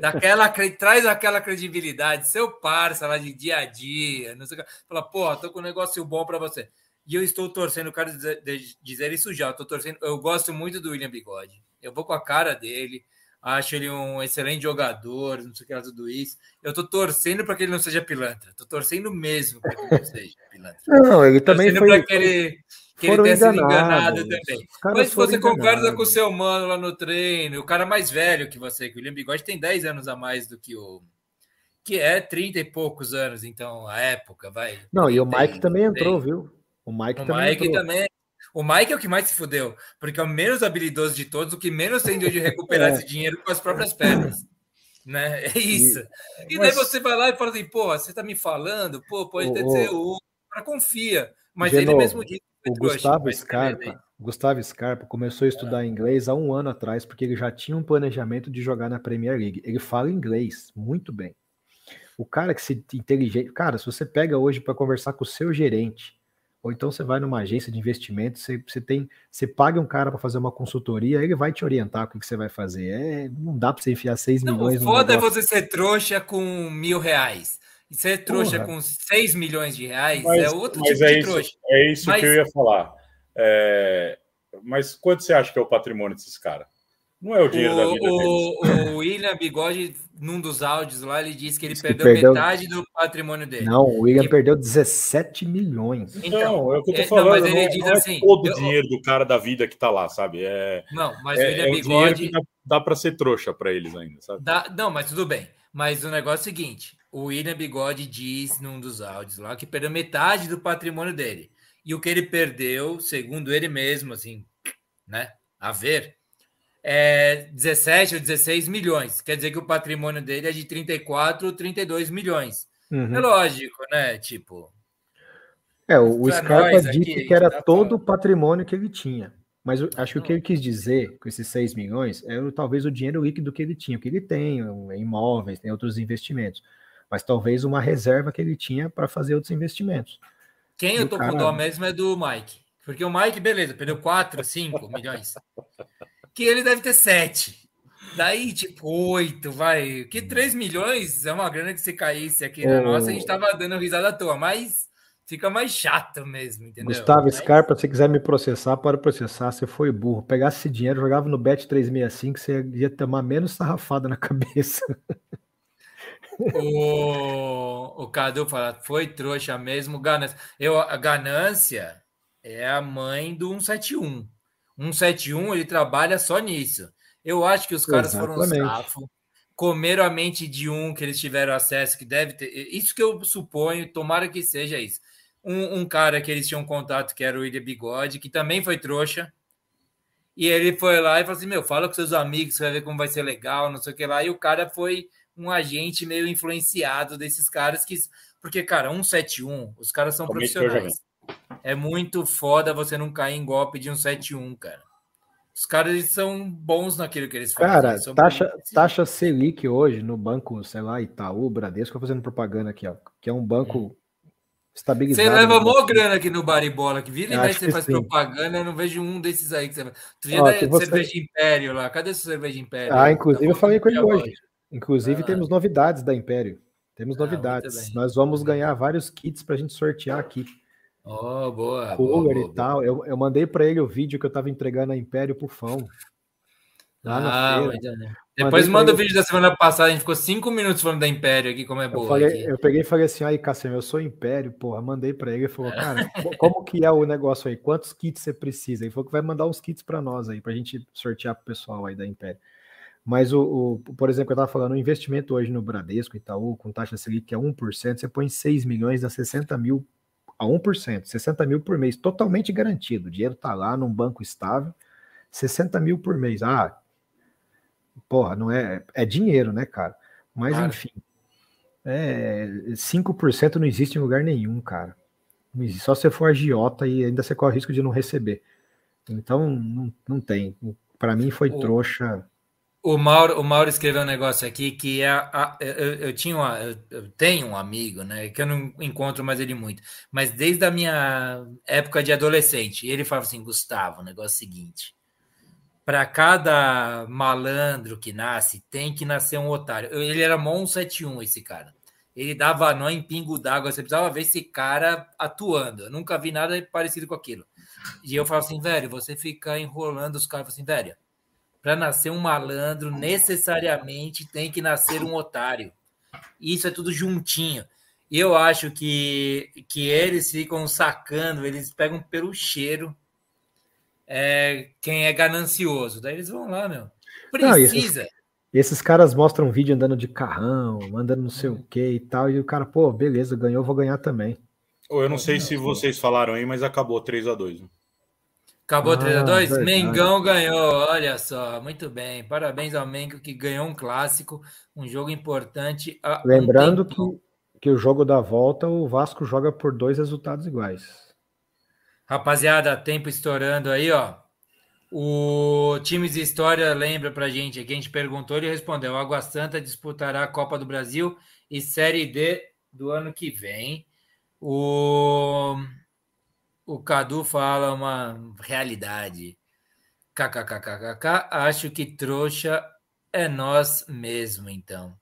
daquela, traz aquela credibilidade, seu parça lá de dia a dia, não sei o que. Fala, pô, tô com um negócio bom para você. E eu estou torcendo, quero dizer, dizer isso já, eu tô torcendo, eu gosto muito do William Bigode. Eu vou com a cara dele, acho ele um excelente jogador, não sei o que lá, tudo isso. Eu tô torcendo para que ele não seja pilantra. Tô torcendo mesmo para que ele não seja pilantra. Não, ele também foi. Para que ele, que ele tenha sido enganado também. Mas se você concorda com o seu mano lá no treino, o cara mais velho que você, que o William Bigode tem 10 anos a mais do que o. Que é 30 e poucos anos, então, a época, vai. Não, e o Mike também entrou, viu? O Mike o também. Mike entrou. também o Mike é o que mais se fudeu, porque é o menos habilidoso de todos, o que menos tem de recuperar é. esse dinheiro com as próprias pernas. Né? É isso. E, e daí você vai lá e fala assim, pô, você tá me falando, pô, pode ter ser o para confia. Mas ele mesmo disse. O Gustavo Scarpa, Gustavo Scarpa começou a estudar inglês há um ano atrás, porque ele já tinha um planejamento de jogar na Premier League. Ele fala inglês muito bem. O cara que se inteligente, cara, se você pega hoje para conversar com o seu gerente, ou então você vai numa agência de investimento, você, você tem, você paga um cara para fazer uma consultoria, ele vai te orientar o que, que você vai fazer. É, não dá para você enfiar 6 não, milhões. Foda é você ser trouxa com mil reais. E ser trouxa Porra. com 6 milhões de reais mas, é outro tipo é de isso, trouxa. É isso mas... que eu ia falar. É... Mas quanto você acha que é o patrimônio desses caras? Não é o dinheiro o, da vida o, deles. O William Bigode, num dos áudios lá, ele disse que ele perdeu, perdeu, metade do patrimônio dele. Não, o William perdeu 17 milhões. Então, é o que eu tô falando. Não, mas ele não, diz não é assim, é todo o dinheiro do cara da vida que tá lá, sabe? É, não, mas é, o William é Bigode. dá, dá para ser trouxa para eles ainda, sabe? Dá, não, mas tudo bem. Mas o negócio é o seguinte: o William Bigode diz num dos áudios lá que perdeu metade do patrimônio dele. E o que ele perdeu, segundo ele mesmo, assim, né? A ver, é 17 ou 16 milhões. Quer dizer que o patrimônio dele é de 34 ou 32 milhões. Uhum. É lógico, né? Tipo. É, o, Scarpa disse que era todo o patrimônio que ele tinha. Mas acho que o que ele quis dizer com esses 6 milhões é talvez o dinheiro líquido que ele tinha, que ele tem, imóveis, tem outros investimentos. Mas talvez uma reserva que ele tinha para fazer outros investimentos. Quem eu tô cara... com dó mesmo é do Mike. Porque o Mike, beleza, perdeu 4, 5 milhões que ele deve ter sete. Daí, tipo, oito, vai. Que 3 milhões é uma grana que se caísse aqui na nossa, a gente tava dando risada à toa, mas fica mais chato mesmo, entendeu? Gustavo. Scarpa, se quiser me processar, pode processar. Você foi burro. Pegasse esse dinheiro, jogava no Bet 365, você ia tomar menos sarrafada na cabeça. O, o Cadu fala, foi trouxa mesmo, ganância. Eu, a ganância é a mãe do 171. 171 ele trabalha só nisso. Eu acho que os caras Exatamente. foram safo, comeram a mente de um que eles tiveram acesso, que deve ter. Isso que eu suponho, tomara que seja isso. Um, um cara que eles tinham contato, que era o William Bigode, que também foi trouxa. E ele foi lá e falou assim: Meu, fala com seus amigos, você vai ver como vai ser legal, não sei o que lá. E o cara foi um agente meio influenciado desses caras que. Porque, cara, 171, os caras são profissionais. É muito foda você não cair em golpe de um 7-1, cara. Os caras são bons naquilo que eles fazem. Cara, eles taxa, bons. taxa Selic hoje no banco, sei lá, Itaú, Bradesco, fazendo propaganda aqui, ó, que é um banco estabilizado. Você leva no mó grana aqui no Baribola, que vira e mexe, você faz sim. propaganda, eu não vejo um desses aí que você. Outro dia Ó, da você- cerveja Império lá. Cadê sua cerveja Império? Ah, Tá inclusive eu faltando falei com ele hoje. Inclusive Ah. temos novidades da Império. Temos Ah, novidades. bem. Nós vamos ganhar vários kits pra gente sortear aqui. Oh, boa. boa, Cooler boa, e tal. Eu, eu mandei pra ele o vídeo que eu tava entregando a Império pro Fão. Lá na Ah, feira. muito bem. Depois pra manda o vídeo da semana passada, a gente ficou cinco minutos falando da Império aqui, como é Eu, boa. falei, aqui. eu peguei e falei assim, aí, Cassiano, eu sou Império, porra, mandei pra ele, ele falou, cara, co- como que é o negócio aí? Quantos kits você precisa? Ele falou que vai mandar uns kits pra nós aí, pra gente sortear pro pessoal aí da Império. Mas, o, o- por exemplo, eu tava falando, o investimento hoje no Bradesco, Itaú, com taxa Selic que é 1%, você põe 6 milhões, dá 60 mil a 1%, 60 mil por mês, totalmente garantido. O dinheiro tá lá num banco estável, 60 mil por mês. Ah, porra, não é, é dinheiro, né, cara? Mas, Claro. enfim, é, 5% não existe em lugar nenhum, cara. Não existe. Só se você for agiota e ainda você corre o risco de não receber. Então, não, não tem. Para mim foi O- trouxa. O Mauro, o Mauro escreveu um negócio aqui que é. a- eu, eu tinha uma, eu, eu tenho um amigo, né? Que eu não encontro mais ele muito, mas desde a minha época de adolescente, ele falava assim: Gustavo, o negócio é o seguinte. Para cada malandro que nasce, tem que nascer um otário. Ele era Mon 71, esse cara. Ele dava nó em pingo d'água. Você precisava ver esse cara atuando. Eu nunca vi nada parecido com aquilo. E eu falava assim, velho, você fica enrolando os caras. Eu falava assim, velho, para nascer um malandro, necessariamente tem que nascer um otário. Isso é tudo juntinho. E eu acho que, que eles ficam sacando, eles pegam pelo cheiro é, quem é ganancioso. Daí eles vão lá, meu. Não, e esses- Precisa. Esses caras mostram um vídeo andando de carrão, andando não sei Uhum. o que e tal, e o cara, pô, beleza, ganhou, vou ganhar também. Ou eu não sei se vocês falaram aí, mas acabou 3 a 2 né? Acabou Ah, 3x2? verdade. Mengão ganhou, olha só, muito bem. Parabéns ao Mengo que ganhou um clássico, um jogo importante. um Lembrando que, tempão. que o jogo da volta, o Vasco joga por dois resultados iguais. Rapaziada, tempo estourando aí, ó. O Times de História lembra pra gente aqui, a gente perguntou, ele respondeu: Água Santa disputará a Copa do Brasil e Série D do ano que vem. O, o Cadu fala uma realidade. KKKKK, acho que trouxa é nós mesmo, então.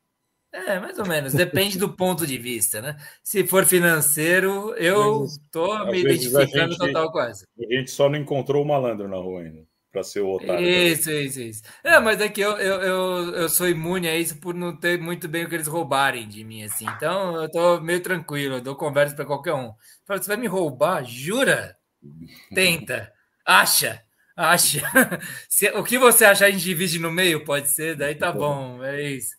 É, mais ou menos, depende do ponto de vista, né? Se for financeiro, eu tô me identificando gente- total com essa. A gente só não encontrou o malandro na rua ainda, pra ser o otário. Isso, isso, isso. É, mas é que eu, eu, eu, eu sou imune a isso por não ter muito bem o que eles roubarem de mim, assim. Então eu tô meio tranquilo, eu dou conversa para qualquer um. Fala, você vai me roubar? Jura? Tenta. Acha. Acha. Se- o que você achar, a gente divide no meio, pode ser? Daí tá bom, é isso.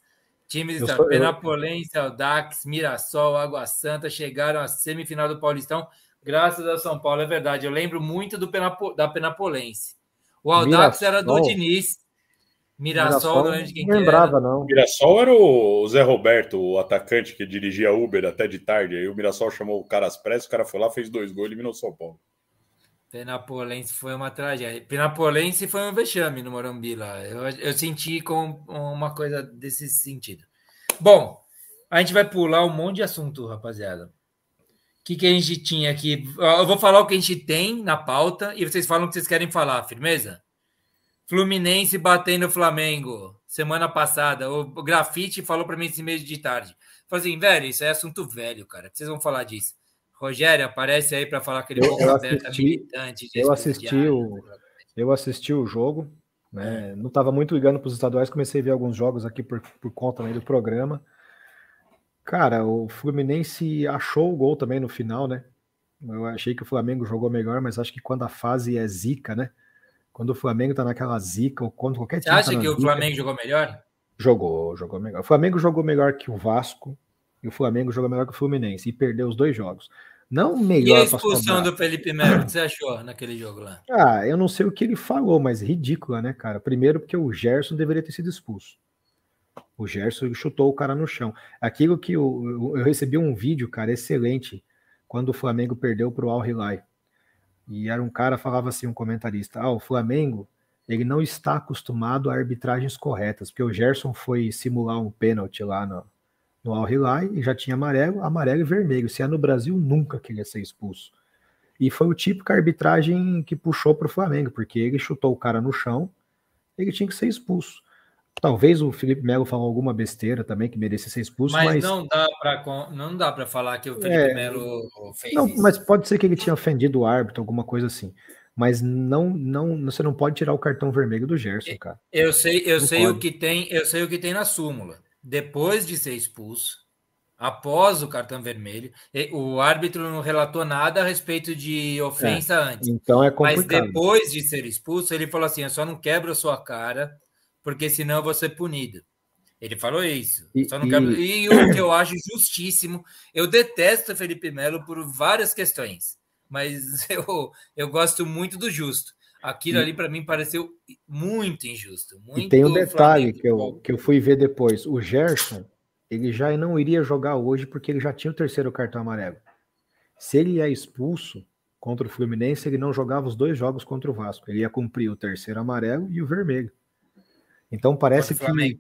Times da Penapolense, Audax, Mirassol, Água Santa chegaram à semifinal do Paulistão, graças ao São Paulo, é verdade. Eu lembro muito do Penapo, da Penapolense. O Audax era do Mirassol? Diniz. Mirassol, não lembro de quem não lembrava, não. O Mirassol era o Zé Roberto, o atacante que dirigia Uber até de tarde. Aí o Mirassol chamou o cara às pressas, o cara foi lá, fez dois gols e eliminou o São Paulo. Penapolense foi uma tragédia. Penapolense foi um vexame no Morumbi lá. Eu, eu senti com uma coisa desse sentido. Bom, a gente vai pular um monte de assunto, rapaziada. O que, que a gente tinha aqui? Eu vou falar o que a gente tem na pauta e vocês falam o que vocês querem falar, firmeza? Fluminense batendo o Flamengo semana passada. O Grafite falou para mim esse mês de tarde. Falou assim, velho, isso é assunto velho, cara. Vocês vão falar disso. Rogério, aparece aí para falar aquele eu aberta militante. eu assisti desprestigiado. o- Eu assisti o jogo, né? Não estava muito ligando para os estaduais, comecei a ver alguns jogos aqui por, por conta né, do programa. Cara, o Fluminense achou o gol também no final, né? Eu achei que o Flamengo jogou melhor, mas acho que quando a fase é zica, né? Quando o Flamengo tá naquela zica, ou quando qualquer Você time tá acha na que o zica, Flamengo jogou melhor? jogou, jogou melhor. O Flamengo jogou melhor que o Vasco e o Flamengo jogou melhor que o Fluminense e perdeu os dois jogos. Não E a melhor expulsão do Felipe Melo, o que você achou naquele jogo lá? Ah, eu não sei o que ele falou, mas ridícula, né, cara? Primeiro porque o Gerson deveria ter sido expulso. O Gerson chutou o cara no chão. Aquilo que eu, eu, eu recebi um vídeo, cara, excelente, quando o Flamengo perdeu pro Al Hilal. E era um cara, falava assim, um comentarista, ah, o Flamengo ele não está acostumado a arbitragens corretas, porque o Gerson foi simular um pênalti lá no, no Al Hilal e já tinha amarelo, amarelo e vermelho. Se é no Brasil, nunca queria ser expulso. E foi o típico arbitragem que puxou para o Flamengo, porque ele chutou o cara no chão, ele tinha que ser expulso. Talvez o Felipe Melo falou alguma besteira também que merecia ser expulso, mas, mas... não dá para não dá para falar que o Felipe é... Melo fez não, isso. Mas pode ser que ele tinha ofendido o árbitro, alguma coisa assim. Mas não, não, você não pode tirar o cartão vermelho do Gerson, cara. Eu sei, eu não sei pode. o que tem, eu sei o que tem na súmula. Depois de ser expulso, após o cartão vermelho, o árbitro não relatou nada a respeito de ofensa é, antes. Então é complicado. Mas depois de ser expulso, ele falou assim: "Eu só não quebro a sua cara, porque senão eu vou ser punido". Ele falou isso. E, só não quebro... e... e o que eu acho justíssimo, eu detesto Felipe Melo por várias questões, mas eu, eu gosto muito do justo. Aquilo ali para mim pareceu muito injusto. Muito e tem um detalhe que eu, que eu fui ver depois. O Gerson, ele já não iria jogar hoje porque ele já tinha o terceiro cartão amarelo. Se ele é expulso contra o Fluminense, ele não jogava os dois jogos contra o Vasco. Ele ia cumprir o terceiro amarelo e o vermelho. Então parece que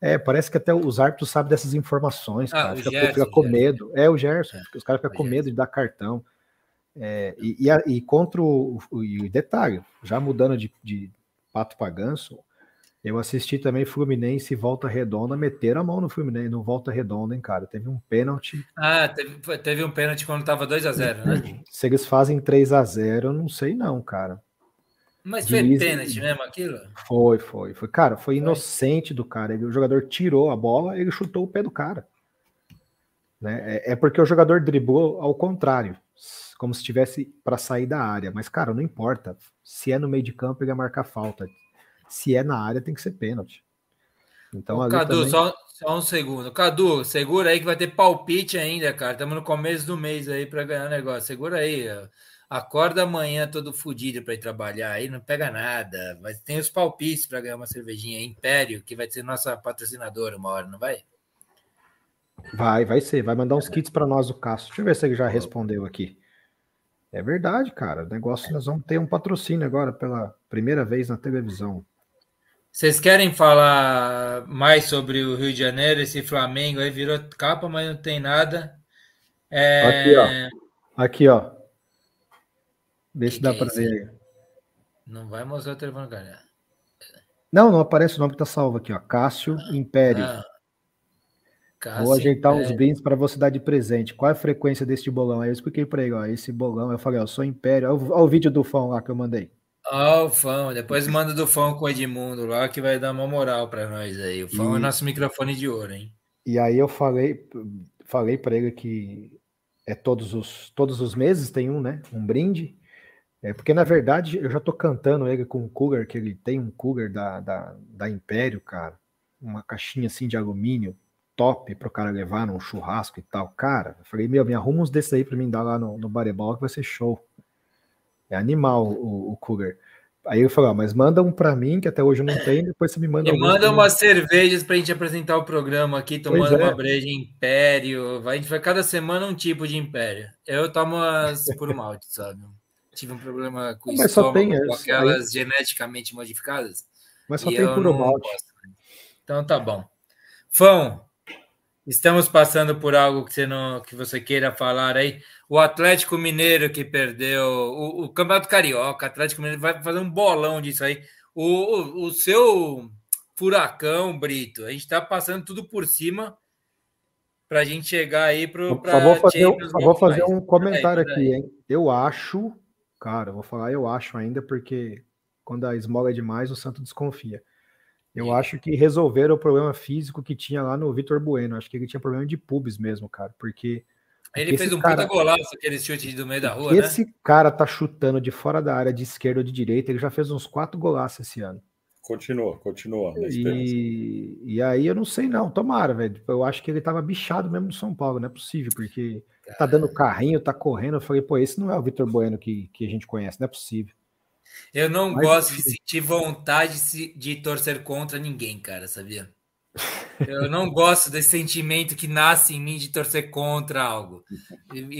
é, parece que até os árbitros sabem dessas informações, ah, cara. Fica, Gerson, fica com medo. É o Gerson, é. os caras ficam com medo de dar cartão. É, e, e, a, e, contra o, o, e detalhe, já mudando de, de pato para ganso, eu assisti também Fluminense e Volta Redonda, meteram a mão no Fluminense, no Volta Redonda, hein, cara. Teve um pênalti. Ah, teve, teve um pênalti quando tava 2 a 0 né? Se eles fazem 3 a 0 eu não sei não, cara. Mas foi Diz... pênalti mesmo aquilo? Foi, foi, foi. Cara, foi, foi. inocente do cara. Ele, o jogador tirou a bola, ele chutou o pé do cara. Né? É, é porque o jogador driblou ao contrário como se estivesse para sair da área. Mas, cara, não importa. Se é no meio de campo, ele vai marcar falta. Se é na área, tem que ser pênalti. Então, Cadu, também... só, só, um segundo. Cadu, segura aí que vai ter palpite ainda, cara. Estamos no começo do mês aí para ganhar o negócio. Segura aí. Acorda amanhã todo fodido para ir trabalhar aí, não pega nada. Mas tem os palpites para ganhar uma cervejinha. Império, que vai ser nossa patrocinadora uma hora, não vai? Vai, vai ser. Vai mandar uns kits para nós, o Cássio. Deixa eu ver se ele já respondeu aqui. É verdade, cara. O negócio nós vamos ter um patrocínio agora pela primeira vez na televisão. Vocês querem falar mais sobre o Rio de Janeiro, esse Flamengo aí virou capa, mas não tem nada. É... Aqui, ó. Aqui, ó. Vê que se dá é para ver aí. Não vai mostrar o telefone, cara. Não, não aparece o nome que tá salvo aqui, ó. Cássio Império. Ah. Cássio, Vou ajeitar uns bens para você dar de presente. Qual é a frequência deste bolão? Aí eu expliquei para ele, ó, esse bolão, eu falei, ó, sou Império. Olha o, o vídeo do fã lá que eu mandei. Ó, o fã, depois manda do fã com o Edmundo lá, que vai dar uma moral para nós aí. O fã e... é nosso microfone de ouro, hein? E aí eu falei, falei para ele que é todos os, todos os meses tem um, né? Um brinde. É, porque na verdade eu já tô cantando ele com o Cougar, que ele tem um Cougar da, da, da Império, cara. Uma caixinha assim de alumínio top para o cara levar num churrasco e tal. Cara, eu falei, meu, me arruma uns desses aí para mim dar lá no, no Barebol que vai ser show. É animal o, o Cougar. Aí eu falei, ah, mas manda um para mim, que até hoje eu não tenho, depois você me manda manda umas cervejas para a gente apresentar o programa aqui, tomando é. uma breja Império. A gente vai cada semana um tipo de Império. Eu tomo as por malte, sabe? Tive um problema com mas só tem com aquelas aí... geneticamente modificadas. Mas só tem puro malte. Então tá bom. Fão, Estamos passando por algo que você não que você queira falar aí. O Atlético Mineiro que perdeu o, o Campeonato Carioca, Atlético Mineiro vai fazer um bolão disso aí. O, o, o seu furacão, Brito, a gente está passando tudo por cima para a gente chegar aí para. Só vou fazer, só vou fazer um comentário aí, aqui, hein? Eu acho, cara, vou falar eu acho ainda, porque quando a esmola é demais, o santo desconfia. Eu acho que resolveram o problema físico que tinha lá no Vitor Bueno. Acho que ele tinha problema de pubis mesmo, cara, porque. Ele fez um cara, puta golaço, aquele chute do meio da rua, né? Esse cara tá chutando de fora da área, de esquerda ou de direita, ele já fez uns quatro golaços esse ano. Continua, continua. E, e aí eu não sei não, tomara, velho. Eu acho que ele tava bichado mesmo no São Paulo, não é possível, porque tá dando carrinho, tá correndo. Eu falei, pô, esse não é o Vitor Bueno que, que a gente conhece, não é possível. Eu não Mas, gosto de sentir vontade de torcer contra ninguém, cara, sabia? Eu não gosto desse sentimento que nasce em mim de torcer contra algo.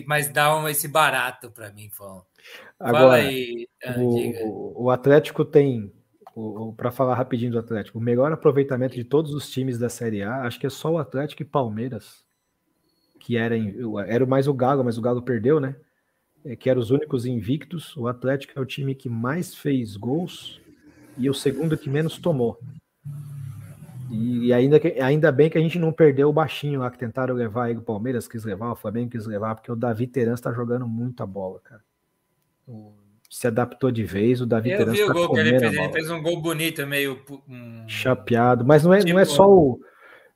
Mas dá um, esse barato para mim, Fão. Agora, aí, ah, o, o, Atlético tem. para falar rapidinho do Atlético, o melhor aproveitamento de todos os times da Série A, acho que é só o Atlético e Palmeiras, que era, era mais o Galo, mas o Galo perdeu, né? É, que eram os únicos invictos. O Atlético é o time que mais fez gols e o segundo que menos tomou. E ainda, ainda bem que a gente não perdeu o baixinho lá que tentaram levar aí o Palmeiras, quis levar, o Flamengo quis levar, porque o Davi Teran está jogando muita bola, cara. O, se adaptou de vez, o Davi Eu vi o tá gol que ele fez, ele fez um gol bonito, meio um... chapeado, mas não é, tipo... não é tipo só o.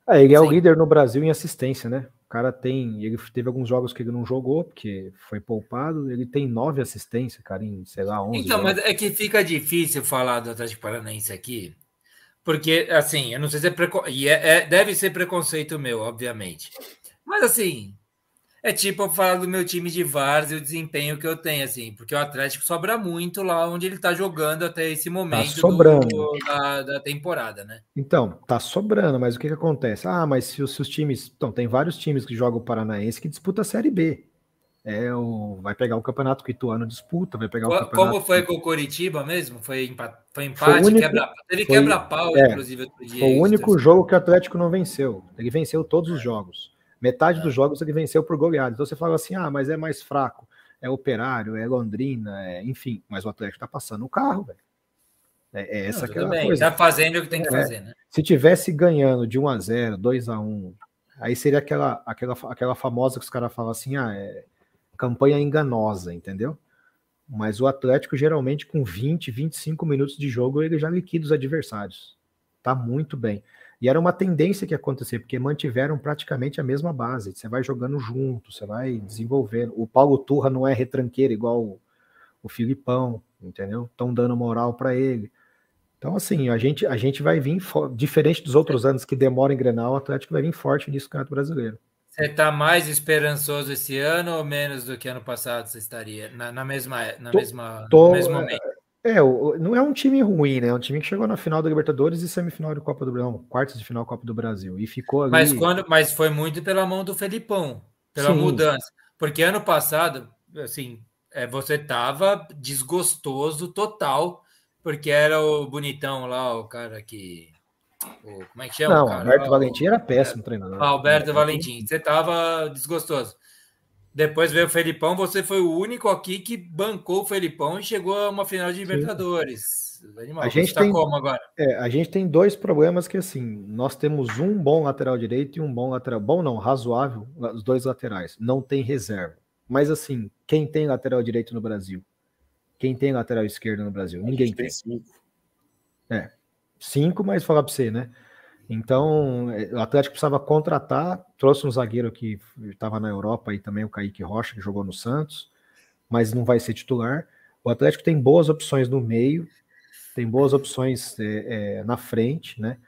É, ele é Sim. o líder no Brasil em assistência, né? O cara tem. Ele teve alguns jogos que ele não jogou, porque foi poupado. Ele tem nove assistências, cara, em, sei lá, onze. Então, jogos. mas é que fica difícil falar do Atlético Paranaense aqui, porque, assim, eu não sei se é, preco... e é, é deve ser preconceito meu, obviamente. Mas, assim, é tipo falar do meu time de Vars e o desempenho que eu tenho, assim, porque o Atlético sobra muito lá onde ele tá jogando até esse momento tá sobrando. Do, da, da, temporada, né? Então, tá sobrando, mas o que que acontece? Ah, mas se os, se os times. Então, tem vários times que jogam o Paranaense que disputa a Série B. É o, vai pegar o campeonato que o Ituano disputa, vai pegar o campeonato. Como foi com o Coritiba mesmo? Foi, empate, foi empate, foi único, quebra, teve quebra-pau, é, inclusive, outro dia. Foi o único jogo que o Atlético não venceu. Ele venceu todos os jogos. Metade é. dos jogos ele venceu por goleada. Então você fala assim: ah, mas é mais fraco. É operário, é Londrina, é, enfim. Mas o Atlético tá passando o carro, velho. É, é essa não, bem. coisa. Tá fazendo o que tem que é, fazer, né? Se tivesse ganhando de 1 a 0 2 a 1 aí seria aquela, aquela, aquela famosa que os caras falam assim: ah, é campanha enganosa, entendeu? Mas o Atlético, geralmente, com 20, 25 minutos de jogo, ele já liquida os adversários. Tá muito bem. E era uma tendência que ia acontecer, porque mantiveram praticamente a mesma base. Você vai jogando junto, você vai desenvolvendo. O Paulo Turra não é retranqueiro igual o, o Filipão, entendeu? Estão dando moral para ele. Então, assim, a gente, a gente vai vir, diferente dos outros anos que demora em Grenal, o Atlético vai vir forte nisso no Campeonato Brasileiro. Você está mais esperançoso esse ano ou menos do que ano passado você estaria? Na, na mesma, na tô, mesma, tô, no mesmo momento? É, não é um time ruim, né? É um time que chegou na final da Libertadores e semifinal da Copa do Brasil, quartos de final da Copa do Brasil e ficou ali. Mas quando, mas foi muito pela mão do Felipão, pela Sim. mudança, porque ano passado, assim, é, você tava desgostoso total, porque era o bonitão lá, o cara que o, como é que chama? Não, cara? Alberto o, Valentim era péssimo treinador. Alberto Valentim, você estava desgostoso. Depois veio o Felipão, você foi o único aqui que bancou o Felipão e chegou a uma final de Libertadores. Animal, a gente tá tem como agora? É, a gente tem dois problemas que assim, nós temos um bom lateral direito e um bom lateral bom não, razoável, os dois laterais. Não tem reserva. Mas assim, quem tem lateral direito no Brasil? Quem tem lateral esquerdo no Brasil? Ninguém tem. tem. Cinco. É, cinco, mas falar para você, né? Então, é, o Atlético precisava contratar, trouxe um zagueiro que estava na Europa e também o Kaique Rocha, que jogou no Santos, mas não vai ser titular. O Atlético tem boas opções no meio, tem boas opções é, é, na frente, né?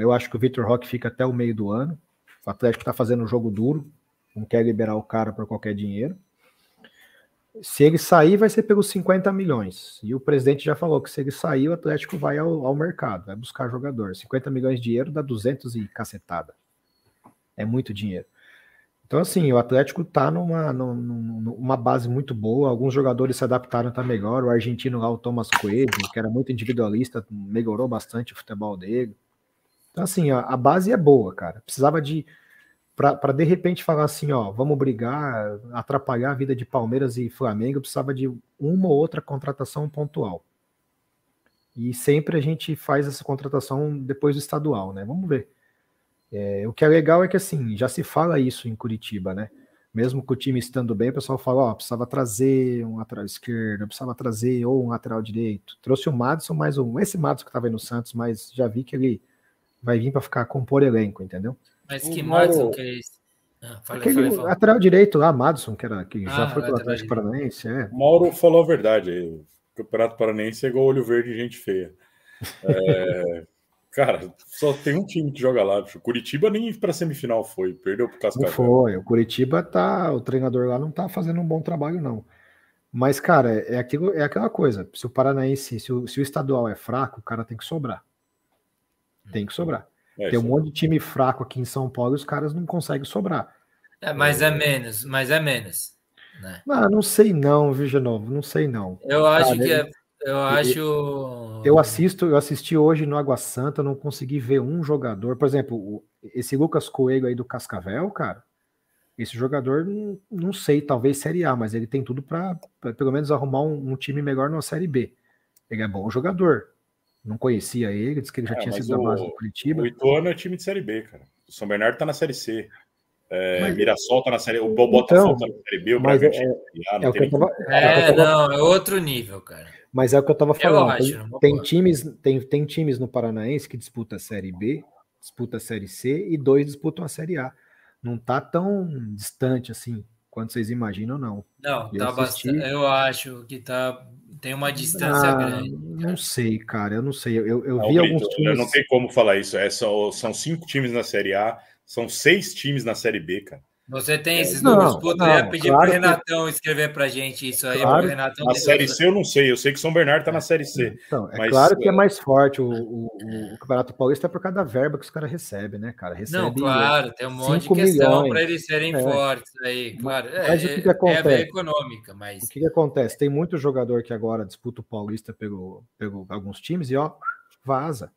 eu acho que o Vitor Roque fica até o meio do ano. O Atlético está fazendo um jogo duro, não quer liberar o cara por qualquer dinheiro. Se ele sair, vai ser pelos 50 milhões. E o presidente já falou que se ele sair, o Atlético vai ao, ao mercado, vai buscar jogador. 50 milhões de dinheiro dá 200 e cacetada. É muito dinheiro. Então, assim, o Atlético tá numa, numa base muito boa. Alguns jogadores se adaptaram, tá melhor. O argentino lá, o Thomas Coelho, que era muito individualista, melhorou bastante o futebol dele. Então, assim, a, a base é boa, cara. Precisava de para de repente falar assim, ó, vamos brigar, atrapalhar a vida de Palmeiras e Flamengo, precisava de uma ou outra contratação pontual. E sempre a gente faz essa contratação depois do estadual, né? Vamos ver. É, o que é legal é que assim, já se fala isso em Curitiba, né? Mesmo com o time estando bem, o pessoal fala, ó, precisava trazer um lateral esquerdo, precisava trazer ou um lateral direito. Trouxe o Madison, mais um, esse Madison que estava aí no Santos, mas já vi que ele vai vir para ficar compor elenco, entendeu? Mas que Madison que é esse? Ah, fala, Aquele fala, lateral direito lá, Madison, que, era, que ah, já foi para o Atlético Paranaense. É. Mauro falou a verdade. O Campeonato Paranaense é igual olho verde e gente feia. É, cara, só tem um time que joga lá. O Curitiba nem para semifinal foi, perdeu para Cascavel. Não foi, o Curitiba tá, o treinador lá não tá fazendo um bom trabalho não. Mas cara, é aquilo, é aquela coisa. Se o Paranaense, se o, se o estadual é fraco, o cara tem que sobrar. Tem que sobrar. É, Tem um monte de time fraco aqui em São Paulo e os caras não conseguem sobrar. É, mas é menos, mas é menos. Né? Ah, não sei não, viu, de novo, não sei não. Eu acho que é, Eu acho. Eu, eu assisto, eu assisti hoje no Água Santa, não consegui ver um jogador. Por exemplo, esse Lucas Coelho aí do Cascavel, cara. Esse jogador, não sei, talvez Série A, mas ele tem tudo para pelo menos arrumar um, um, time melhor na Série B. Ele é bom jogador. Não conhecia ele, disse que ele já é, tinha sido o, da base do Curitiba. O Ituano é time de Série B, cara. O São Bernardo tá na Série C. É, mas, Mirassol tá na Série O Botafogo então, tá na Série B, o Bragantino é, é, o que eu tava, é, não, é outro nível, cara. Mas é o que eu tava falando. Eu acho, tem, tem times, tem, tem times no Paranaense que disputam a Série B, disputa a Série C e dois disputam a Série A não tá tão distante assim quanto vocês imaginam, não. Não, eu tá assisti... bastante. Eu acho que tá tem uma distância ah, grande. Não sei, cara, eu não sei. Eu, eu não, vi Brito, alguns times. Não tem como falar isso. É, são, são cinco times na Série A, são seis times na Série B, cara. Você tem esses não, números, puto, eu ia pedir claro pro Renatão que... escrever pra gente isso aí. Claro. Renatão na Série C eu não sei, eu sei que São Bernardo tá na Série C. Então, é mas... claro que é mais forte o, o, o Campeonato Paulista é por causa da verba que os caras recebem, né, cara? Recebe não, claro, tem um monte de questão para eles serem é. fortes aí, claro. Mas é, o que, que acontece? É econômica, mas... O que, que acontece? Tem muito jogador que agora disputa o Paulista pelo, pelo alguns times e, ó, vaza.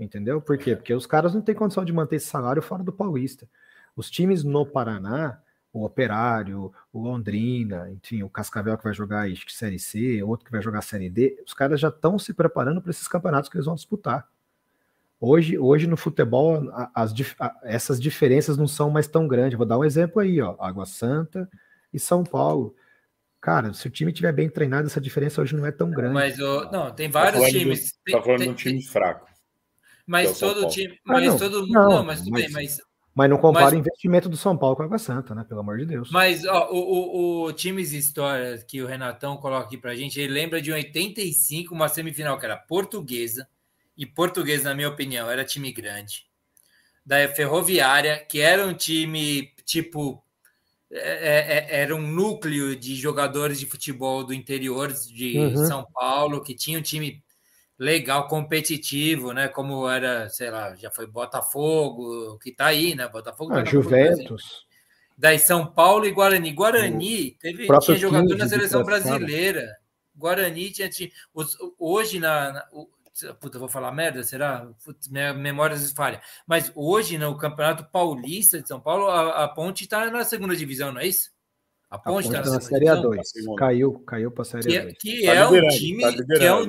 Entendeu? Por quê? Porque os caras não têm condição de manter esse salário fora do Paulista. Os times no Paraná o Operário, o Londrina, enfim, o Cascavel que vai jogar acho que Série C, outro que vai jogar Série D, os caras já estão se preparando para esses campeonatos que eles vão disputar. Hoje, hoje no futebol, as, essas diferenças não são mais tão grandes. Vou dar um exemplo aí, ó, Água Santa e São Paulo. Cara, se o time tiver bem treinado, essa diferença hoje não é tão grande. Mas o, não, tem vários tá times. Tá falando de um time fraco. Mas é todo time, mas ah, não, todo não, não, mas tudo mas, bem, mas mas não compara mas, o investimento do São Paulo com a Água Santa, né? Pelo amor de Deus. Mas ó, o, o, o Times História que o Renatão coloca aqui pra gente, ele lembra de 85, uma semifinal que era portuguesa, e portuguesa, na minha opinião, era time grande. Da Ferroviária, que era um time tipo. É, é, é era um núcleo de jogadores de futebol do interior de uhum. São Paulo, que tinha um time legal, competitivo, né? Como era, sei lá, já foi Botafogo, que tá aí, né? Botafogo. Ah, tá Juventus. Daí São Paulo e Guarani. Guarani teve, tinha jogador na seleção brasileira. Guarani tinha. tinha hoje na. na puta, vou falar merda, será? Putz, minha memória se falha. Mas hoje, no Campeonato Paulista de São Paulo, a, a Ponte está na segunda divisão, não é isso? A Ponte está na Série A2. Caiu, caiu para a Série que, A2. Que é, tá um time tá que, é um,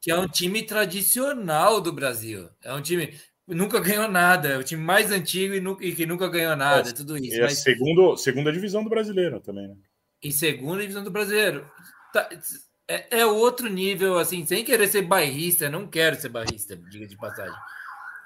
que é um time tradicional do Brasil. É um time nunca ganhou nada, é o time mais antigo e, nu, e que nunca ganhou nada, é, tudo isso. E é mas... segundo, segunda divisão do brasileiro também, né? E segunda divisão do brasileiro. Tá, é, é, outro nível, assim, sem querer ser bairrista, não quero ser bairrista, diga de passagem.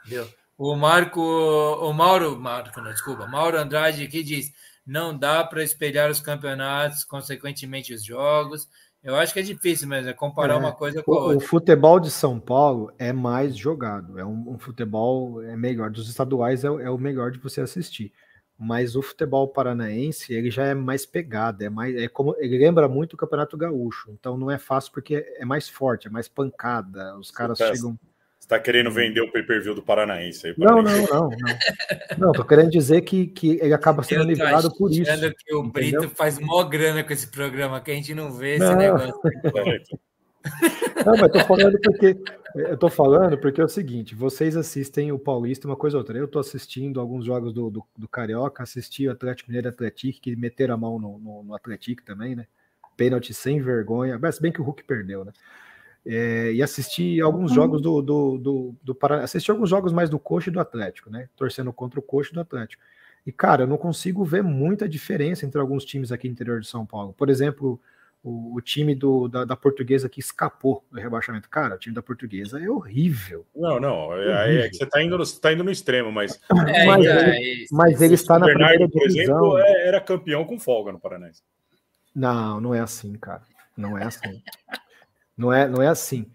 Entendeu? O Marco, o Mauro, Marco, não, desculpa, Mauro Andrade aqui diz: não dá para espelhar os campeonatos, consequentemente os jogos. Eu acho que é difícil mesmo é comparar é, uma coisa com a outra. O futebol de São Paulo é mais jogado, é um, um futebol é melhor dos estaduais é, é, o melhor de você assistir. Mas o futebol paranaense ele já é mais pegado, é mais é como ele lembra muito o Campeonato Gaúcho. Então não é fácil porque é mais forte, é mais pancada. Os caras chegam está querendo vender o pay-per-view do Paranaense aí? Não, não, não, não. Não, tô querendo dizer que, que ele acaba sendo livrado por isso. que o entendeu? Brito faz mó grana com esse programa, que a gente não vê não. esse negócio. Não, mas tô falando porque eu tô falando porque é o seguinte: vocês assistem o Paulista, uma coisa ou outra. Eu tô assistindo alguns jogos do, do, do Carioca, assisti o Atlético Mineiro Atlético, que meteram a mão no, no, no Atlético também, né? Pênalti sem vergonha. Mas bem que o Hulk perdeu, né? É, e assisti alguns uhum. jogos do, do, do, do Paraná, assisti alguns jogos mais do Coxa e do Atlético, né? Torcendo contra o Coxa e do Atlético. E, cara, eu não consigo ver muita diferença entre alguns times aqui no interior de São Paulo. Por exemplo, o, o time do, da, da, portuguesa que escapou do rebaixamento. Cara, o time da portuguesa é horrível. Não, não. É, é que você está indo, no, tá indo no extremo, mas. É, mas, é, ele, mas ele está na Bernardo, primeira divisão. Por exemplo, é, era campeão com folga no Paranaense. Não, não é assim, cara. Não é assim. Não é, não é assim.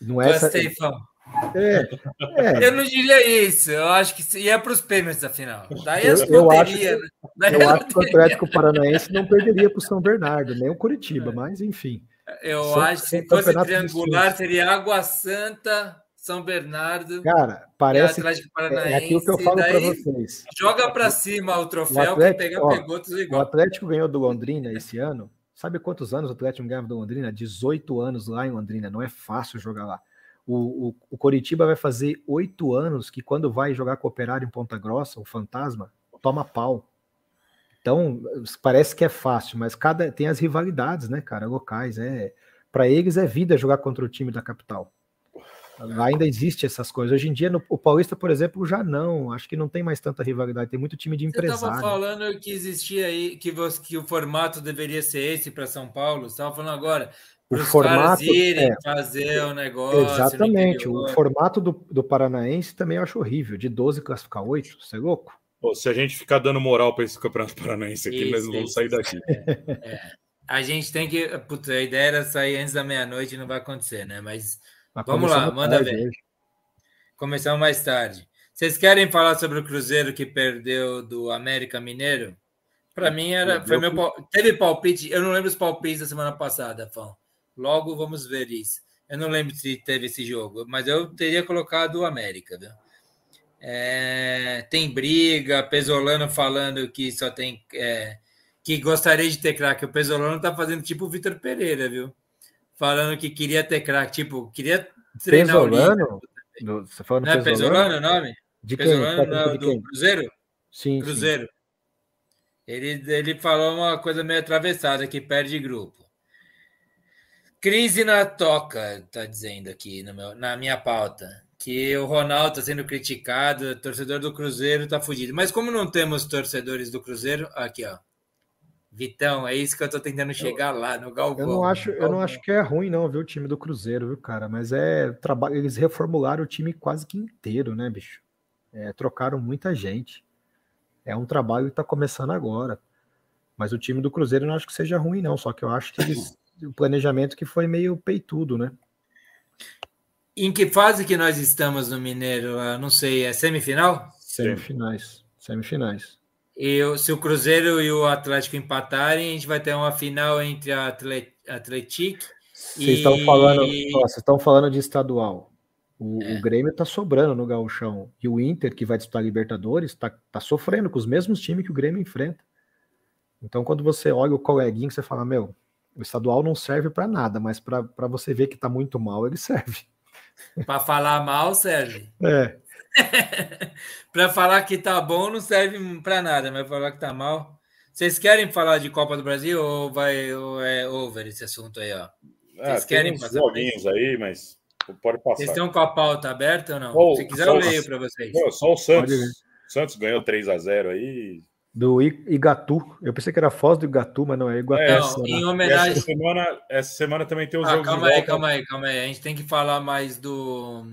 Não é Gostei, essa... Fão. É, é. Eu não diria isso. Eu acho que ia para os pênaltis, afinal. Daí eu, eu acho, que, eu acho que o Atlético Paranaense não perderia para o São Bernardo, nem o Curitiba, é. mas enfim. Eu São, acho que se fosse triangular, seria Água Santa, São Bernardo. Cara, parece. É, é aquilo que eu falo para vocês. Joga para cima o troféu, o Atlético, quem pegar, ó, pegou, tudo igual. O Atlético ganhou do Londrina esse ano Sabe quantos anos o Atlético ganhava do Londrina? 18 anos lá em Londrina. Não é fácil jogar lá. O, o, o Coritiba vai fazer oito anos que quando vai jogar com o Operário em Ponta Grossa, o Fantasma, toma pau. Então, parece que é fácil, mas cada tem as rivalidades, né, cara, locais. É, para eles é vida jogar contra o time da capital. Lá ainda existe essas coisas. Hoje em dia, no, o Paulista, por exemplo, já não. Acho que não tem mais tanta rivalidade. Tem muito time de empresário. Você estava falando que existia aí, que, você, que o formato deveria ser esse para São Paulo. Você estava falando agora. O formato irem é, fazer o negócio. Exatamente. O formato do, do Paranaense também eu acho horrível. De 12 classificar 8. Você é louco? Pô, se a gente ficar dando moral para esse campeonato paranaense aqui, isso, nós não vamos sair daqui. É, é. A gente tem que. Puta, a ideia era sair antes da meia-noite não vai acontecer, né? Mas vamos lá, manda ver. Hoje. Começamos mais tarde. Vocês querem falar sobre o Cruzeiro que perdeu do América Mineiro? Para mim era. Foi meu, teve palpite. Eu não lembro os palpites da semana passada, Fão. Logo vamos ver isso. Eu não lembro se teve esse jogo, mas eu teria colocado o América, viu? É, tem briga, Pesolano falando que só tem. É, que gostaria de ter craque. O Pesolano tá fazendo tipo o Vitor Pereira, viu? Falando que queria ter craque, tipo, queria treinar Pesolano? o Você falando Não é Pesolano o nome? De quem? Pesolano não, do Cruzeiro? Sim. Cruzeiro. Sim. Ele, ele falou uma coisa meio atravessada que perde grupo. Crise na toca, tá dizendo aqui meu, na minha pauta. Que o Ronaldo está sendo criticado, torcedor do Cruzeiro tá fudido. Mas como não temos torcedores do Cruzeiro, aqui ó, Vitão, é isso que eu tô tentando chegar eu, lá no Galvão. Eu não acho, eu não acho que é ruim não, viu, o time do Cruzeiro, viu, cara, mas é trabalho, eles reformularam o time quase que inteiro, né, bicho? É, trocaram muita gente. É um trabalho que tá começando agora. Mas o time do Cruzeiro eu não acho que seja ruim não, só que eu acho que eles, o planejamento que foi meio peitudo, né? Em que fase que nós estamos no Mineiro? Eu não sei, é semifinal? Semifinais, semifinais. E se o Cruzeiro e o Atlético empatarem, a gente vai ter uma final entre a Atlético. Vocês e... estão falando, vocês estão falando de estadual. O, é. o Grêmio está sobrando no gauchão. E o Inter, que vai disputar Libertadores, está tá sofrendo com os mesmos times que o Grêmio enfrenta. Então, quando você olha o coleguinho, você fala, meu, o estadual não serve para nada, mas para você ver que está muito mal, ele serve. Para falar mal, serve. É. para falar que tá bom não serve para nada, mas falar que tá mal. Vocês querem falar de Copa do Brasil ou vai ou é over esse assunto aí, ó? Vocês ah, querem passar joguinhos aí, mas pode passar. Vocês estão com a pauta aberta ou não? Oh, Se quiser, eu leio para vocês. só o Santos. Santos ganhou 3 a 0 aí. Do Igatu. Eu pensei que era Foz do Igatu, mas não é Iguatu. É, não, em homenagem. Essa semana, essa semana também tem os ah, jogos calma aí, calma aí, calma aí. A gente tem que falar mais do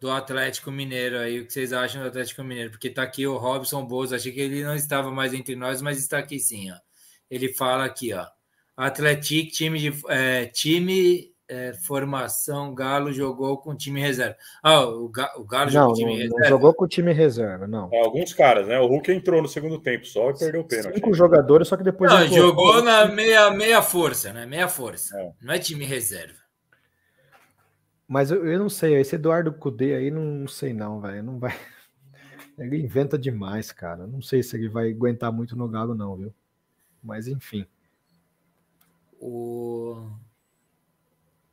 do Atlético Mineiro aí, o que vocês acham do Atlético Mineiro? Porque tá aqui o Robson Bozo, achei que ele não estava mais entre nós, mas está aqui sim, ó. Ele fala aqui, ó. Atlético, time de é, time é, formação Galo jogou com time reserva. Ah, o, Ga, o Galo não, jogou com time não, reserva. Não jogou com time reserva, não. É, alguns caras, né? O Hulk entrou no segundo tempo só e perdeu o pênalti. Cinco jogadores, só que depois. Não, jogou na meia, meia força, né? Meia força. É. Não é time reserva. Mas eu, eu não sei, esse Eduardo Cudê aí não sei não, velho. Não vai. Ele inventa demais, cara. Não sei se ele vai aguentar muito no Galo, não, viu? Mas enfim. O...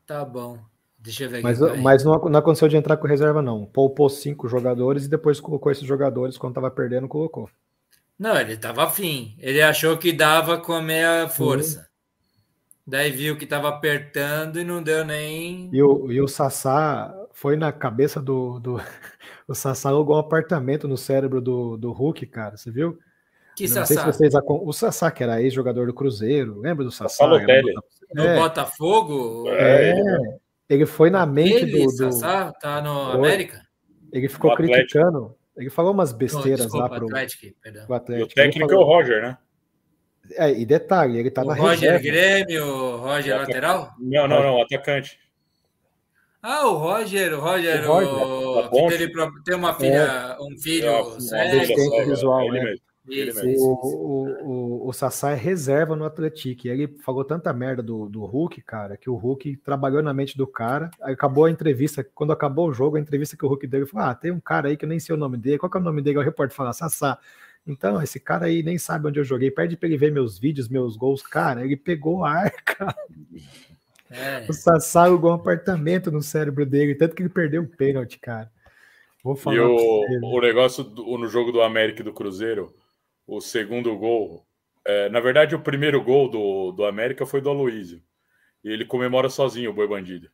Tá bom. Deixa eu ver Mas, mas não, não, aconteceu de entrar com reserva, não. Poupou cinco jogadores e depois colocou esses jogadores quando tava perdendo, colocou. Não, ele tava afim. Ele achou que dava com a meia força. Daí viu que estava apertando e não deu nem. E o, e o Sassá foi na cabeça do. do... O Sassá alugou um apartamento no cérebro do, do Hulk, cara. Você viu? Que não Sassá? Sei se vocês... O Sassá, que era ex-jogador do Cruzeiro. Lembra do Sassá? No é. Botafogo? É. Ele foi na mente ele, do, do. Sassá tá no foi. América? Ele ficou criticando. Ele falou umas besteiras oh, desculpa, lá pro Atlético, perdão. Atlético. o técnico falou... é o Roger, né? É, e detalhe, ele tá o na Roger reserva. Grêmio, Roger lateral? Não, não, não, atacante. Ah, o Roger, o Roger, o, Roger, o teve, tem uma filha, é, um filho é, cego. visual, né? Isso, isso, o, o, o, o Sassá é reserva no Atlético. E ele falou tanta merda do, do Hulk, cara, que o Hulk trabalhou na mente do cara. Aí acabou a entrevista, quando acabou o jogo, a entrevista que o Hulk deu, ele falou: Ah, tem um cara aí que eu nem sei o nome dele. Qual que é o nome dele? O repórter fala, Sassá. Então, esse cara aí nem sabe onde eu joguei. Pede pra ele ver meus vídeos, meus gols. Cara, ele pegou ar, cara. É. O Sassá alugou um apartamento no cérebro dele, tanto que ele perdeu o pênalti, cara. Vou falar. E o, o negócio do, no jogo do América e do Cruzeiro, o segundo gol. É, na verdade, o primeiro gol do, do América foi do Aloísio. E ele comemora sozinho o Boi Bandido.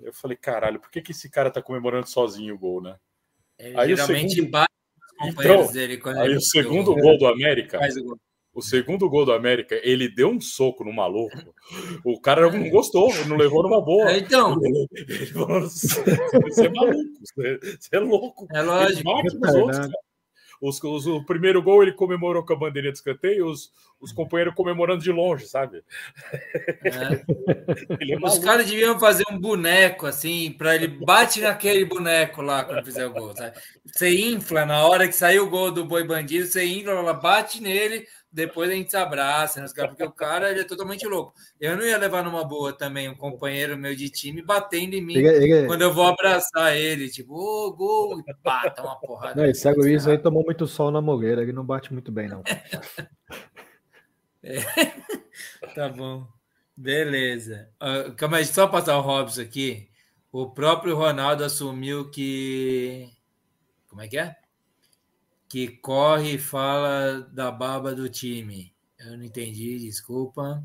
Eu falei, caralho, por que, que esse cara tá comemorando sozinho o gol, né? Ele aí geralmente o segundo... bate então, dele quando aí o segundo gol, gol do América. O, o segundo gol do América, ele deu um soco no maluco. O cara não gostou, ele não levou numa boa. É, então. Ele, ele falou, você é maluco, você, é louco. É lógico. Ele bate nos outros, cara. Os, os, o primeiro gol ele comemorou com a bandeirinha de escanteio, os, os companheiros comemorando de longe, sabe? É. é os caras deviam fazer um boneco assim, para ele bate naquele boneco lá quando fizer o gol. Sabe? Você infla na hora que saiu o gol do boi bandido, você infla, bate nele, depois a gente se abraça, né, porque o cara ele é totalmente louco. Eu não ia levar numa boa também um companheiro meu de time batendo em mim ele, ele... quando eu vou abraçar ele, tipo, ô, oh, gol, e pá, tá uma porrada. Não, esse Luiz aí tomou muito sol na mogueira, ele não bate muito bem, não. é. Tá bom. Beleza. Uh, calma aí, só passar o Robson aqui. O próprio Ronaldo assumiu que. Como é que é? Que corre e fala da baba do time. Eu não entendi, desculpa.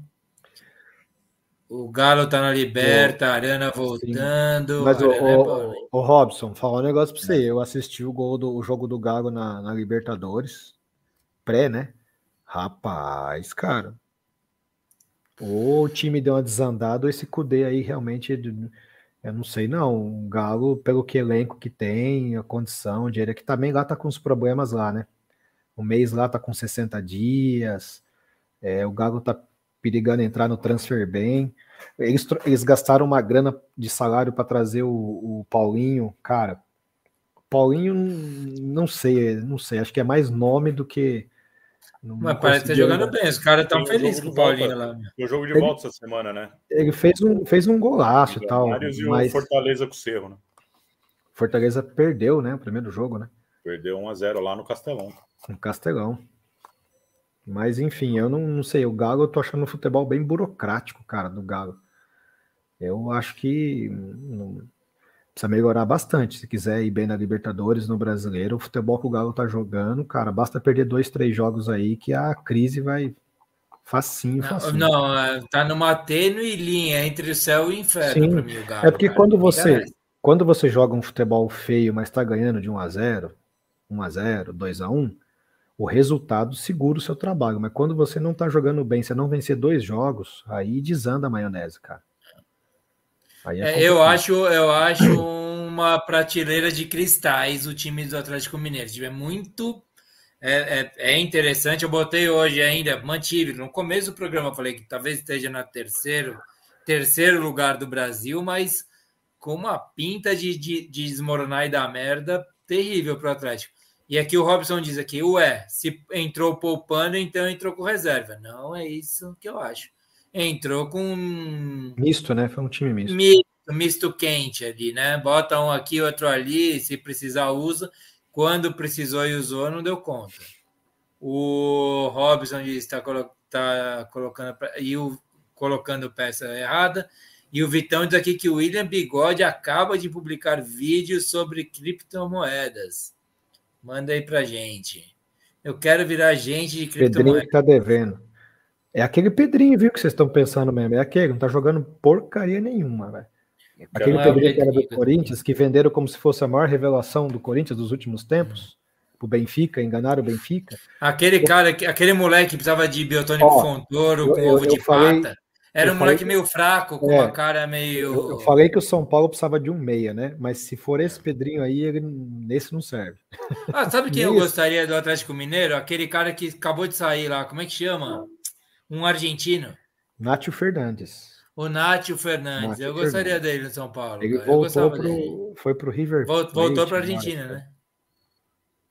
O Galo tá na liberta, a Arana voltando. Mas o, o, o, Robson, falar um negócio pra você. Eu assisti o, gol do, o jogo do Galo na, na Libertadores. Pré, né? Rapaz, cara. O time deu uma desandada, esse Cudê aí realmente eu não sei, não. O Galo, pelo que elenco que tem, a condição, o dinheiro que também lá tá com os problemas lá, né? O mês lá tá com 60 dias. É, o Galo tá perigando entrar no transfer bem. Eles, eles gastaram uma grana de salário para trazer o, o, Paulinho, cara. Paulinho, não sei, não sei. Acho que é mais nome do que não Mas parece que tá jogando bem. Os caras estão felizes com o Paulinho lá. O jogo de volta essa semana, né? Ele fez um, fez um golaço e tal. E mas... o Fortaleza com o Cerro, né? Fortaleza perdeu, né? O primeiro jogo, né? Perdeu 1x0 lá no Castelão. No Castelão. Mas enfim, eu não, não sei. O Galo eu tô achando o futebol bem burocrático, cara, do Galo. Eu acho que. Não precisa melhorar bastante. Se quiser ir bem na Libertadores, no Brasileiro, o futebol que o Galo tá jogando, cara, basta perder dois, três jogos aí que a crise vai facinho, facinho. Não, não é, tá numa tênue linha entre o céu e o inferno para mim, o Galo. É porque cara, quando você quando você joga um futebol feio, mas tá ganhando de 1 a 0, 1 a 0, 2 a 1, o resultado segura o seu trabalho, mas quando você não tá jogando bem, você não vencer dois jogos, aí desanda a maionese, cara. É é, eu acho, eu acho uma prateleira de cristais o time do Atlético Mineiro. É muito é, é, é, interessante. Eu botei hoje ainda, mantive no começo do programa, falei que talvez esteja na terceiro, terceiro lugar do Brasil, mas com uma pinta de, de, de desmoronar e dar merda terrível para o Atlético. E aqui o Robson diz aqui, ué, se entrou poupando, então entrou com reserva. Não é isso que eu acho entrou com. Misto, né? Foi um time misto. Misto, misto quente ali, né? Bota um aqui, outro ali, se precisar, usa. Quando precisou e usou, não deu conta. O Robson está tá colocando e o, colocando peça errada. E o Vitão diz aqui que o William Bigode acaba de publicar vídeos sobre criptomoedas. Manda aí pra gente. Eu quero virar gente de criptomoedas. Pedrinho tá devendo. É aquele Pedrinho, viu, que vocês estão pensando mesmo. É aquele, não tá jogando porcaria nenhuma, velho. Aquele é Pedrinho que era do Corinthians, que venderam como se fosse a maior revelação do Corinthians dos últimos tempos, o Benfica, enganaram o Benfica. Aquele cara, aquele moleque que precisava de biotônico Ó, Fontoro com ovo de falei, pata. Era um moleque meio fraco, com é, uma cara meio. Eu, eu, falei que o São Paulo precisava de um meia, né? Mas se for esse Pedrinho aí, ele, nesse não serve. Ah, sabe quem eu gostaria do Atlético Mineiro? Aquele cara que acabou de sair lá, como é que chama? Um argentino. Nátio Fernandes. O Nátio Fernandes. Nátio eu gostaria Fernandes. dele no São Paulo. Ele cara. voltou pro, foi pro River. voltou para a Argentina, né?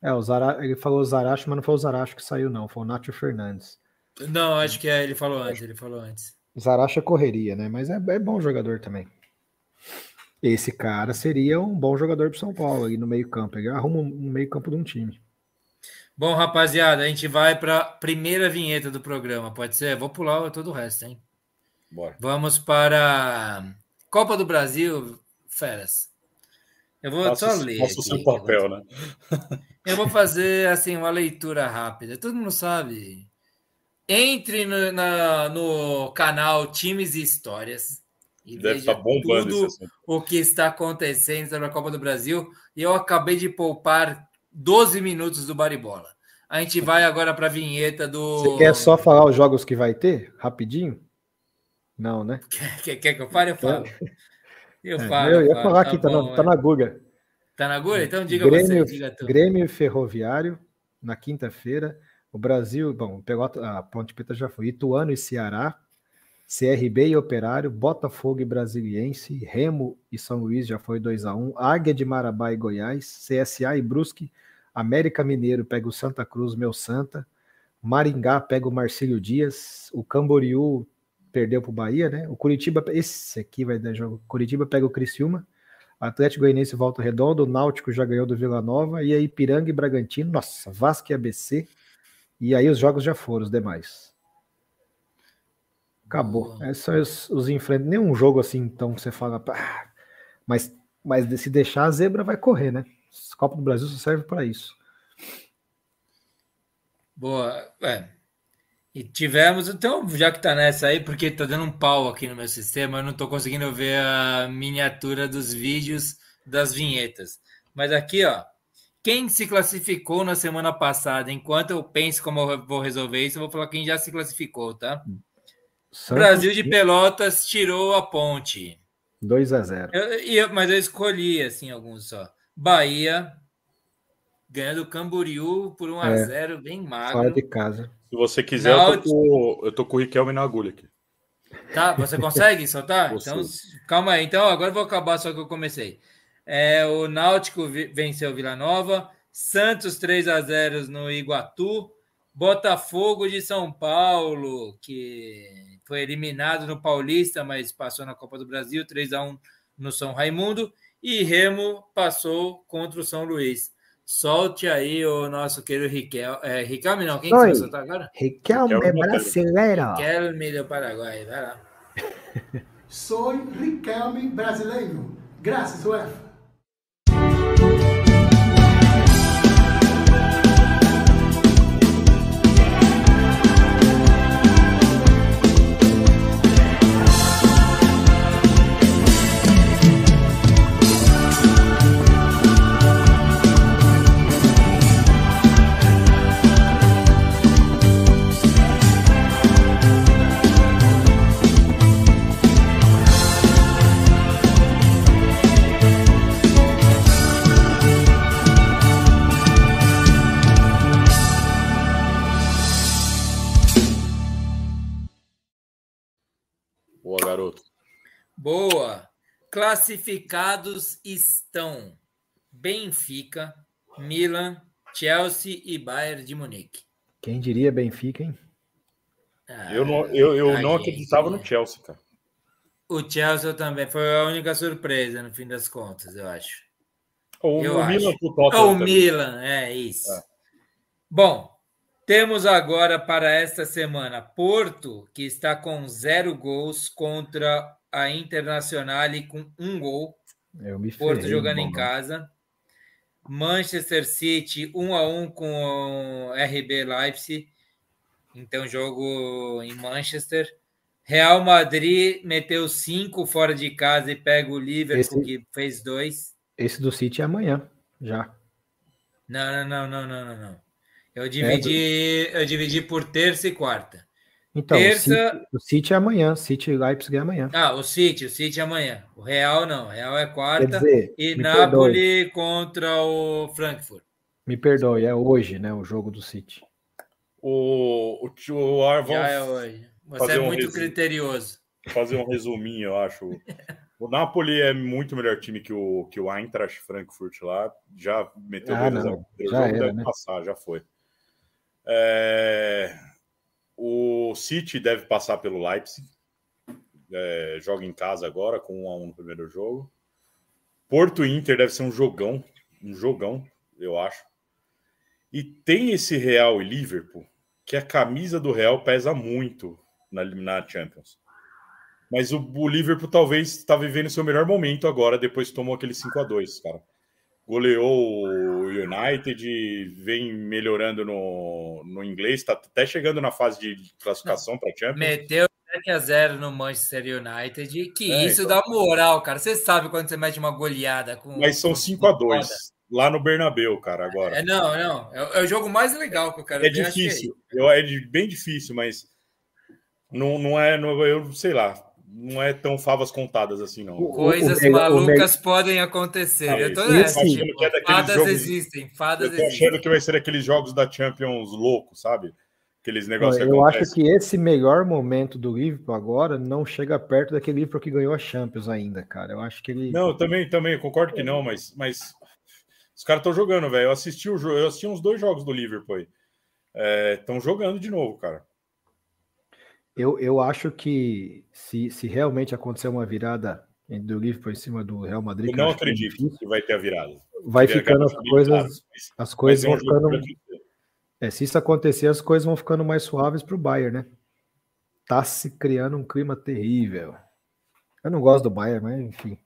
É, o Zara, ele falou Zaracho, mas não foi o Zaracho que saiu, não. Foi o Nátio Fernandes. Não, acho que é, ele falou antes, ele falou antes. Zaracho é correria, né? Mas é, é bom jogador também. Esse cara seria um bom jogador para São Paulo ali no meio campo. Ele arruma um meio campo de um time. Bom, rapaziada, a gente vai para a primeira vinheta do programa, pode ser? Vou pular todo o resto, hein? Bora. Vamos para Copa do Brasil, feras. Eu vou Faça, só ler. Faça o seu papel, né? Eu vou fazer assim uma leitura rápida. Todo mundo sabe. Entre no, na, no canal Times e Histórias e Deve veja estar bombando tudo o que está acontecendo sobre a Copa do Brasil. E eu acabei de poupar 12 minutos do Baribola. A gente vai agora para a vinheta do. Você quer só falar os jogos que vai ter? Rapidinho? Não, né? Quer, quer que eu fale? Eu falo. Eu É, falo. eu ia falo. falar aqui, tá, bom, na, tá é. na Guga. Tá na Guga? Então diga Grêmio, você, diga. Grêmio Ferroviário, na quinta-feira. O Brasil, bom, pegou a, a Ponte Preta já foi. Ituano e Ceará. CRB e Operário, Botafogo e Brasiliense, Remo e São Luís já foi 2 a 1 Águia de Marabá e Goiás, CSA e Brusque, América Mineiro pega o Santa Cruz, meu Santa, Maringá pega o Marcílio Dias, o Camboriú perdeu para o Bahia, né? O Curitiba, esse aqui vai dar jogo. Curitiba pega o Criciúma, Atlético Goianiense volta redondo, o Náutico já ganhou do Vila Nova, e aí Piranga e Bragantino, nossa, Vasco e ABC, e aí os jogos já foram, os demais. Acabou. Esses são os, os enfrentamentos. Nenhum jogo assim, então, que você fala. "Ah", Mas, mas se deixar, a zebra vai correr, né? Copa do Brasil só serve para isso. Boa. É. E tivemos, então, já que tá nessa aí, porque tá dando um pau aqui no meu sistema, eu não tô conseguindo ver a miniatura dos vídeos das vinhetas. Mas aqui, ó, quem se classificou na semana passada, enquanto eu penso como eu vou resolver isso, eu vou falar quem já se classificou, tá? Santos, Brasil de Pelotas tirou a ponte. 2 a 0 Eu- e eu- mas eu escolhi, assim, alguns só. Bahia, ganhando o Camboriú por 1 a É. 0 bem Fora magro. de casa. Se você quiser, eu tô, com, eu tô com o Riquelme na agulha aqui. Tá, você consegue soltar? Então, calma aí. Então, agora eu vou acabar só que eu comecei. É, o Náutico venceu o Vila Nova, Santos 3 a 0 no Iguatu, Botafogo de São Paulo, que foi eliminado no Paulista, mas passou na Copa do Brasil, 3 a 1 no São Raimundo, e Remo passou contra o São Luís. Solte aí o nosso querido Riquel. É, Riquelme não, quem que Oi. soltar agora? Riquelme Riquelme brasileiro. Riquelme do Paraguai, vai lá. Soy Riquelme brasileiro. Graças, UEFA. Boa. Classificados estão Benfica, Milan, Chelsea e Bayern de Munique. Quem diria Benfica, hein? Ah, Eu não, eu, eu não gente, acreditava né? no Chelsea, cara. O Chelsea também foi a única surpresa no fim das contas, eu acho. O, Eu o acho. Milan pro Tottenham Ou o. Milan, é isso. É. Bom, temos agora para esta semana Porto, que está com zero gols contra a Internacional com um gol. Eu me Porto ferrei, jogando em casa. Manchester City 1 a 1 com o RB Leipzig. Então jogo em Manchester. Real Madrid meteu cinco fora de casa e pega o Liverpool Esse- que fez dois. Esse do City é amanhã, já. Não, não, não, não, não, não, não. É, Eu dividi, eu dividi por terça e quarta. Então, o Terça- City, o City é amanhã. City e Leipzig é amanhã. Ah, o City, o City amanhã. O Real não, o Real é Quer quarta dizer, e Napoli contra o Frankfurt. Me perdoe, é hoje, né? O jogo do City. O, o, tio- o Arvão Já é hoje. Você é um muito resumo. criterioso. fazer um resuminho, eu acho. O Napoli é muito melhor time que o, que o Eintracht Frankfurt lá. Já meteu Ah, dois não. O Já era, deve né? passar, já foi. É, O City deve passar pelo Leipzig. É, joga em casa agora, com 1 a 1 no primeiro jogo. Porto Inter deve ser um jogão. Um jogão, eu acho. E tem esse Real e Liverpool, que a camisa do Real pesa muito na, na Champions. Mas o, o Liverpool talvez está vivendo seu melhor momento agora, depois tomou aquele 5 a 2 cara. Goleou United, vem melhorando no, no inglês, está até chegando na fase de classificação para Champions. Meteu 7 a 0 no Manchester United, que é, isso então... dá moral, cara. Você sabe quando você mete uma goleada com. Mas são 5 a 2 lá no Bernabéu, cara, agora. É, não, não. É, é, o jogo mais legal que eu quero é ver. Difícil. É, eu, é bem difícil, mas não, não é. Não, eu sei lá não é tão favas contadas assim, não. Coisas o, o, malucas o, podem acontecer. Ah, eu tô nessa, tipo, é fadas jogos, existem, fadas eu tô existem. achando que vai ser aqueles jogos da Champions loucos, sabe? Aqueles negócios Eu acho que esse melhor momento do Liverpool agora não chega perto daquele Liverpool que ganhou a Champions ainda, cara. Eu acho que ele. Não, também, também, concordo que não, mas, mas os caras estão jogando, velho. Eu assisti o jogo, eu assisti uns dois jogos do Liverpool aí. Estão é, jogando de novo, cara. Eu, eu acho que se, se realmente acontecer uma virada do Liverpool em cima do Real Madrid. Eu não é acredito que, que vai ter a virada. Vai ficando as coisas. As coisas vão ficando. É, se isso acontecer, as coisas vão ficando mais suaves para o Bayern, né? Tá se criando um clima terrível. Eu não gosto do Bayern, mas enfim.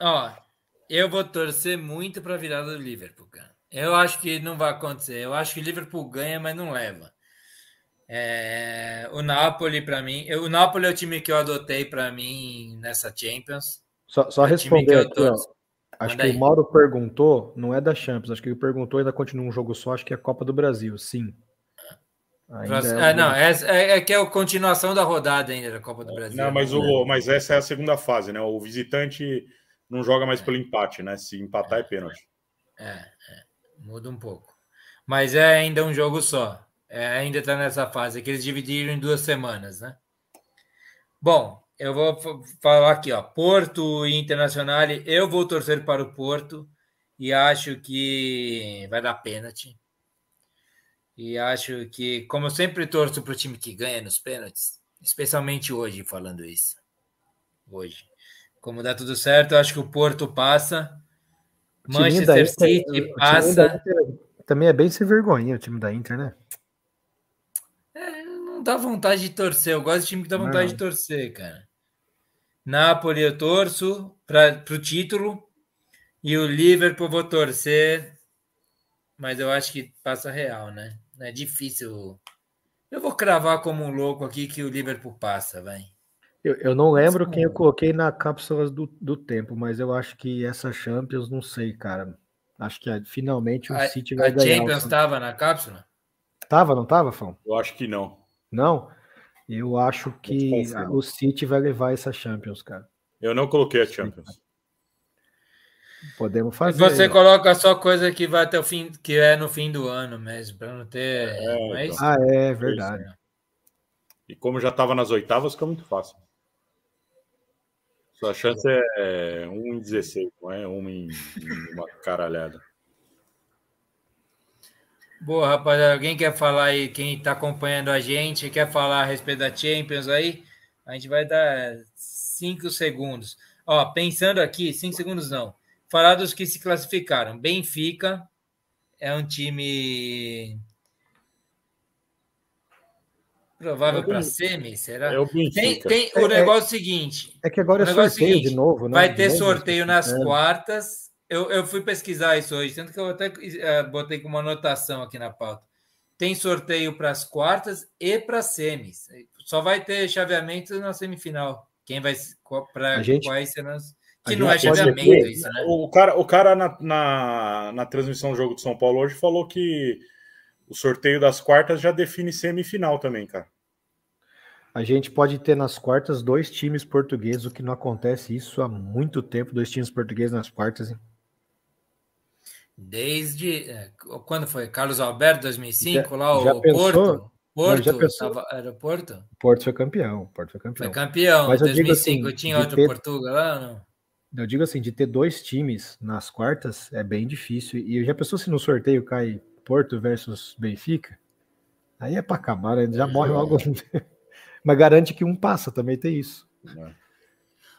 Ó, eu vou torcer muito para a virada do Liverpool, cara. Eu acho que não vai acontecer. Eu acho que o Liverpool ganha, mas não leva. É, o Napoli, para mim, eu, o Napoli é o time que eu adotei para mim nessa Champions. Só, só é responder aqui, ó. Acho Manda que aí. o Mauro perguntou, não é da Champions, acho que ele perguntou ainda continua um jogo só, acho que é a Copa do Brasil, sim. É, é, não, é, é, é, que é a continuação da rodada ainda da Copa do Brasil. Não, mas, o, mas essa é a segunda fase, né? O visitante não joga mais pelo empate, né? Se empatar é pênalti. É, é, muda um pouco. Mas é ainda um jogo só. É, ainda está nessa fase, que eles dividiram em duas semanas, né? Bom, eu vou falar aqui, ó. Porto e Internacional, eu vou torcer para o Porto e acho que vai dar pênalti. E acho que, como eu sempre torço para o time que ganha nos pênaltis, especialmente hoje, falando isso. Hoje. Como dá tudo certo, acho que o Porto passa. Manchester Inter, City passa. também é bem sem vergonha o time da Inter, né? Dá vontade de torcer. Eu gosto de time que dá vontade não. de torcer, cara. Napoli eu torço para o título e o Liverpool vou torcer, mas eu acho que passa real, né? É difícil. Eu vou cravar como um louco aqui que o Liverpool passa, vai. Eu, eu não lembro Mas, quem eu coloquei na cápsula do, do tempo, mas eu acho que essa Champions, não sei, cara. Acho que finalmente o a, City vai a ganhar. A Champions estava na cápsula? Tava, não tava, Fão? Eu acho que não. Não? Eu acho que o City vai levar essa Champions, cara. Eu não coloquei a Champions. Podemos fazer. Você coloca só coisa que vai até o fim, que é no fim do ano mesmo, para não ter. É, mais... Então. Ah, é verdade. E como já estava nas oitavas, fica muito fácil. Sua chance é 1 em 16, não é 1 em, em uma caralhada. Boa, rapaziada. Alguém quer falar aí, quem está acompanhando a gente, quer falar a respeito da Champions aí? A gente vai dar cinco segundos. Ó, pensando aqui, cinco segundos não. Falar dos que se classificaram. Benfica é um time provável é para semi, será? É o Tem, tem o é, negócio é, seguinte. É que agora é, é sorteio seguinte, de novo, né? Vai ter sorteio nas quartas eu, eu fui pesquisar isso hoje, tanto que eu até uh, botei com uma anotação aqui na pauta. Tem sorteio para as quartas e para as semis. Só vai ter chaveamento na semifinal. Quem vai para quais serão que não é chaveamento ter, isso, né? O cara, o cara na, na, na transmissão do jogo de São Paulo hoje falou que o sorteio das quartas já define semifinal também, cara. A gente pode ter nas quartas dois times portugueses, o que não acontece isso há muito tempo, dois times portugueses nas quartas. Hein? Desde. É, quando foi? Carlos Alberto, 2005, já, lá, já o pensou, Porto. Porto, já pensou, tava, era Porto? Porto foi campeão. Porto foi campeão. Foi campeão, Mas 2005. Assim, tinha outro ter, Portugal lá não? Eu digo assim, de ter dois times nas quartas é bem difícil. E já pensou se no sorteio cai Porto versus Benfica? Aí é para acabar, né? já morre logo. Mas garante que um passa, também tem isso. É.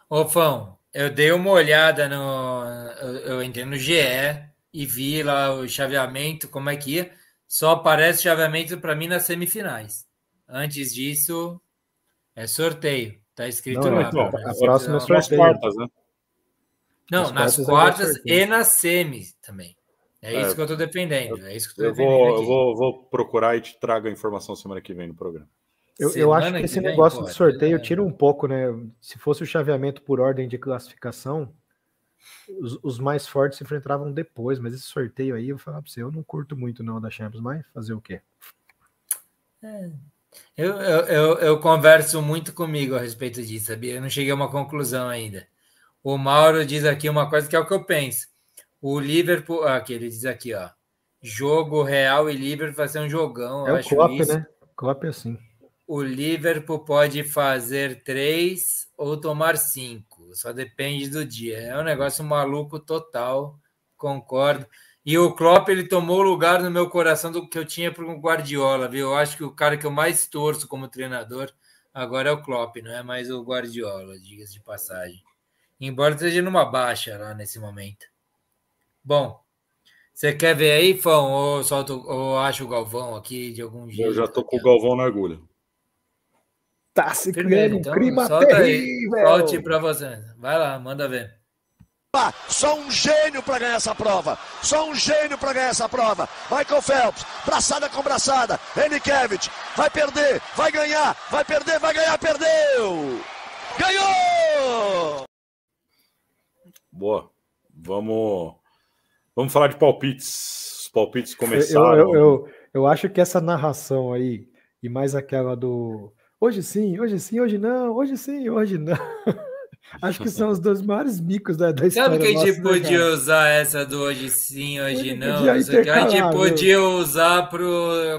Ô, Fão, eu dei uma olhada no. Eu, eu entrei no GE e vi lá o chaveamento, como é que ia. Só aparece chaveamento para mim nas semifinais. Antes disso, é sorteio. Tá escrito Não, lá. então, pra- a próxima é sorteio. quartas, né? Não, Nas nas quartas é quartas e nas semis também. É, É, isso que eu tô defendendo. É isso que eu tô Eu defendendo. vou, eu aqui. vou, vou procurar e te trago a informação semana que vem no programa. Eu, eu acho Semana que esse vem, negócio de sorteio é- tira um pouco, né? Se fosse o chaveamento por ordem de classificação, os, os mais fortes se enfrentavam depois, mas esse sorteio aí, eu vou falar pra você, eu não curto muito não da Champions, mas fazer o quê? Eu, eu, eu, eu converso muito comigo a respeito disso, sabia? Eu não cheguei a uma conclusão ainda. O Mauro diz aqui uma coisa que é o que eu penso. O Liverpool, aqui, ele diz aqui, ó. Jogo Real e Liverpool vai ser um jogão. é o Klopp, isso. né? Klopp é assim. O Liverpool pode fazer três ou tomar cinco. Só depende do dia. É um negócio maluco total. Concordo. E o Klopp ele tomou o lugar no meu coração do que eu tinha para o Guardiola, viu? Eu acho que o cara que eu mais torço como treinador agora é o Klopp, não é mais o Guardiola, diga-se de passagem. Embora esteja numa baixa lá nesse momento. Bom, você quer ver aí, Fão? Ou, solto, ou acho o Galvão aqui de algum jeito? Eu já tô com o. Galvão na agulha. Tá se Primeiro, criando um então, clima solta aí. terrível! Solte para você. Vai lá, manda ver. Só um gênio para ganhar essa prova. Só um gênio para ganhar essa prova. Michael Phelps, braçada com braçada. Enikevich, vai perder, vai ganhar, vai perder, vai ganhar, perdeu! Ganhou! Boa. Vamos, vamos falar de palpites. Os palpites Eu, começaram. eu, eu, eu acho que essa narração aí, e mais aquela do hoje sim, hoje sim, hoje não, hoje sim, hoje não. Acho que são os dois maiores micos da, da história. Sabe que a gente nossa, né, podia cara? usar essa do hoje sim, hoje não? a gente podia usar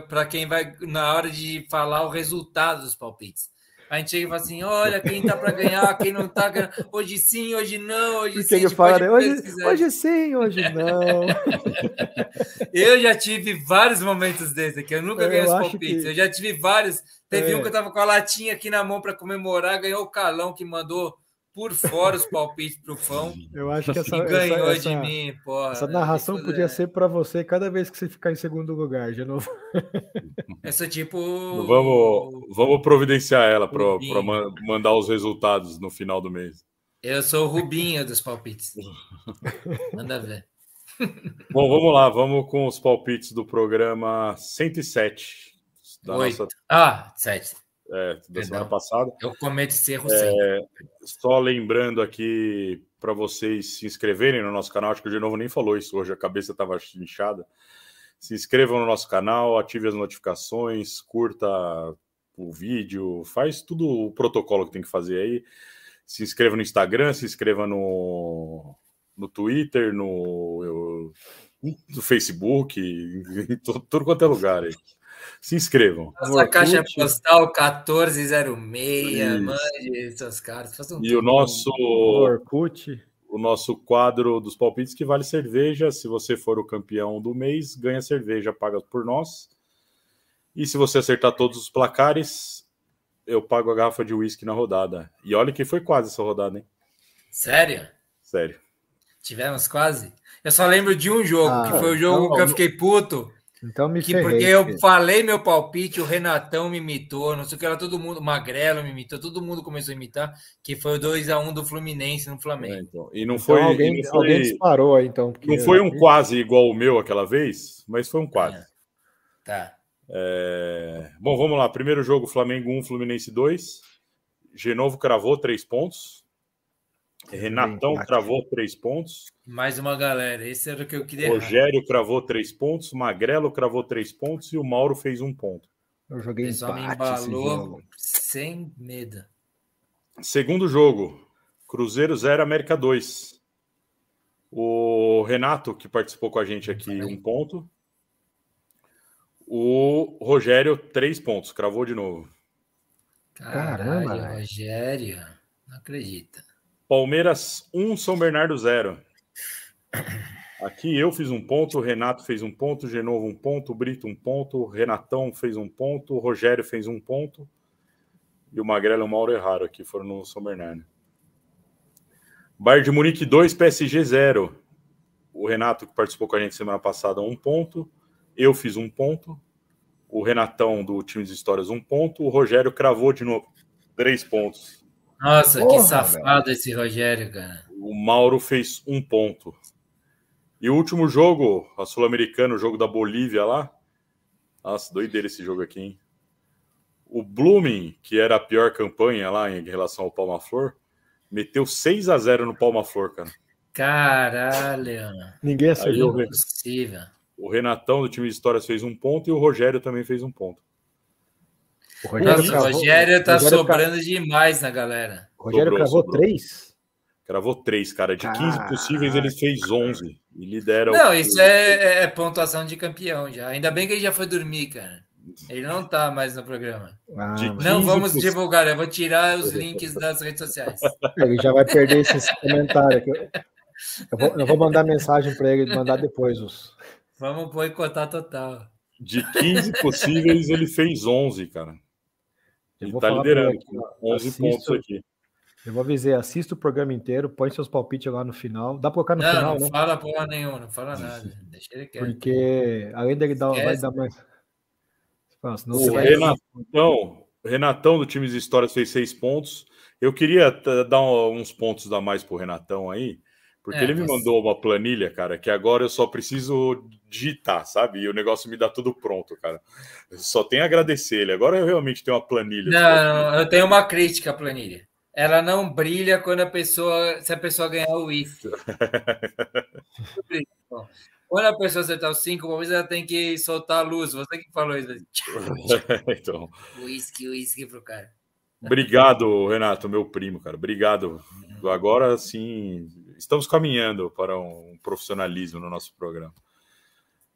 para quem vai na hora de falar o resultado dos palpites. A gente chega e fala assim: olha, quem tá para ganhar, quem não tá ganhando. Hoje sim, hoje não, hoje Porque sim. ele fala, né, hoje, hoje sim, hoje não. Eu já tive vários momentos desses aqui. Eu nunca Eu ganhei os palpites. que- Eu já tive vários. Teve É. um que eu tava com a latinha aqui na mão para comemorar, ganhou o calão que mandou por fora os palpites pro fã Eu acho que essa, e ganhou essa, de essa- mim, porra. essa né? narração podia é- ser para você cada vez que você ficar em segundo lugar, de novo. Essa tipo. Vamos, vamos providenciar ela para mandar os resultados no final do mês. Eu sou o Rubinho dos palpites. Manda ver. Bom, vamos lá, vamos com os palpites do programa 107 da, Oito. nossa, Ah, sete. É, da Perdão. semana passada. Eu cometo esse É, erro sempre. Só lembrando aqui para vocês se inscreverem no nosso canal, acho que o de novo nem falou isso hoje, a cabeça estava inchada. Se inscrevam no nosso canal, ative as notificações, curta o vídeo, faz tudo o protocolo que tem que fazer aí. Se inscreva no Instagram, se inscreva no, no Twitter, no, no Facebook, em to- tudo quanto é lugar aí. Se inscrevam. Nossa caixa postal 1406, Isso. mande seus caras. façam E o nosso Orkut. o nosso quadro dos palpites que vale cerveja. Se você for o campeão do mês, ganha cerveja paga por nós. E se você acertar todos os placares, eu pago a garrafa de uísque na rodada. E olha que foi quase essa rodada, hein? Sério? Sério. Tivemos quase? Eu só lembro de um jogo, Ah, que foi o jogo não, que eu fiquei puto. Então me Que ferrei. porque eu filho. falei meu palpite, o Renatão me imitou, não sei o que era, todo mundo, o Magrelo me imitou, todo mundo começou a imitar, que foi o 2x1 do Fluminense no É, Flamengo. então. E não Então foi, alguém, e não alguém foi, disparou aí, então. porque- não foi um quase igual o meu aquela vez, mas foi um quase. Tá. É, Bom, vamos lá. Primeiro jogo, Flamengo 1, Fluminense 2. Genovo cravou três pontos. Renatão empate. cravou três pontos. Mais uma galera, esse era o que eu queria. errar. Rogério cravou três pontos. Magrelo cravou três pontos. E o Mauro fez um ponto. Eu joguei me empate esse embalou jogo. sem medo. Segundo jogo, Cruzeiro 0, América 2. O Renato, que participou com a gente aqui, um ponto. O Rogério, três pontos. Cravou de novo. Caralho, Caramba. Rogério. Não acredita. Palmeiras 1, São Bernardo 0. Aqui eu fiz um ponto, o Renato fez um ponto, o Genovo um ponto, o Brito um ponto, o Renatão fez um ponto, o Rogério fez um ponto e o Magrelo e o Mauro erraram aqui, foram no São Bernardo. Bayern de Munique 2, PSG 0. o Renato, que participou com a gente semana passada, um ponto. Eu fiz um ponto. O Renatão, do time de histórias, um ponto. O Rogério cravou de novo três pontos. Nossa, Porra, que safado velho. esse Rogério, cara. O Mauro fez um ponto. E o último jogo, a Sul-Americana, o jogo da Bolívia lá. Nossa, doideira esse jogo aqui, hein? O Blooming, que era a pior campanha lá em relação ao Palma Flor, meteu 6 a 0 no Palma Flor, cara. Caralho. Ninguém acertou. É impossível. O Renatão do time de histórias fez um ponto e o Rogério também fez um ponto. O Rogério, Nossa, cravou, Rogério tá Rogério sobrando ca... demais na galera. O Rogério sobrou, cravou sobrou. três? Cravou três, cara. De 15 possíveis, ele fez 11. E lidera Não, o... isso é, é, pontuação de campeão já. Ainda bem que ele já foi dormir, cara. Ele não tá mais no programa. Ah, não vamos divulgar, eu vou tirar os links das redes sociais. Ele já vai perder esse comentário aqui. Eu vou, eu vou mandar mensagem para ele, mandar depois os. Vamos boicotar total. De 15 possíveis, ele fez 11, cara. Ele tá liderando aqui, 11 assisto, pontos aqui. Eu vou avisar, assista o programa inteiro, põe seus palpites lá no final. Dá para colocar no não, final, não? Não fala porra nenhuma, não fala nada. Deixa ele quieto. Porque além dele dar, vai dar mais. Nossa, o Renatão, Renatão do time de Histórias fez seis pontos. Eu queria dar uns pontos a mais pro Renatão aí, porque é, ele me mandou uma planilha, cara, que agora eu só preciso digitar, sabe? E o negócio me dá tudo pronto, cara. Eu só tenho a agradecer ele. Agora eu realmente tenho uma planilha. Não, eu tenho uma crítica à planilha. Ela não brilha quando a pessoa, se a pessoa ganhar o uísque. quando a pessoa acertar os cinco talvez ela tem que soltar a luz. Você que falou isso. então. Uísque, uísque pro cara. Obrigado, Renato, meu primo, cara. Obrigado. Agora sim, estamos caminhando para um profissionalismo no nosso programa.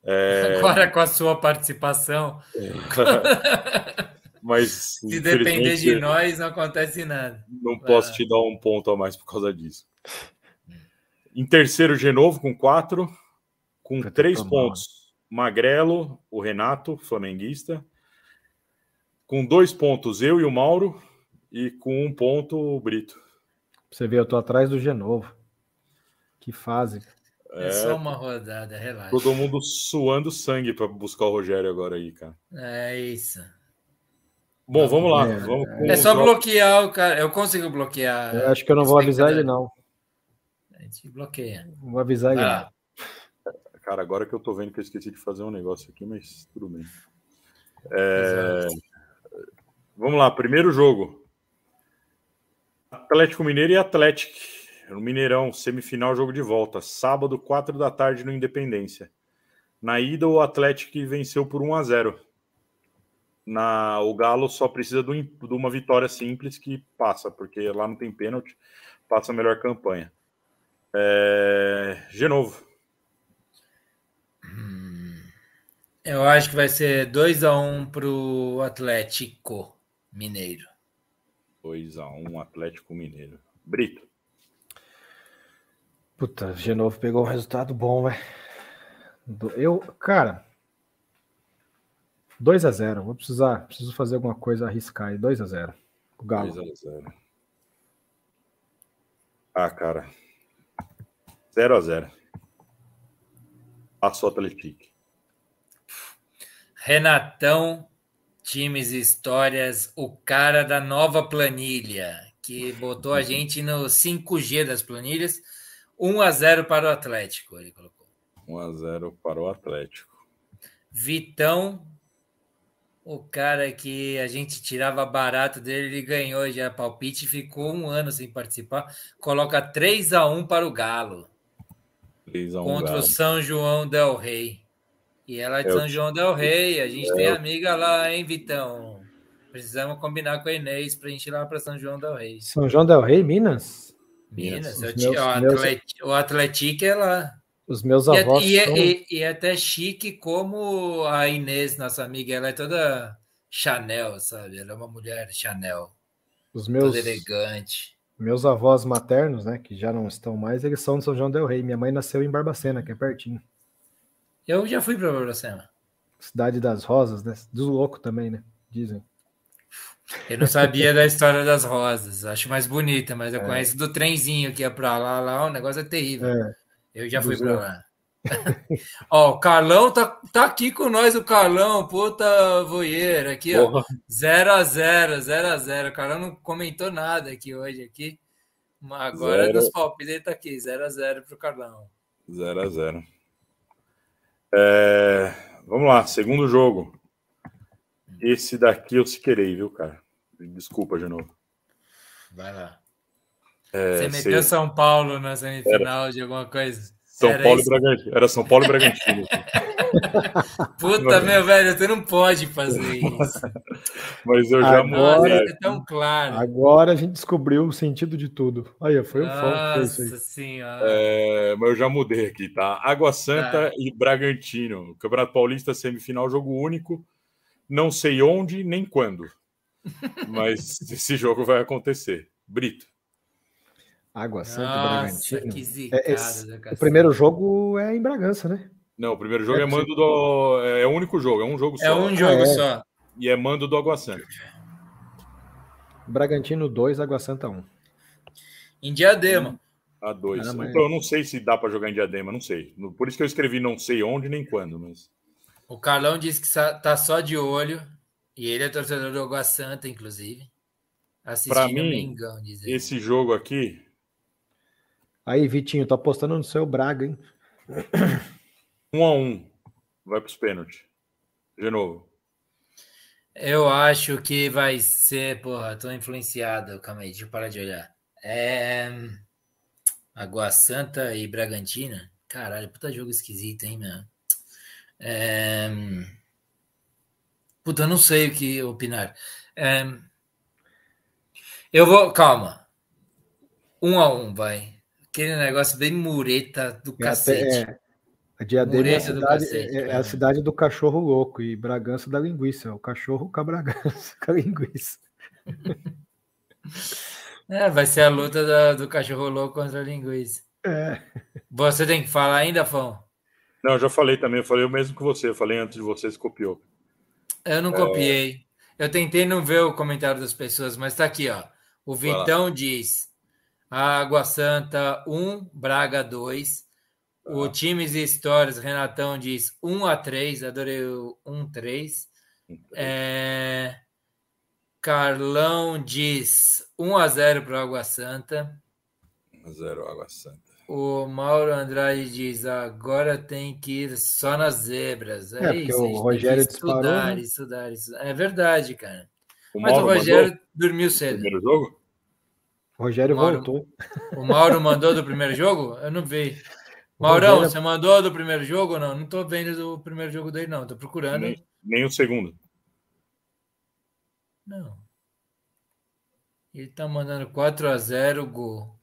É... Agora com a sua participação. Mas se depender de nós, não acontece nada. Não posso te dar um ponto a mais por causa disso. Em terceiro, Genovo com quatro, com três pontos. Magrelo, o Renato, flamenguista. Com dois pontos, eu e o Mauro. E com um ponto, o Brito. Você vê, eu tô atrás do Genovo. Que fase. É, é só uma rodada, relaxa. Todo mundo suando sangue para buscar o Rogério agora aí, cara. É isso. Bom, vamos lá. É, vamos é só bloquear o cara. Eu consigo bloquear. Eu acho que eu não vou avisar ele, não. A gente bloqueia. vou avisar ele. Ah. Cara, agora que eu tô vendo que eu esqueci de fazer um negócio aqui, mas tudo bem. É... Vamos lá, primeiro jogo. Atlético Mineiro e Atlético. No Mineirão, semifinal, jogo de volta. Sábado, 4 da tarde, no Independência. Na ida, o Atlético venceu por 1 a 0 na, o Galo só precisa de, um, de, uma vitória simples que passa, porque lá não tem pênalti, passa a melhor campanha. É, Genovo. Hum, eu acho que vai ser 2x1 um para o Atlético Mineiro. 2x1 um, Atlético Mineiro. Brito. Puta, Genovo pegou um resultado bom, velho. Eu, cara, 2 a 0 Vou precisar, preciso fazer alguma coisa arriscar aí. 2 a 0 O Galo. 2 a 0 Ah, cara. 0 a 0 Passou o Atlético. Renatão, times e histórias, o cara da nova planilha, que botou a gente no 5G das planilhas. 1 a 0 para o Atlético, ele colocou. 1 a 0 para o Atlético. Vitão o cara que a gente tirava barato dele, ele ganhou já palpite, ficou um ano sem participar. Coloca 3 a 1 para o Galo. 3 a 1 contra Galo. o São João Del Rei. E ela é de São João Del Rei. A gente é. tem amiga lá, hein, Vitão? Precisamos combinar com a Inês para a gente ir lá para São João Del Rei. São João Del Rei, Minas? Minas. Minas. Meus, o, Atlético, o Atlético é lá. Os meus é- avós. E, são... e, e, é até chique como a Inês, nossa amiga, ela é toda Chanel, sabe? Ela é uma mulher Chanel. Os meus. Toda elegante. Meus avós maternos, né, que já não estão mais, eles são de São João Del Rei. Minha mãe nasceu em Barbacena, que é pertinho. Eu já fui para Barbacena. Cidade das Rosas, né? Do louco também, né? Dizem. Eu não sabia da história das rosas. Acho mais bonita, mas eu é. conheço do trenzinho que ia para lá, lá, o negócio é terrível. É. Eu já fui para lá. ó, o Carlão tá, tá aqui com nós, o Carlão, puta voeira, aqui, ó. 0x0, 0x0. O Carlão não comentou nada aqui hoje, aqui. Mas agora Zero. dos palpites ele tá aqui, 0x0 pro Carlão. 0 a 0 É, Vamos lá, segundo jogo. Esse daqui eu se querei, viu, cara? Desculpa de novo. Vai lá. É, Você meteu se- São Paulo na semifinal de alguma coisa? São Era Paulo isso? e Bragantino. Era São Paulo e Bragantino. Puta, meu velho, você não pode fazer isso. Mas eu já Agora- mudei. É tão claro. Agora a gente descobriu o sentido de tudo. Aí, foi o fã que fez isso aí. Nossa senhora. É, mas eu já mudei aqui, tá? Água Santa Tá. e Bragantino. Campeonato Paulista, semifinal, jogo único. Não sei onde nem quando. Mas esse jogo vai acontecer. Brito. Água Santa e Nossa, Bragantino. que zicada É, esse- do O primeiro jogo é em Bragança, né? Não, o primeiro jogo é, É mando do. É o único jogo, é um jogo só. É um jogo é. só. E é mando do Água Santa. Bragantino 2, Água Santa 1. Em Diadema. A dois. Ah, mas- Então eu não sei se dá para jogar em diadema, não sei. Por isso que eu escrevi não sei onde nem quando, mas. O Carlão disse que tá só de olho. E ele é torcedor do Água Santa, inclusive. O mim, Mengão, diz ele. Esse jogo aqui, Aí, Vitinho, tô apostando no seu Braga, hein? um a um. Vai para os pênaltis. De novo. Eu acho que vai ser. Porra, tô influenciado. Calma aí, deixa eu parar de olhar. É. Água Santa e Bragantina. Caralho, puta jogo esquisito, hein, meu? É... Puta, eu não sei o que opinar. É... Eu vou. Calma. Um a um, vai. Aquele negócio bem mureta do É, cacete. até, é, a Diadema é a, do cidade, cacete, é- é a cidade do cachorro louco e Bragança da linguiça. O cachorro com a Bragança, com a linguiça. É, vai ser a luta da- do cachorro louco contra a linguiça. É. Você tem que falar ainda, Fão? Não, eu já falei também, eu falei o mesmo que você, eu falei antes de você, você copiou. Eu não copiei. Eu tentei não ver o comentário das pessoas, mas tá aqui, ó. O. Vitão diz: Água Santa 1, Braga 2. O Times e Histórias, Renatão diz 1 a 3. Adorei o 1 3. É... Carlão diz 1 a 0 para Água Santa. Zero Água Santa. O Mauro Andrade diz: agora tem que ir só nas zebras. É, É, isso, o Rogério que estudar, disparou, né? estudar, estudar. É verdade, cara. O Mas o Mauro Rogério mandou dormiu o cedo. primeiro jogo? O Rogério Mauro- voltou. O Mauro mandou do primeiro jogo? Eu não vi. Maurão, Rogério- você mandou do primeiro jogo ou não? Não tô vendo do primeiro jogo dele, não. Tô procurando. Nem, nem o segundo. Não. Ele tá mandando 4 a 0 gol.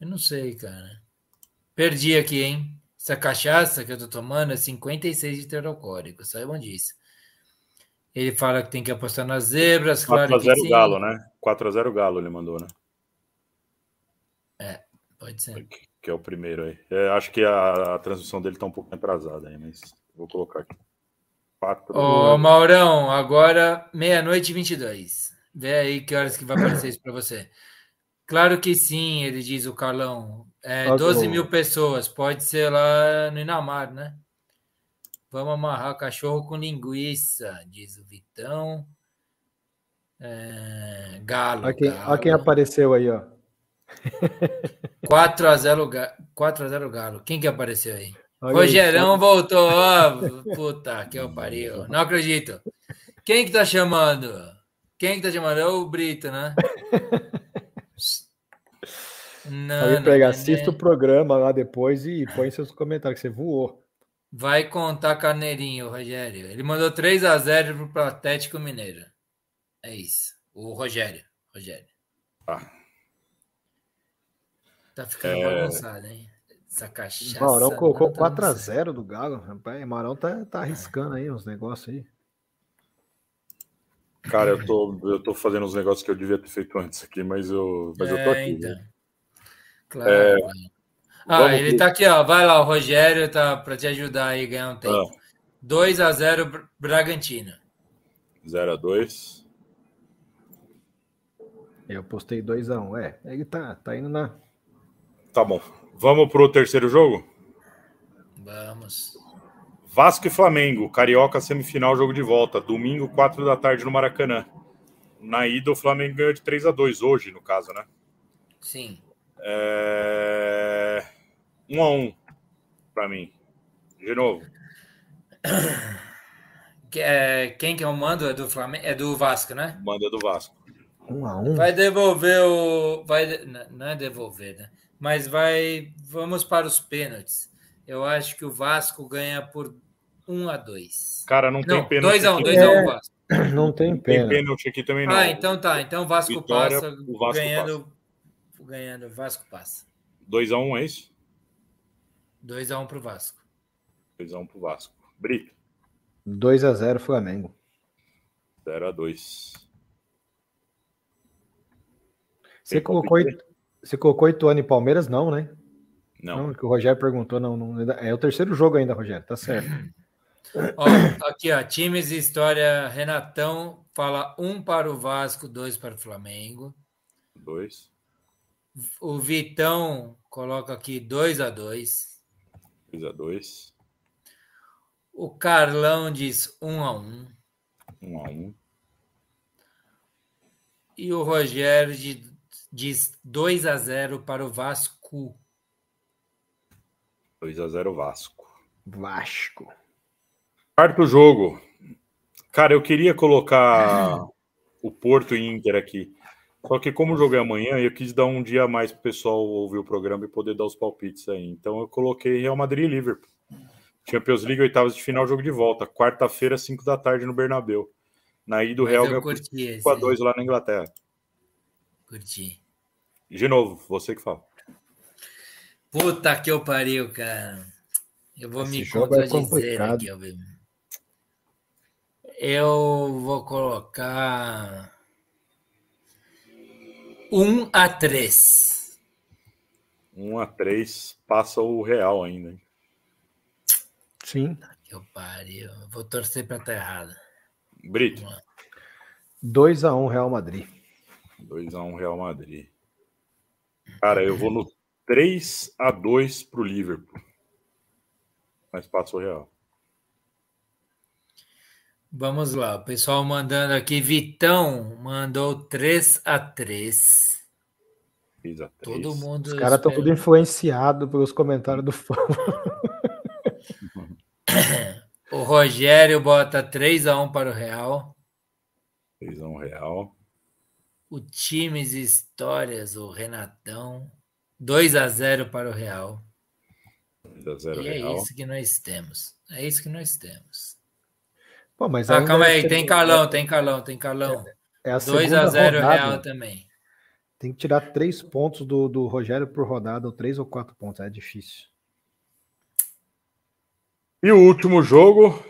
Eu não sei, cara. Perdi aqui, hein? Essa cachaça que eu tô tomando é 56 de teor alcoólico, saibam disso. Ele fala que tem que apostar nas zebras, claro que 4x0 sim. Galo, né? 4x0 Galo ele mandou, né? Pode ser. Que é o primeiro aí. É, acho que a, a transmissão dele tá um pouco atrasada aí, mas vou colocar aqui. 4 Ô, Maurão, agora meia-noite e 22. Vê aí que horas que vai aparecer isso para você. Claro que sim, ele diz o Carlão. É, Ó, 12 o- mil pessoas, pode ser lá no Inamar, né? Vamos amarrar cachorro com linguiça, diz o Vitão. É, galo. Olha quem, galo. apareceu aí, ó. 4x0 Ga- 4x0 Galo. Quem que apareceu aí? Olha Rogerão voltou. ó, puta que eu pariu. Não acredito. Quem que tá chamando? Quem que tá chamando? É o Brito, né? Não, não, pega, não, assista não. o programa lá depois e põe seus comentários, que você voou. Vai contar carneirinho, Rogério. Ele mandou 3x0 pro Atlético Mineiro. É isso. O Rogério. Rogério. Ah. Tá ficando É. bagunçado, hein? Essa cachaça. O Maurão colocou não tá dando certo. 4x0 do Galo. Rapaz, o Maurão tá, tá arriscando aí uns negócios aí. Cara, eu tô, eu tô fazendo uns negócios que eu devia ter feito antes aqui, mas eu, mas eu tô É, aqui. então. viu? Claro. É. Ah, ele pro- tá aqui, ó. Vai lá, o Rogério tá para te ajudar aí a ganhar um tempo. Ah. 2 a 0 Br- Bragantino. 0x2. Eu postei 2x1. É, ele tá, tá indo na. Tá bom. Vamos pro terceiro jogo? Vamos. Vasco e Flamengo, Carioca semifinal, jogo de volta. Domingo, 4 da tarde no Maracanã. Na ida, o Flamengo ganhou de 3 a 2 hoje, no caso, né? Sim. É... 1 a 1 para mim. De novo. É, Quem que é o mando? É do Flamengo? É do Vasco, né? Manda do Vasco. Um a um. Vai devolver o. Vai... Não é devolver, né? Mas vai. Vamos para os pênaltis. Eu acho que o Vasco ganha por 1 a 2 Cara, não, tem Não, pênalti. 2 a 1 aqui. 2 a 1 Vasco. Não tem Tem pena. pênalti aqui também não. Ah, então tá. Então o Vasco Vitória, passa. o Vasco ganhando, ganhando, o Vasco passa. 2x1 é isso? 2 a 1 pro Vasco. 2x1 pro Vasco. Brito, 2 a 0 Flamengo. 0x2. Você colocou, você colocou Ituano e Palmeiras? Não, né? Não. Não, que o Rogério perguntou. Não, não, é o terceiro jogo ainda, Rogério. Tá certo. Ó, aqui, ó. Times e história. Renatão fala um para o Vasco, dois para o Flamengo. 2. O Vitão coloca aqui 2 a 2 2x2. O Carlão diz 1 a 1 1x1. E o Rogério di- diz 2 a 0 para o Vasco. 2x0 Vasco. Vasco. Quarto jogo. Cara, eu queria colocar o Porto e Inter aqui. Só que como o jogo é amanhã, eu quis dar um dia a mais pro pessoal ouvir o programa e poder dar os palpites aí. Então eu coloquei Real Madrid e Liverpool. Champions League, oitavas de final, jogo de volta. Quarta-feira, 5 da tarde no Bernabéu. Na ida, o Mas Real ganhou por curti esse. 5x2 lá na Inglaterra. Curti. De novo, você que fala. Puta que eu pariu, cara. Eu vou Esse me é contradizer complicado. aqui, ó. Eu vou colocar 1 a 3. 1x3, passa o Real ainda. hein? Sim. Que eu pariu. Eu Vou torcer pra estar errado. Brito, 2 a 1 Real Madrid. 2x1 Real Madrid. Cara, eu vou no 3x2 pro Liverpool. Mas passa o Real. Vamos lá, o pessoal mandando aqui. Vitão mandou 3 a 3. 3x3. Todo mundo. Os caras estão tudo influenciados pelos comentários do fã. O Rogério bota 3 a 1 para o Real. 3x1 Real. O Times e Histórias, o Renatão. 2 a 0 para o Real. 2x0 E é Real. isso que nós temos. É isso que nós temos. Pô, mas Ah, ainda calma é aí, tem Carlão, tem Carlão, tem Carlão. É a 2 segunda a 0 rodada. Real também. Tem que tirar três pontos do, do Rogério por rodada, ou três ou quatro pontos. É difícil. E o último jogo,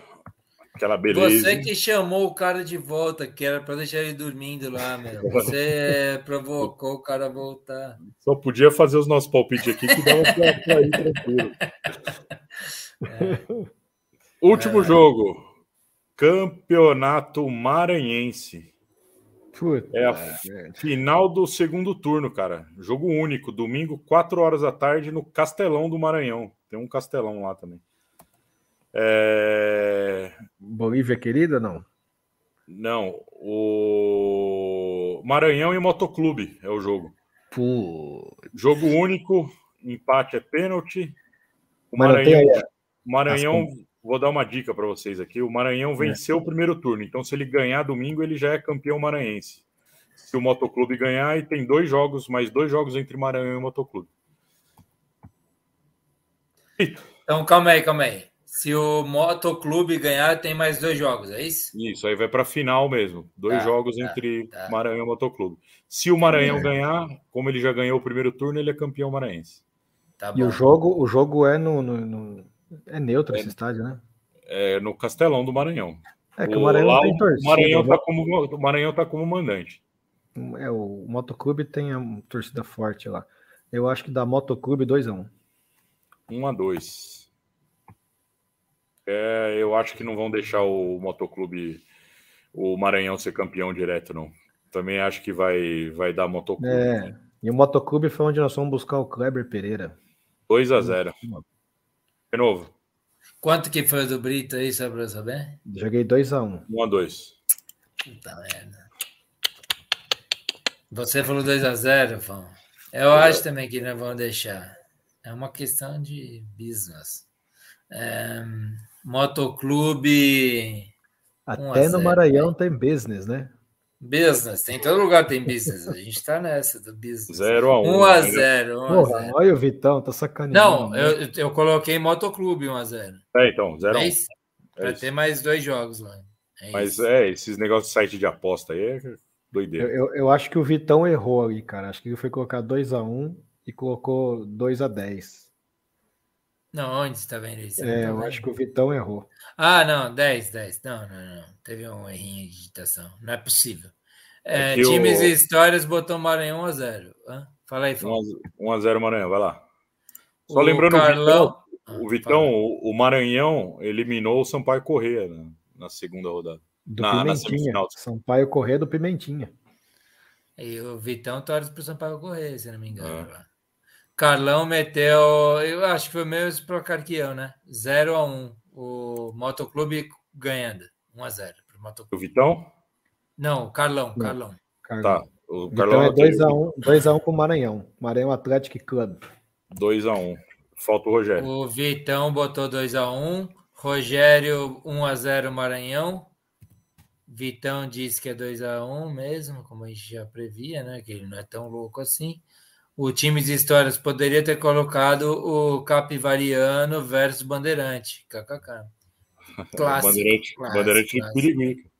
aquela beleza. Você que chamou o cara de volta, que era para deixar ele dormindo lá, meu. Você provocou o cara a voltar. Só podia fazer os nossos palpites aqui que dava pra, pra ir tranquilo. Último jogo. Campeonato Maranhense. Puta, É a merda. Final do segundo turno, cara. Jogo único, domingo, 4 horas da tarde, no Castelão do Maranhão. Tem um castelão lá também. É... Bolívia querida, não? Não, o Maranhão e Motoclube é o jogo. Pô. Jogo único, empate é pênalti. O Maranhão, Maranhão vou dar uma dica para vocês aqui. O Maranhão venceu o primeiro turno, então se ele ganhar domingo, ele já é campeão maranhense. Se o Motoclube ganhar, e tem dois jogos, mais dois jogos entre Maranhão e Motoclube. Então, calma aí, calma aí. Se o Motoclube ganhar, tem mais dois jogos, é isso? Isso, aí vai para final mesmo. Dois Tá, jogos tá, entre tá. Maranhão e Motoclube. Se o Maranhão ganhar, como ele já ganhou o primeiro turno, ele é campeão maranhense. Tá E o jogo, o jogo é no, no- no- É neutro esse estádio, né? É no Castelão do Maranhão. É que o Maranhão lá tem o torcida. Maranhão né? tá como o Maranhão tá como mandante. É, o Motoclube tem a torcida forte lá. Eu acho que dá Motoclube 2x1. 1 a 2. É, eu acho que não vão deixar o Motoclube, o Maranhão ser campeão direto, não. Também acho que vai, vai dar Motoclube. É. E o Motoclube foi onde nós fomos buscar o Kleber Pereira. 2 a 0. De novo. Quanto que foi o do Brito aí, só pra eu saber? Joguei 2x1. 1x2. Puta merda. Você falou 2x0, Fão. Eu acho também que não vão deixar. É uma questão de business. É, motoclube. 1 a Até no 0, Maranhão tem business, né? Business, tem em todo lugar tem business. A gente tá nessa do business. 0x1. 1x0. 1 a Porra, 0. olha o Vitão, tá sacaneando. Não, né? eu, eu coloquei motoclube 1x0. É, então, 0x1. É isso? É Pra ter mais dois jogos lá. É Mas isso. é, esses negócios de site de aposta aí é Eu, doideira. eu, eu acho que o Vitão errou ali, cara. Acho que ele foi colocar 2x1 e colocou 2x10. Não, onde você tá vendo isso? É, eu vendo? acho que o Vitão errou. Ah, não, 10, 10. Não, não, não. Teve um errinho de digitação. Não é possível. É, É times o- e histórias botou Maranhão 1x0. Hã? Fala aí, Fão. 1x0 Maranhão, vai lá. Só O lembrando, Carlão- o Vitão, o, Ah, Vitão o, Maranhão eliminou o Sampaio Corrêa na, na segunda rodada. Do Na- na Pimentinha. semifinal. Sampaio Corrêa do Pimentinha. E o Vitão torce pro Sampaio Correia, se não me engano. É. Carlão meteu, eu acho que foi o mesmo placar que eu, né? 0x1. O Motoclube ganhando. 1x0 pro O Motoclube. Vitão? Não, Carlão, Não. Carlão. Carlão. Tá. O Vitão Carlão é 2x1 2x1 pro Maranhão. Maranhão Atlético Club. 2x1. Falta o Rogério. O Vitão botou 2x1. Rogério 1x0 Maranhão. Vitão disse que é 2x1 mesmo, como a gente já previa, né? Que ele não é tão louco assim. O time de histórias poderia ter colocado o Capivariano versus Bandeirante. KKK. Clássico. Bandeirante, clássico, Bandeirante de clássico.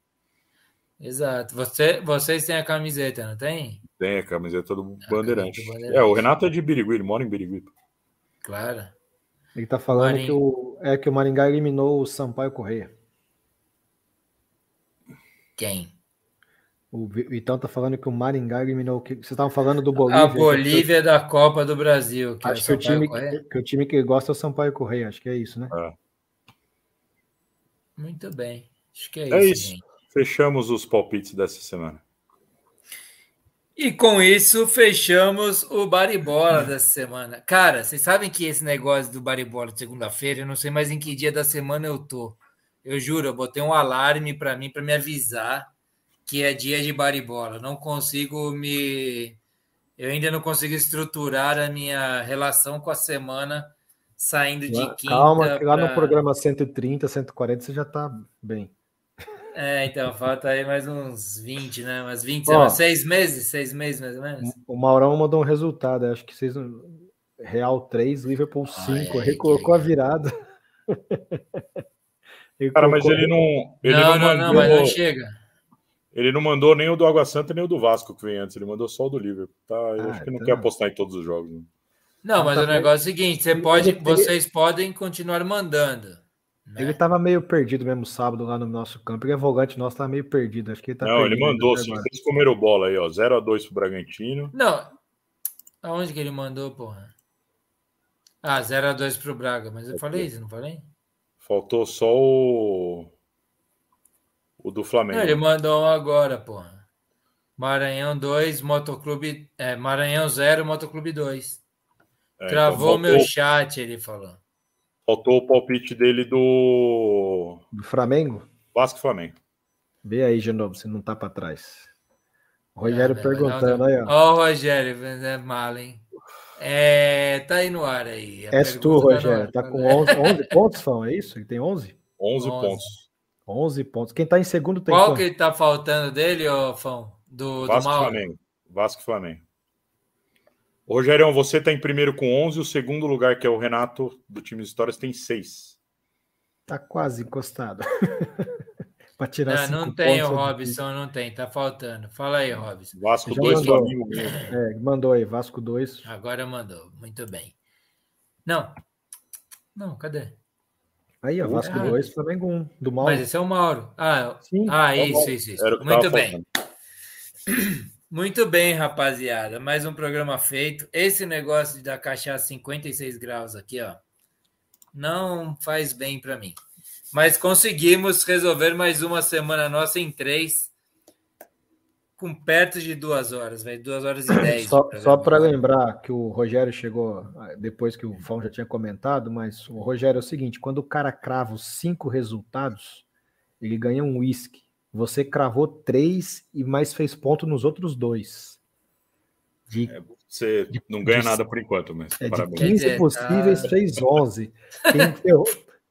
Exato. Você, vocês têm a camiseta, não tem? Tem a camiseta do A Bandeirante. camiseta do Bandeirante. É, o Renato é de Birigui, ele mora em Birigui. Claro. Ele tá falando Marinho. que o, é que o Maringá eliminou o Sampaio Correia. Quem? O Vi- Vitão tá falando que o Maringá eliminou. o que Vocês estavam falando do Bolívia. A Bolívia da Copa do Brasil. Que é Acho que o, time, que, que o time que gosta é o Sampaio Correia. Acho que é isso, né? Muito bem. Acho que é, É isso, isso. gente. Fechamos os palpites dessa semana. E com isso, fechamos o Baribola dessa semana. Cara, vocês sabem que esse negócio do Baribola de segunda-feira, eu não sei mais em que dia da semana eu tô. Eu juro, eu botei um alarme para mim, para me avisar que é dia de Baribola. Não consigo me. Eu ainda não consigo estruturar a minha relação com a semana saindo de Lá- quinta. Calma, que lá no programa 130, 140 você já tá bem. É, então, falta aí mais uns 20, né? Umas 20, Ó. seis meses, seis meses mais ou menos. O Maurão mandou um resultado. Acho que vocês. Real 3, Liverpool 5. Ai, ele que a virada. Ele Cara, mas ele não. Ele não, não, não, mandou, não, mas não chega. Ele não mandou nem o do Água Santa nem o do Vasco que vem antes. Ele mandou só o do Liverpool. Tá? Eu Ah, acho que não então- quer apostar em todos os jogos. né? Não, mas tá o negócio é o seguinte: você pode, ele- vocês podem continuar mandando. né? Ele tava meio perdido mesmo sábado lá no nosso campo. Ele é volante nosso, tá meio perdido. Acho que ele tá não, ele mandou. agora. vocês comeram bola aí, ó. 0x2 pro Bragantino. Não. Aonde que ele mandou, porra? Ah, 0x2 pro Braga, mas eu falei isso, não falei? Faltou só o. O do Flamengo. Não, ele mandou um agora, porra. Maranhão 2, Motoclube. É, Maranhão 0, Motoclube 2. É, então Travou faltou, meu chat, ele falou. faltou o palpite dele do Do Flamengo? Vasco Flamengo. Vê aí de novo, se não tá pra trás. O Rogério Ah, perguntando não, aí, ó. Ó, o Rogério, é mal, hein? É, tá aí no ar aí. És tu, tá Rogério. Tá com 11, 11 pontos, Fão, é isso? Ele tem 11? 11 Onze. pontos. 11 pontos. Quem tá em segundo tem Qual quanto? que tá faltando dele, ô Fão? Do, do Vasco e Mauro? Flamengo. Vasco e Flamengo. Rogério, você tá em primeiro com 11. O segundo lugar, que é o Renato, do time de histórias, tem 6. Tá quase encostado. pra tirar Não, não tem o é Robson, não tem, tá faltando. Fala aí, Robson. Vasco Já 2, mandou. Flamengo 1. É, mandou aí, Vasco 2. Agora mandou, muito bem. Não, não, cadê? Aí, ó, Vasco Ah. 2, Flamengo 1. Do mal. Mas esse é o Mauro. Ah, Sim, ah tá isso, isso, isso. Muito bem. faltando. Muito bem, rapaziada. Mais um programa feito. Esse negócio da cachaça 56 graus aqui, ó, não faz bem para mim. Mas conseguimos resolver mais uma semana nossa em três, com perto de duas horas, velho. Duas horas e dez. Só, só para lembrar que o Rogério chegou ah, depois que o Fão já tinha comentado, mas o Rogério é o seguinte: quando o cara crava os cinco resultados, ele ganha um uísque. Você cravou três e mais fez ponto nos outros dois. De, é, você de, não ganha de, nada por enquanto, mas é, parabéns. De 15 possíveis, fez 11. Quem ferrou,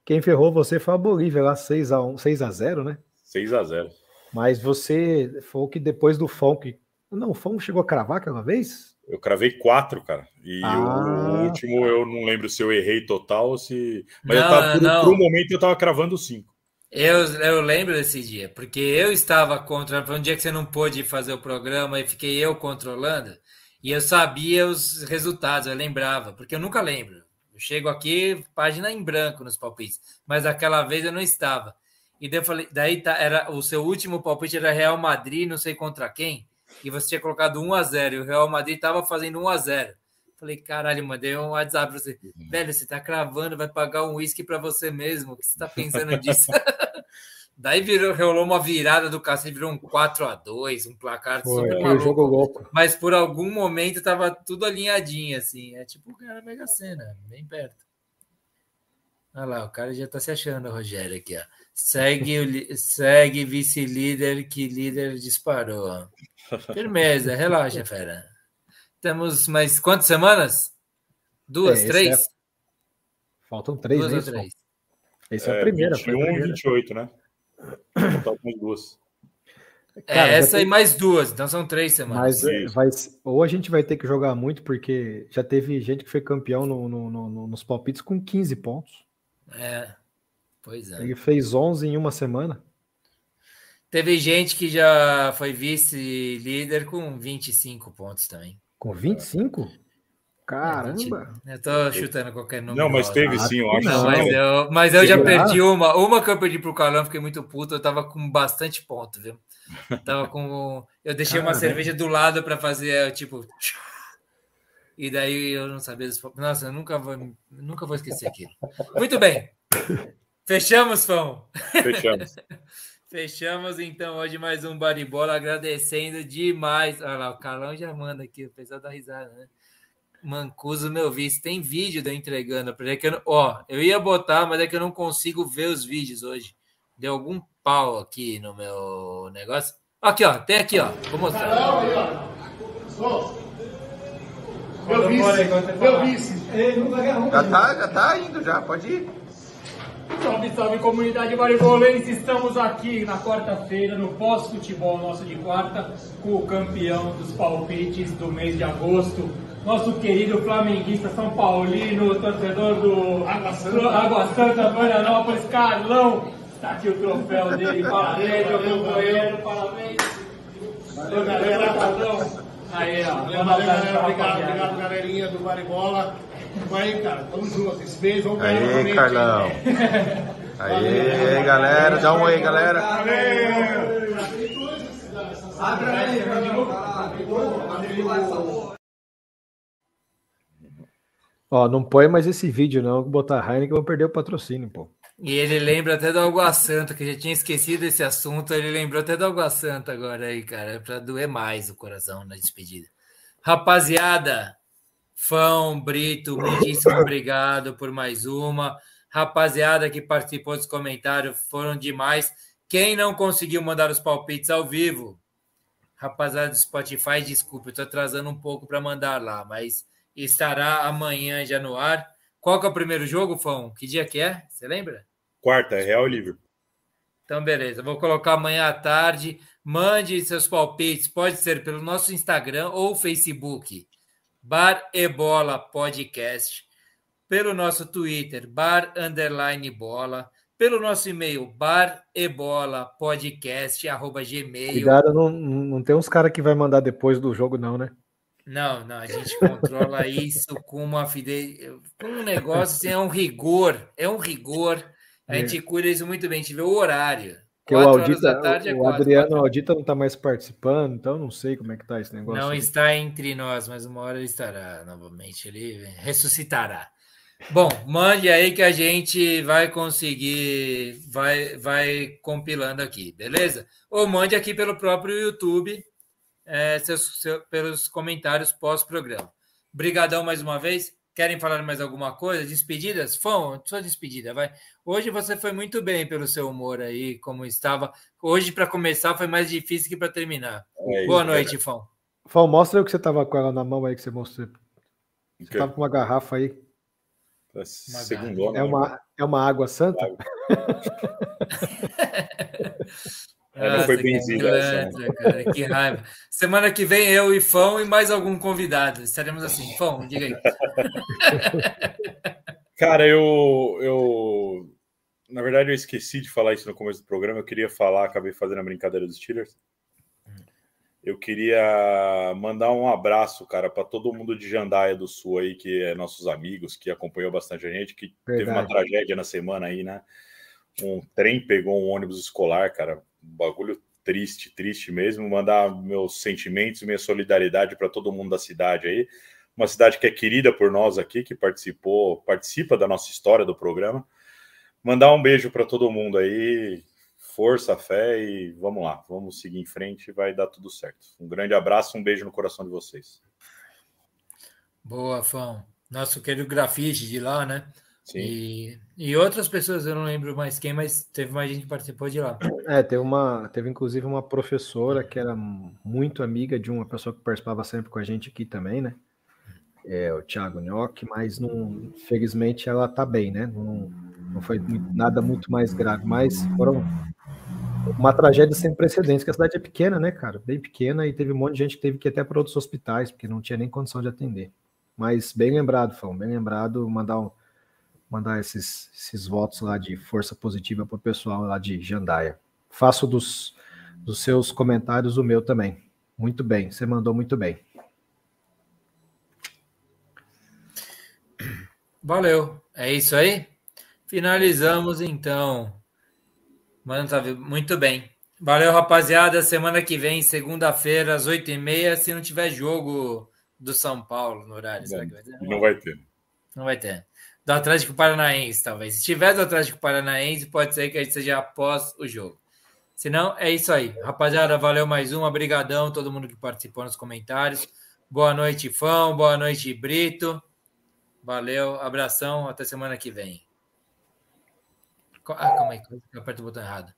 quem ferrou você foi a Bolívia lá, 6 a 1, 6 a 0, né? 6 a 0. Mas você foi que depois do Funk. Não, o Funk chegou a cravar aquela vez? Eu cravei quatro, cara. E ah, o último eu não lembro se eu errei total ou se. Mas não, eu tava, por, por, um momento eu tava cravando cinco. Eu, eu lembro desse dia, porque eu estava contra. Foi um dia que você não pôde fazer o programa e fiquei eu controlando. E eu sabia os resultados, eu lembrava, porque eu nunca lembro. Eu chego aqui, página em branco nos palpites, mas aquela vez eu não estava. E daí eu falei, daí tá, era o seu último palpite era Real Madrid, não sei contra quem, e você tinha colocado 1 a 0 e o Real Madrid estava fazendo 1 a 0 Falei, caralho, mandei um WhatsApp pra você. Uhum. Velho, você tá cravando, vai pagar um uísque para você mesmo. O que você tá pensando disso? Daí virou, rolou uma virada do cacete, virou um 4 a 2 um placar Foi, super maluco. jogo louco. Mas por algum momento tava tudo alinhadinho, assim. É tipo o cara Mega Sena, bem perto. Olha lá, o cara já tá se achando, Rogério, aqui, ó. Segue, segue vice-líder que líder disparou. Firmeza, relaxa, fera. Temos mais quantas semanas? Duas, é, três? É... Faltam três, Duas né? ou três? Esse é, a primeira. 21 e 28, né? Faltam duas. Cara, é, essa tem... e mais duas, então são três semanas. Mas vai, ou a gente vai ter que jogar muito, porque já teve gente que foi campeão no, no, no, nos palpites com 15 pontos. É, pois é. Ele fez 11 em uma semana. Teve gente que já foi vice-líder com 25 pontos também. Com 25? Caramba! Eu tô chutando qualquer número. Não, mas teve sim, eu acho. Não, mas eu, mas eu já perdi uma. Uma que eu perdi pro Carlão, fiquei muito puto. Eu tava com bastante ponto, viu? Tava com. Eu deixei uma cerveja do lado para fazer, tipo. E daí eu não sabia. Nossa, eu nunca vou, nunca vou esquecer aquilo. Muito bem. Fechamos, Fão? Fechamos. Fechamos então hoje mais um Baribola, agradecendo demais. Olha lá, o Carlão já manda aqui, o pessoal da risada, né? Mancuso, meu vice, tem vídeo da entregando. É que eu, ó, eu ia botar, mas é que eu não consigo ver os vídeos hoje. Deu algum pau aqui no meu negócio. Aqui, ó, tem aqui, ó. Vou mostrar. Meu vice, meu vice. Já tá, já tá indo, já, pode ir. Salve, salve comunidade maribolense! Estamos aqui na quarta-feira, no pós-futebol nosso de quarta, com o campeão dos palpites do mês de agosto, nosso querido flamenguista São Paulino, torcedor do Água Santa, Água Santa Florianópolis, Carlão. Está aqui o troféu dele, parabéns, meu companheiro, parabéns. Valeu, galera. Aí, ó. Valeu, galera. Obrigado, obrigado, galerinha do Maribola. Vai aí, cara. Tamo junto. Esse beijo, vamos ganhar Aí, Carlão. Aí, galera. Dá um oi, galera. Valeu. Abre aí, Ó, não põe mais esse vídeo, não. Vou botar Heineken, vou perder o patrocínio, pô. E ele lembra até do Água Santa, que já tinha esquecido esse assunto. Ele lembrou até do Água Santa agora aí, cara. É pra doer mais o coração na despedida. Rapaziada, Fão, Brito, muitíssimo obrigado por mais uma. Rapaziada que participou dos comentários foram demais. Quem não conseguiu mandar os palpites ao vivo, rapaziada do Spotify, desculpe, eu estou atrasando um pouco para mandar lá, mas estará amanhã já no ar. Qual que é o primeiro jogo, Fão? Que dia que é? Você lembra? Quarta, Real Livre. Então, beleza. Vou colocar amanhã à tarde. Mande seus palpites. Pode ser pelo nosso Instagram ou Facebook. Bar e Bola Podcast, pelo nosso Twitter, Bar Underline Bola, pelo nosso e-mail, bar e bola podcast, arroba gmail. Cuidado, não, não tem uns caras que vai mandar depois do jogo, não, né? Não, não, a gente controla isso com uma fidelidade, com um negócio assim, é um rigor, é um rigor. A gente é. cuida isso muito bem, a gente vê o horário. Que o Audita, tarde, é o quatro, Adriano quatro. Audita não está mais participando, então não sei como é que está esse negócio. Não aí. está entre nós, mas uma hora ele estará novamente, ele ressuscitará. Bom, mande aí que a gente vai conseguir, vai, vai compilando aqui, beleza? Ou mande aqui pelo próprio YouTube, é, seus, seu, pelos comentários pós-programa. Brigadão mais uma vez. Querem falar mais alguma coisa? Despedidas? Fão, sua despedida, vai. Hoje você foi muito bem pelo seu humor aí, como estava. Hoje, para começar, foi mais difícil que para terminar. É Boa noite, Fão. Fão, mostra o que você estava com ela na mão aí que você mostrou. Você estava com uma garrafa aí. Segundona, é, uma, é uma água santa? É, não foi benzido. Cara, que raiva. Semana que vem eu e Fão e mais algum convidado. Estaremos assim. Fão, diga aí. Cara, eu, eu. Na verdade, eu esqueci de falar isso no começo do programa. Eu queria falar, acabei fazendo a brincadeira dos Steelers. Eu queria mandar um abraço, cara, para todo mundo de Jandaia do Sul aí, que é nossos amigos, que acompanhou bastante a gente, que Verdade. teve uma tragédia na semana aí, né? Um trem pegou um ônibus escolar, cara. Bagulho triste, triste mesmo. Mandar meus sentimentos, minha solidariedade para todo mundo da cidade aí. Uma cidade que é querida por nós aqui, que participou, participa da nossa história do programa. Mandar um beijo para todo mundo aí, força, fé e vamos lá, vamos seguir em frente, vai dar tudo certo. Um grande abraço, um beijo no coração de vocês. Boa, Fão. Nosso querido grafite de lá, né? Sim. E, e outras pessoas, eu não lembro mais quem, mas teve mais gente que participou de lá. É, teve uma, teve inclusive uma professora que era muito amiga de uma pessoa que participava sempre com a gente aqui também, né? É, o Thiago Nhoque, mas não, felizmente ela tá bem, né? Não, não foi nada muito mais grave, mas foram uma tragédia sem precedentes, que a cidade é pequena, né, cara? Bem pequena, e teve um monte de gente que teve que ir até para outros hospitais, porque não tinha nem condição de atender. Mas bem lembrado, Fão, bem lembrado, mandar, um, mandar esses, esses votos lá de força positiva para o pessoal lá de Jandaia. Faço dos, dos seus comentários o meu também. Muito bem, você mandou muito bem. Valeu, é isso aí? Finalizamos então Mano, tá muito bem. Valeu, rapaziada. Semana que vem, segunda-feira, às oito e meia, se não tiver jogo do São Paulo no horário. Será que vai ter? Não vai ter. Não vai ter. Do Atlético Paranaense, talvez. Se tiver do Atlético Paranaense, pode ser que a gente seja após o jogo. Se não, é isso aí. Rapaziada, valeu mais uma. Obrigadão todo mundo que participou nos comentários. Boa noite, Fão. Boa noite, Brito. Valeu, abração. Até semana que vem. Ah, calma aí, eu aperto o botão errado.